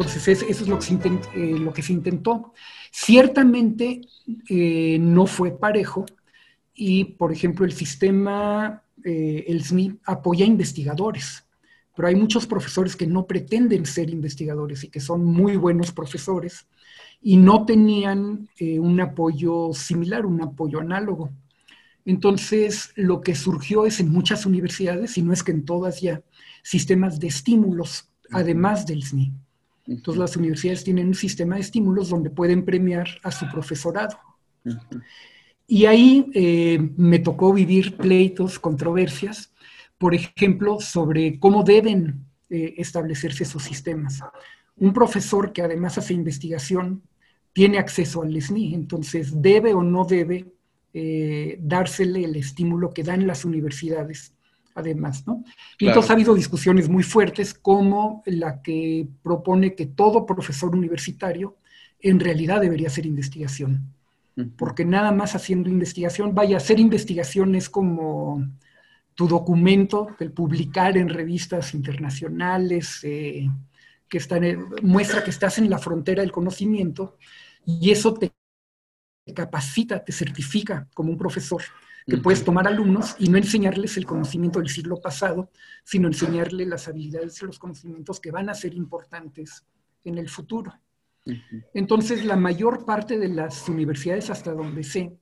S5: Entonces, eso es lo que se, eh, lo que se intentó. Ciertamente eh, no fue parejo y, por ejemplo, el sistema, eh, el SNI, apoya investigadores, pero hay muchos profesores que no pretenden ser investigadores y que son muy buenos profesores y no tenían un apoyo similar, un apoyo análogo. Entonces, lo que surgió es en muchas universidades, y no es que en todas ya, sistemas de estímulos, además del SNI. Entonces las universidades tienen un sistema de estímulos donde pueden premiar a su profesorado. Y ahí eh, me tocó vivir pleitos, controversias, por ejemplo, sobre cómo deben eh, establecerse esos sistemas. Un profesor que además hace investigación tiene acceso al SNI, entonces debe o no debe eh, dársele el estímulo que dan las universidades además, ¿no? Y entonces ha habido discusiones muy fuertes como la que propone que todo profesor universitario en realidad debería hacer investigación, porque nada más haciendo investigación, vaya, hacer investigación es como tu documento, el publicar en revistas internacionales, eh, que están muestra que estás en la frontera del conocimiento y eso te capacita, te certifica como un profesor que puedes tomar alumnos y no enseñarles el conocimiento del siglo pasado, sino enseñarles las habilidades y los conocimientos que van a ser importantes en el futuro. Entonces, la mayor parte de las universidades, hasta donde sé,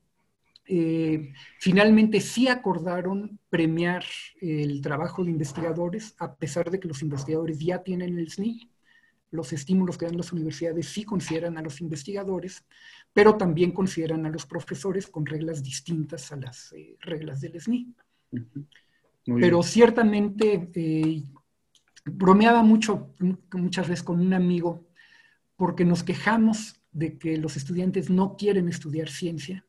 S5: eh, finalmente sí acordaron premiar el trabajo de investigadores, a pesar de que los investigadores ya tienen el SNI. Los estímulos que dan las universidades sí consideran a los investigadores, pero también consideran a los profesores con reglas distintas a las eh, reglas del SNI. Pero ciertamente eh, bromeaba mucho, muchas veces con un amigo, porque nos quejamos de que los estudiantes no quieren estudiar ciencia,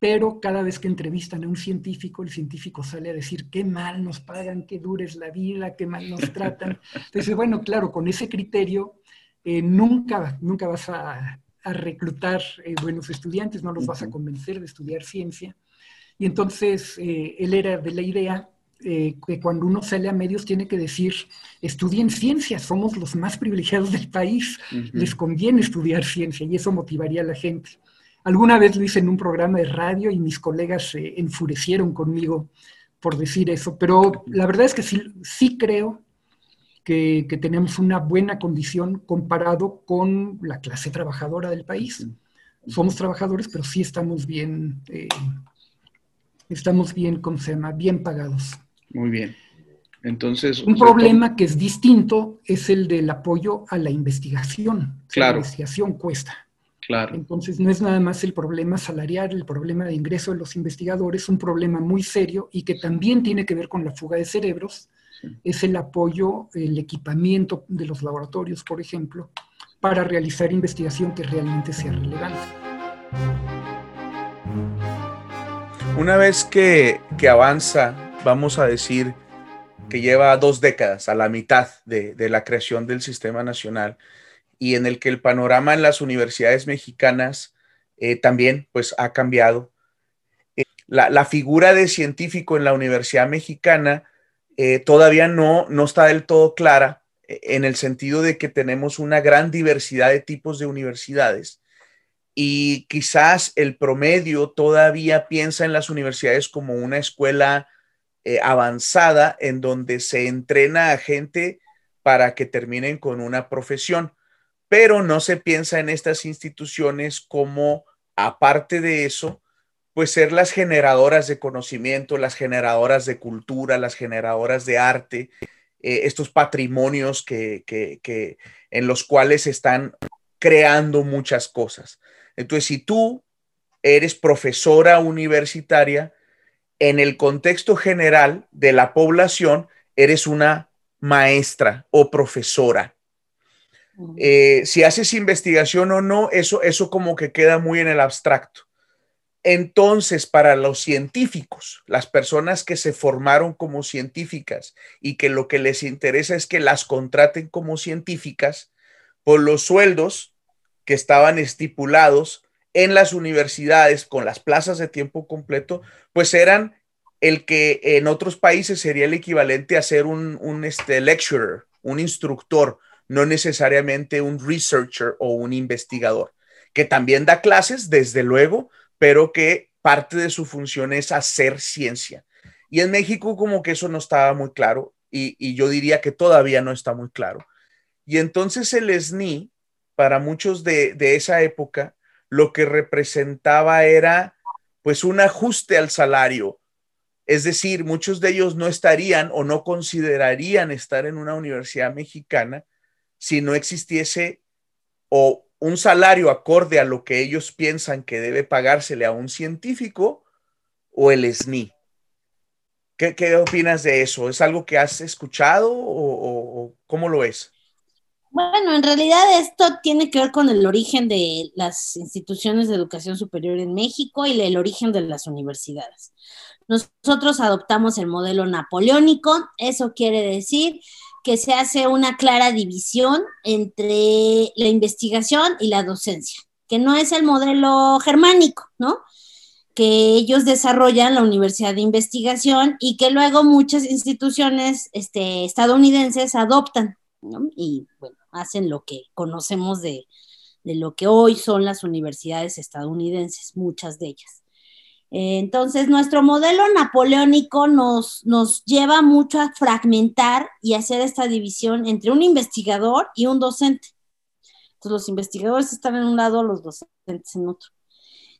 S5: pero cada vez que entrevistan a un científico, el científico sale a decir qué mal nos pagan, qué dura es la vida, qué mal nos tratan. Entonces, bueno, claro, con ese criterio eh, nunca, nunca vas a a reclutar eh, buenos estudiantes, no los vas a convencer de estudiar ciencia. Y entonces eh, él era de la idea eh, que cuando uno sale a medios tiene que decir, estudien ciencia, somos los más privilegiados del país, les conviene estudiar ciencia y eso motivaría a la gente. Alguna vez lo hice en un programa de radio y mis colegas se enfurecieron conmigo por decir eso, pero la verdad es que sí, sí creo que, tenemos una buena condición comparado con la clase trabajadora del país. Somos trabajadores, pero sí estamos bien, eh, estamos bien, ¿cómo se llama? Bien pagados.
S2: Muy bien. Entonces.
S5: Un problema que es distinto es el del apoyo a la investigación.
S2: Claro.
S5: La investigación cuesta.
S2: Claro.
S5: Entonces, no es nada más el problema salarial, el problema de ingreso de los investigadores, un problema muy serio y que también tiene que ver con la fuga de cerebros es el apoyo, el equipamiento de los laboratorios, por ejemplo, para realizar investigación que realmente sea relevante.
S2: Una vez que, avanza, vamos a decir que lleva dos décadas, a la mitad de, la creación del sistema nacional, y en el que el panorama en las universidades mexicanas eh, también pues, ha cambiado. Eh, la, la, figura de científico en la Universidad Mexicana eh, todavía no, no está del todo clara eh, en el sentido de que tenemos una gran diversidad de tipos de universidades y quizás el promedio todavía piensa en las universidades como una escuela eh, avanzada en donde se entrena a gente para que terminen con una profesión, pero no se piensa en estas instituciones como, aparte de eso, pues ser las generadoras de conocimiento, las generadoras de cultura, las generadoras de arte, eh, estos patrimonios que, que, en los cuales están creando muchas cosas. Entonces, si tú eres profesora universitaria, en el contexto general de la población, eres una maestra o profesora. Eh, si haces investigación o no, eso, eso como que queda muy en el abstracto. Entonces, para los científicos, las personas que se formaron como científicas y que lo que les interesa es que las contraten como científicas, por los sueldos que estaban estipulados en las universidades con las plazas de tiempo completo, pues eran el que en otros países sería el equivalente a ser un, un este, lecturer, un instructor, no necesariamente un researcher o un investigador, que también da clases, desde luego, pero que parte de su función es hacer ciencia. Y en México como que eso no estaba muy claro y, yo diría que todavía no está muy claro. Y entonces el SNI, para muchos de, de esa época, lo que representaba era pues un ajuste al salario. Es decir, muchos de ellos no estarían o no considerarían estar en una universidad mexicana si no existiese o un salario acorde a lo que ellos piensan que debe pagársele a un científico o el SNI. ¿Qué, opinas de eso? ¿Es algo que has escuchado o, cómo lo es?
S4: Bueno, en realidad esto tiene que ver con el origen de las instituciones de educación superior en México y el origen de las universidades. Nosotros adoptamos el modelo napoleónico, eso quiere decir que se hace una clara división entre la investigación y la docencia, que no es el modelo germánico, ¿no? que ellos desarrollan la Universidad de Investigación y que luego muchas instituciones este, estadounidenses adoptan ¿no? y bueno, hacen lo que conocemos de, de, lo que hoy son las universidades estadounidenses, muchas de ellas. Entonces, nuestro modelo napoleónico nos, nos lleva mucho a fragmentar y hacer esta división entre un investigador y un docente. Entonces, los investigadores están en un lado, los docentes en otro.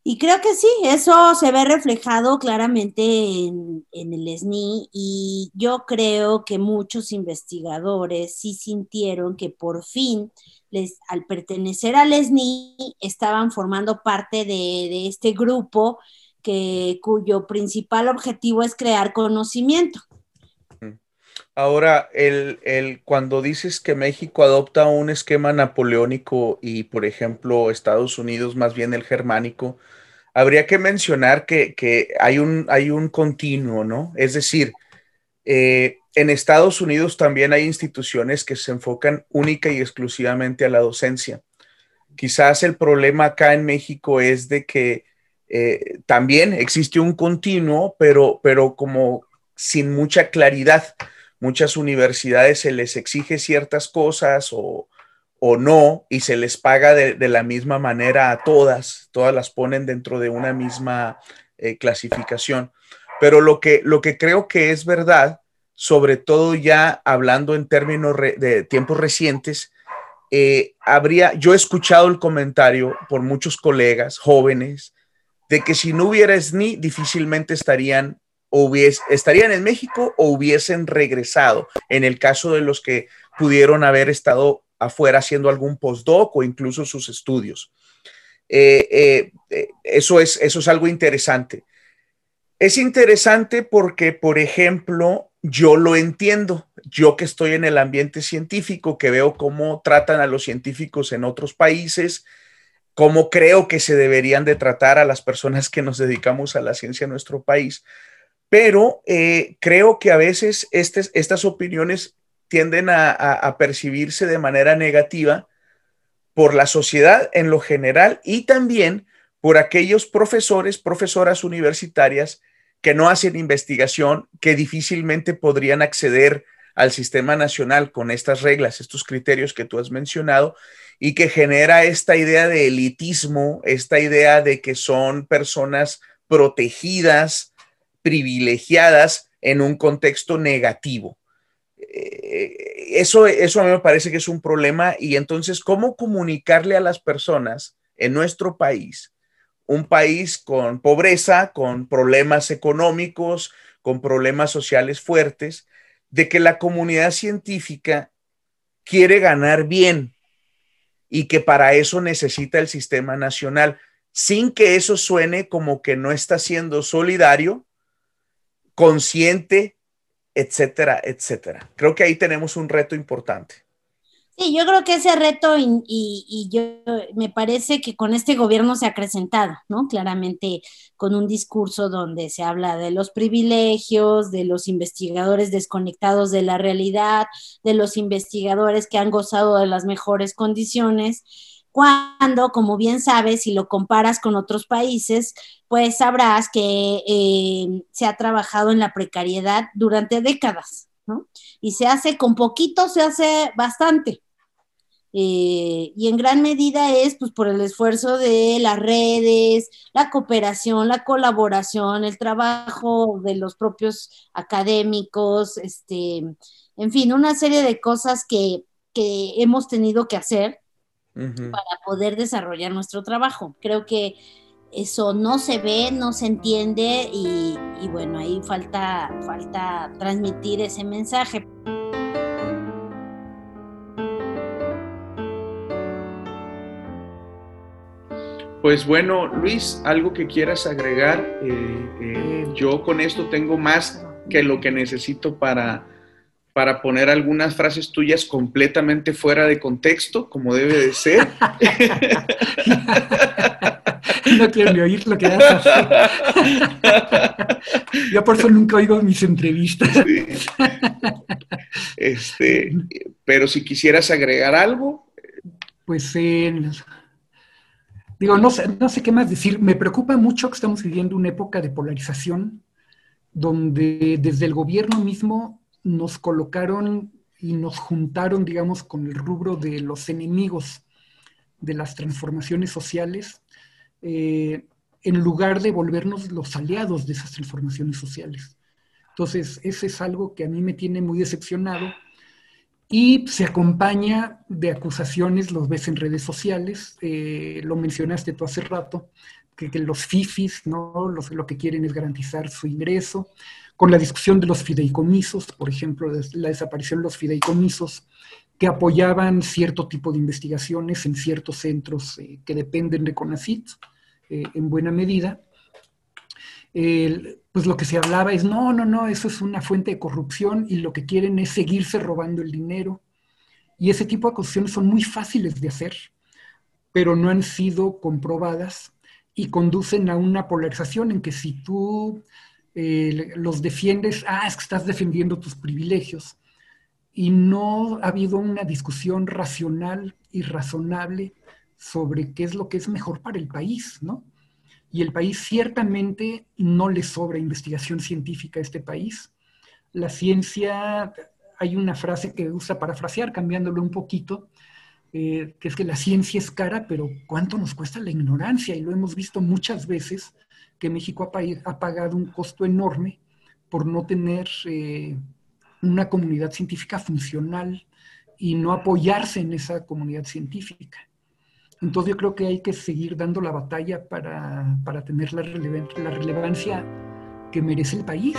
S4: Y creo que sí, eso se ve reflejado claramente en, en, el SNI y yo creo que muchos investigadores sí sintieron que por fin, les, al pertenecer al SNI, estaban formando parte de, de este grupo cuyo principal objetivo es crear conocimiento.
S2: Ahora, el, cuando dices que México adopta un esquema napoleónico y, por ejemplo, Estados Unidos más bien el germánico, habría que mencionar que, hay, un, hay un continuo, ¿no? Es decir, eh, en Estados Unidos también hay instituciones que se enfocan única y exclusivamente a la docencia. Quizás el problema acá en México es de que eh, también existe un continuo, pero, pero como sin mucha claridad. Muchas universidades se les exige ciertas cosas o, no y se les paga de, la misma manera a todas, todas las ponen dentro de una misma eh, clasificación. Pero lo que, lo que creo que es verdad, sobre todo ya hablando en términos de tiempos recientes, eh, habría, yo he escuchado el comentario por muchos colegas jóvenes de que si no hubiera SNI, difícilmente estarían, estarían en México o hubiesen regresado, en el caso de los que pudieron haber estado afuera haciendo algún postdoc o incluso sus estudios. Eh, eh, eh, eso, es, eso es algo interesante. Es interesante porque, por ejemplo, yo lo entiendo, yo que estoy en el ambiente científico, que veo cómo tratan a los científicos en otros países, cómo creo que se deberían de tratar a las personas que nos dedicamos a la ciencia en nuestro país. Pero eh, creo que a veces estas opiniones tienden a, percibirse de manera negativa por la sociedad en lo general y también por aquellos profesores, profesoras universitarias que no hacen investigación, que difícilmente podrían acceder al sistema nacional con estas reglas, estos criterios que tú has mencionado, y que genera esta idea de elitismo, esta idea de que son personas protegidas, privilegiadas en un contexto negativo. Eh, eso, eso a mí me parece que es un problema y entonces, ¿cómo comunicarle a las personas en nuestro país, un país con pobreza, con problemas económicos, con problemas sociales fuertes, de que la comunidad científica quiere ganar bien, y que para eso necesita el sistema nacional, sin que eso suene como que no está siendo solidario, consciente, etcétera, etcétera. Creo que ahí tenemos un reto importante.
S4: Sí, yo creo que ese reto y, yo me parece que con este gobierno se ha acrecentado, ¿no? Claramente con un discurso donde se habla de los privilegios, de los investigadores desconectados de la realidad, de los investigadores que han gozado de las mejores condiciones, cuando, como bien sabes, si lo comparas con otros países, pues sabrás que eh, se ha trabajado en la precariedad durante décadas, ¿no? Y se hace con poquito, se hace bastante. Eh, y en gran medida es pues por el esfuerzo de las redes, la cooperación, la colaboración, el trabajo de los propios académicos, este, en fin, una serie de cosas que, hemos tenido que hacer para poder desarrollar nuestro trabajo. Creo que eso no se ve, no se entiende y, y bueno, ahí falta, falta transmitir ese mensaje.
S2: Pues bueno, Luis, algo que quieras agregar. Eh, eh, yo con esto tengo más que lo que necesito para, para poner algunas frases tuyas completamente fuera de contexto, como debe de ser.
S5: no quiero ni oír lo que haces. Yo por eso nunca oigo mis entrevistas.
S2: Este, pero si quisieras agregar algo.
S5: Pues en Digo, no sé, no sé qué más decir. Me preocupa mucho que estamos viviendo una época de polarización donde desde el gobierno mismo nos colocaron y nos juntaron, digamos, con el rubro de los enemigos de las transformaciones sociales, eh, en lugar de volvernos los aliados de esas transformaciones sociales. Entonces, ese es algo que a mí me tiene muy decepcionado y se acompaña de acusaciones, los ves en redes sociales, eh, lo mencionaste tú hace rato, que, los FIFIs, ¿no? Lo que quieren es garantizar su ingreso, con la discusión de los fideicomisos, por ejemplo, la desaparición de los fideicomisos, que apoyaban cierto tipo de investigaciones en ciertos centros eh, que dependen de CONACIT, eh, en buena medida, pues lo que se hablaba es, no, no, no, eso es una fuente de corrupción y lo que quieren es seguirse robando el dinero. Y ese tipo de acusaciones son muy fáciles de hacer, pero no han sido comprobadas y conducen a una polarización en que si tú eh, los defiendes, ah, es que estás defendiendo tus privilegios. Y no ha habido una discusión racional y razonable sobre qué es lo que es mejor para el país, ¿no? Y el país ciertamente no le sobra investigación científica a este país. La ciencia, hay una frase que usa parafrasear, cambiándolo un poquito, eh, que es que la ciencia es cara, pero ¿cuánto nos cuesta la ignorancia? Y lo hemos visto muchas veces que México ha, pagado un costo enorme por no tener eh, una comunidad científica funcional y no apoyarse en esa comunidad científica. Entonces yo creo que hay que seguir dando la batalla para, para tener la, la relevancia que merece el país.